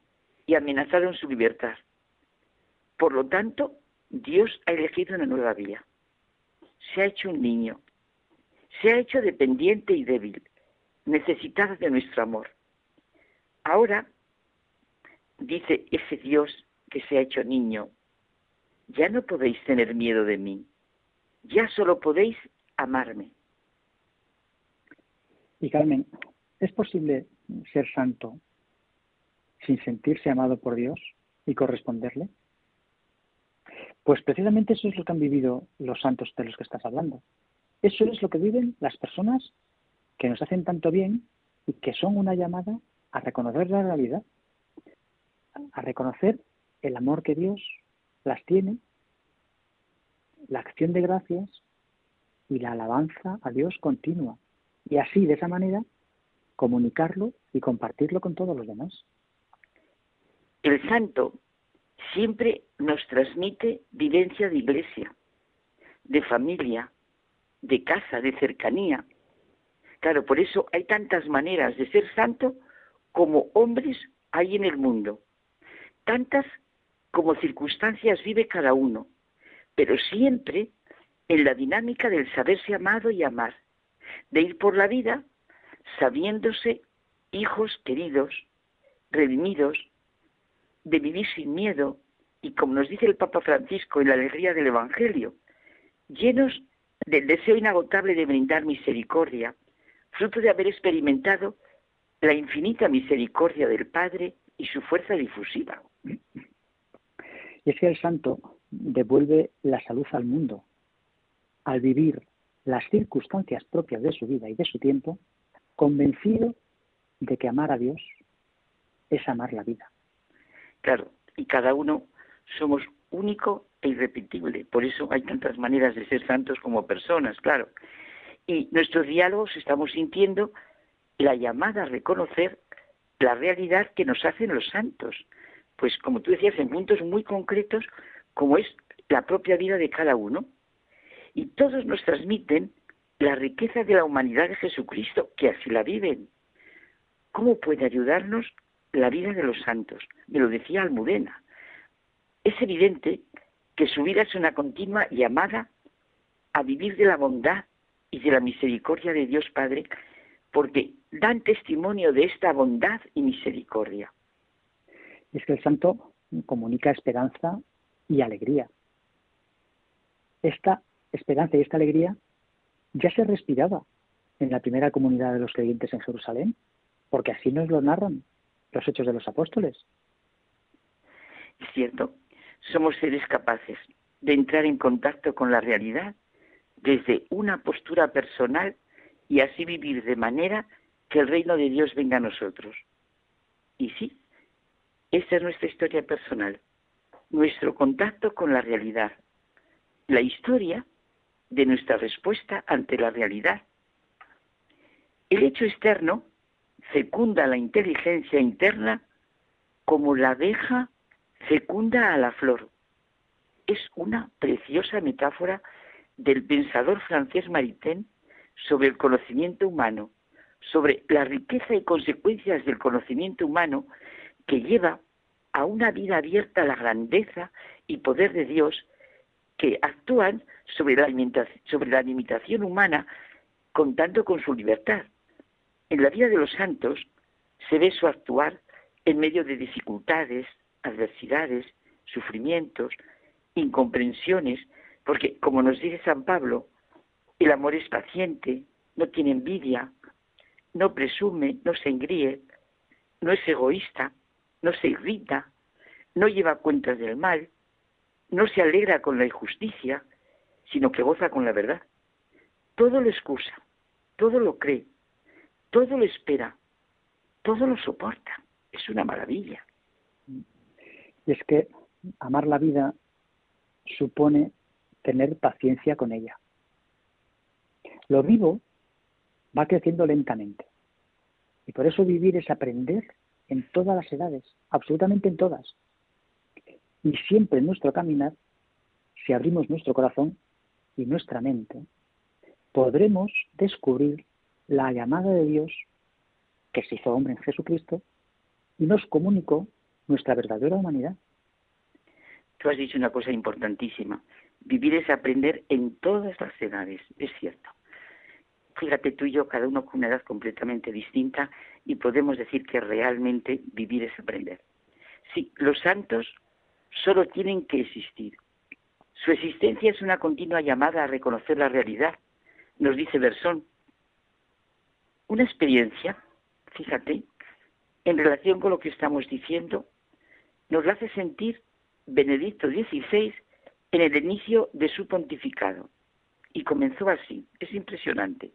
y amenazado en su libertad. Por lo tanto, Dios ha elegido una nueva vía. Se ha hecho un niño. Se ha hecho dependiente y débil, necesitado de nuestro amor. Ahora, dice ese Dios que se ha hecho niño, ya no podéis tener miedo de mí, ya solo podéis amarme. Y Carmen, ¿es posible ser santo sin sentirse amado por Dios y corresponderle? Pues precisamente eso es lo que han vivido los santos de los que estás hablando. Eso es lo que viven las personas que nos hacen tanto bien y que son una llamada a reconocer la realidad, a reconocer el amor que Dios las tiene la acción de gracias y la alabanza a Dios continua. Y así, de esa manera, comunicarlo y compartirlo con todos los demás. El santo siempre nos transmite vivencia de iglesia, de familia, de casa, de cercanía. Claro, por eso hay tantas maneras de ser santo como hombres hay en el mundo. Tantas como circunstancias vive cada uno, pero siempre en la dinámica del saberse amado y amar, de ir por la vida sabiéndose hijos queridos, redimidos, de vivir sin miedo y, como nos dice el Papa Francisco en la alegría del Evangelio, llenos del deseo inagotable de brindar misericordia, fruto de haber experimentado la infinita misericordia del Padre y su fuerza difusiva. Y es que el santo devuelve la salud al mundo. Al vivir las circunstancias propias de su vida y de su tiempo, convencido de que amar a Dios es amar la vida. Claro, y cada uno somos único e irrepetible. Por eso hay tantas maneras de ser santos como personas, claro. Y nuestros diálogos estamos sintiendo la llamada a reconocer la realidad que nos hacen los santos. Pues como tú decías, en puntos muy concretos, como es la propia vida de cada uno. Y todos nos transmiten la riqueza de la humanidad de Jesucristo, que así la viven. ¿Cómo puede ayudarnos la vida de los santos? Me lo decía Almudena. Es evidente que su vida es una continua llamada a vivir de la bondad y de la misericordia de Dios Padre, porque dan testimonio de esta bondad y misericordia. Es que el santo comunica esperanza y alegría. Esta esperanza y esta alegría ya se respiraba en la primera comunidad de los creyentes en Jerusalén, porque así nos lo narran los hechos de los apóstoles. Es cierto, somos seres capaces de entrar en contacto con la realidad desde una postura personal y así vivir de manera que el reino de Dios venga a nosotros. Y sí, esta es nuestra historia personal, nuestro contacto con la realidad, la historia de nuestra respuesta ante la realidad. El hecho externo fecunda la inteligencia interna como la abeja fecunda a la flor. Es una preciosa metáfora del pensador francés Maritain sobre el conocimiento humano, sobre la riqueza y consecuencias del conocimiento humano que lleva a una vida abierta a la grandeza y poder de Dios que actúan sobre la, sobre la limitación humana contando con su libertad. En la vida de los santos se ve su actuar en medio de dificultades, adversidades, sufrimientos, incomprensiones, porque como nos dice San Pablo, el amor es paciente, no tiene envidia, no presume, no se engríe, no es egoísta, no se irrita, no lleva cuentas del mal, no se alegra con la injusticia, sino que goza con la verdad. Todo lo excusa, todo lo cree, todo lo espera, todo lo soporta. Es una maravilla. Y es que amar la vida supone tener paciencia con ella. Lo vivo va creciendo lentamente. Y por eso vivir es aprender en todas las edades, absolutamente en todas. Y siempre en nuestro caminar, si abrimos nuestro corazón y nuestra mente, podremos descubrir la llamada de Dios que se hizo hombre en Jesucristo y nos comunicó nuestra verdadera humanidad. Tú has dicho una cosa importantísima. Vivir es aprender en todas las edades, es cierto. Fíjate tú y yo, cada uno con una edad completamente distinta, y podemos decir que realmente vivir es aprender. Sí, los santos solo tienen que existir. Su existencia es una continua llamada a reconocer la realidad, nos dice Bersón. Una experiencia, fíjate, en relación con lo que estamos diciendo, nos la hace sentir Benedicto XVI en el inicio de su pontificado. Y comenzó así, es impresionante.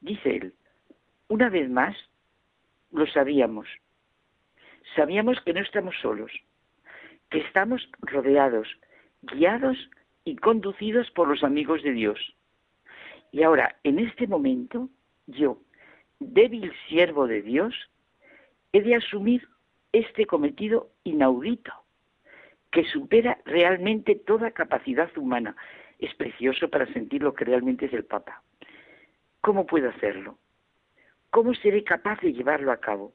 Dice él, una vez más, lo sabíamos. Sabíamos que no estamos solos, que estamos rodeados, guiados y conducidos por los amigos de Dios. Y ahora, en este momento, yo, débil siervo de Dios, he de asumir este cometido inaudito, que supera realmente toda capacidad humana. Es precioso para sentir lo que realmente es el Papa. ¿Cómo puedo hacerlo? ¿Cómo seré capaz de llevarlo a cabo?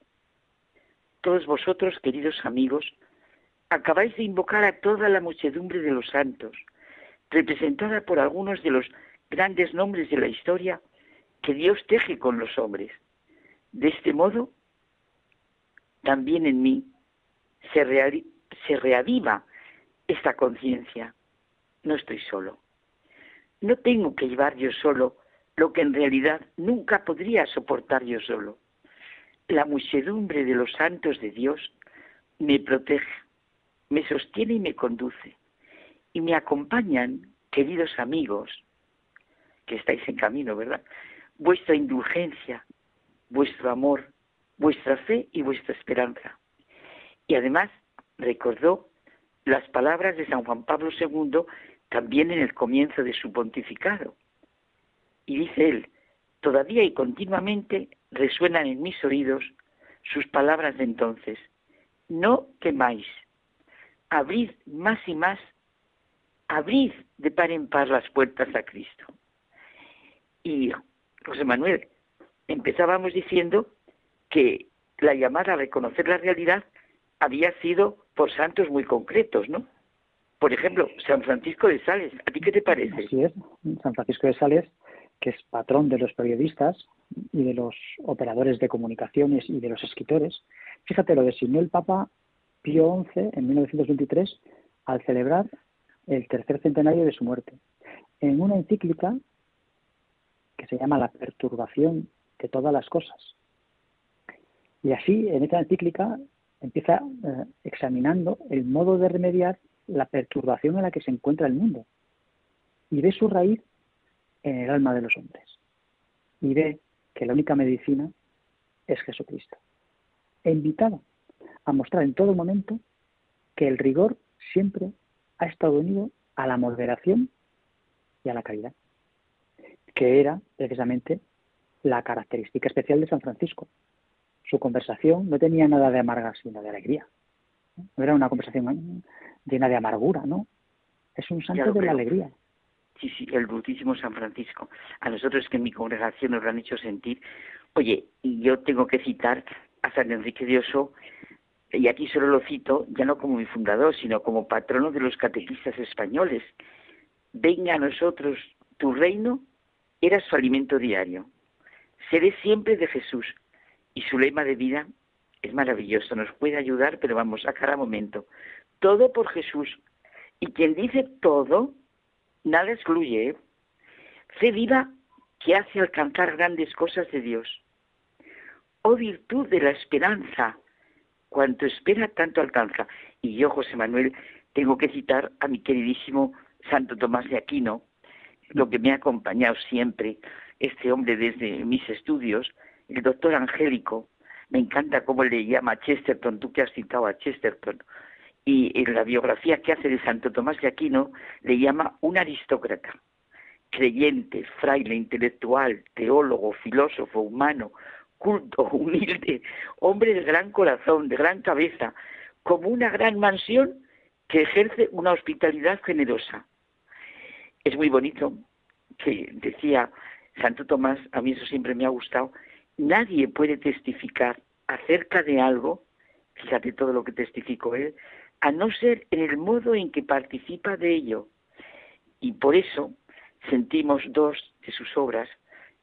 Todos vosotros, queridos amigos, acabáis de invocar a toda la muchedumbre de los santos, representada por algunos de los grandes nombres de la historia que Dios teje con los hombres. De este modo, también en mí se, se reaviva esta conciencia. No estoy solo. No tengo que llevar yo solo lo que en realidad nunca podría soportar yo solo. La muchedumbre de los santos de Dios me protege, me sostiene y me conduce. Y me acompañan, queridos amigos, que estáis en camino, ¿verdad? Vuestra indulgencia, vuestro amor, vuestra fe y vuestra esperanza. Y además recordó las palabras de San Juan Pablo II también en el comienzo de su pontificado. Y dice él, todavía y continuamente resuenan en mis oídos sus palabras de entonces. No quemáis, abrid más y más, abrid de par en par las puertas a Cristo. Y José Manuel, empezábamos diciendo que la llamada a reconocer la realidad había sido por santos muy concretos, ¿no? Por ejemplo, San Francisco de Sales. ¿A ti qué te parece? Así es, San Francisco de Sales, que es patrón de los periodistas y de los operadores de comunicaciones y de los escritores. Fíjate, lo designó el Papa Pío XI en 1923 al celebrar el tercer centenario de su muerte. En una encíclica que se llama La perturbación de todas las cosas. Y así, en esta encíclica, empieza eh, examinando el modo de remediar la perturbación en la que se encuentra el mundo y ve su raíz en el alma de los hombres y ve que la única medicina es Jesucristo. E invitado a mostrar en todo momento que el rigor siempre ha estado unido a la moderación y a la caridad, que era precisamente la característica especial de San Francisco, su conversación no tenía nada de amarga, sino de alegría. No era una conversación llena de amargura, ¿no? Es un santo de la alegría. Sí, sí, el brutísimo San Francisco. A nosotros que en mi congregación nos lo han hecho sentir. Oye, y yo tengo que citar a San Enrique de Oso, y aquí solo lo cito, ya no como mi fundador, sino como patrono de los catequistas españoles. Venga a nosotros tu reino, era su alimento diario. Seré siempre de Jesús, y su lema de vida es maravilloso, nos puede ayudar, pero vamos, a cada momento. Todo por Jesús. Y quien dice todo, nada excluye. ¿eh? Fe viva que hace alcanzar grandes cosas de Dios. Oh virtud de la esperanza, cuanto espera tanto alcanza. Y yo, José Manuel, tengo que citar a mi queridísimo Santo Tomás de Aquino, lo que me ha acompañado siempre, este hombre desde mis estudios, el doctor Angélico, me encanta cómo le llama Chesterton, tú que has citado a Chesterton, y en la biografía que hace de Santo Tomás de Aquino le llama un aristócrata, creyente, fraile, intelectual, teólogo, filósofo, humano, culto, humilde, hombre de gran corazón, de gran cabeza, como una gran mansión que ejerce una hospitalidad generosa. Es muy bonito que decía Santo Tomás, a mí eso siempre me ha gustado, nadie puede testificar acerca de algo, fíjate todo lo que testificó él, a no ser en el modo en que participa de ello. Y por eso sentimos dos de sus obras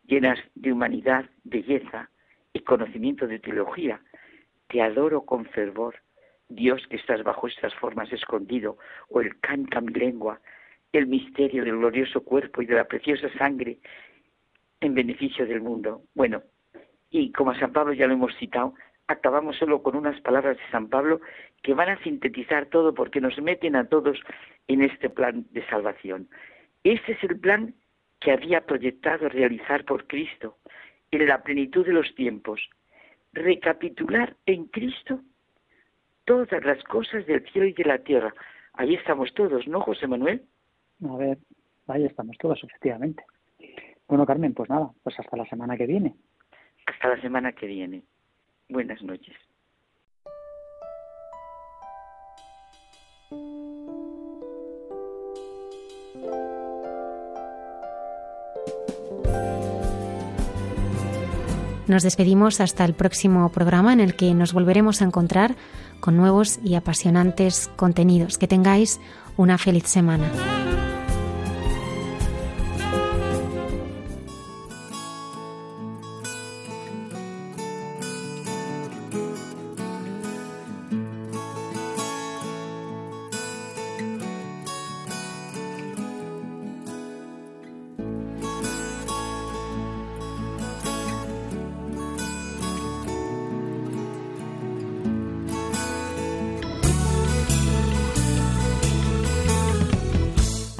llenas de humanidad, belleza y conocimiento de teología. Te adoro con fervor, Dios que estás bajo estas formas escondido, o el canta mi lengua, el misterio del glorioso cuerpo y de la preciosa sangre en beneficio del mundo. Bueno, y como a San Pablo ya lo hemos citado, acabamos solo con unas palabras de San Pablo que van a sintetizar todo porque nos meten a todos en este plan de salvación. Este es el plan que había proyectado realizar por Cristo en la plenitud de los tiempos. Recapitular en Cristo todas las cosas del cielo y de la tierra. Ahí estamos todos, ¿no, José Manuel? A ver, ahí estamos todos, efectivamente. Bueno, Carmen, pues nada, pues hasta la semana que viene. Hasta la semana que viene. Buenas noches. Nos despedimos hasta el próximo programa en el que nos volveremos a encontrar con nuevos y apasionantes contenidos. Que tengáis una feliz semana.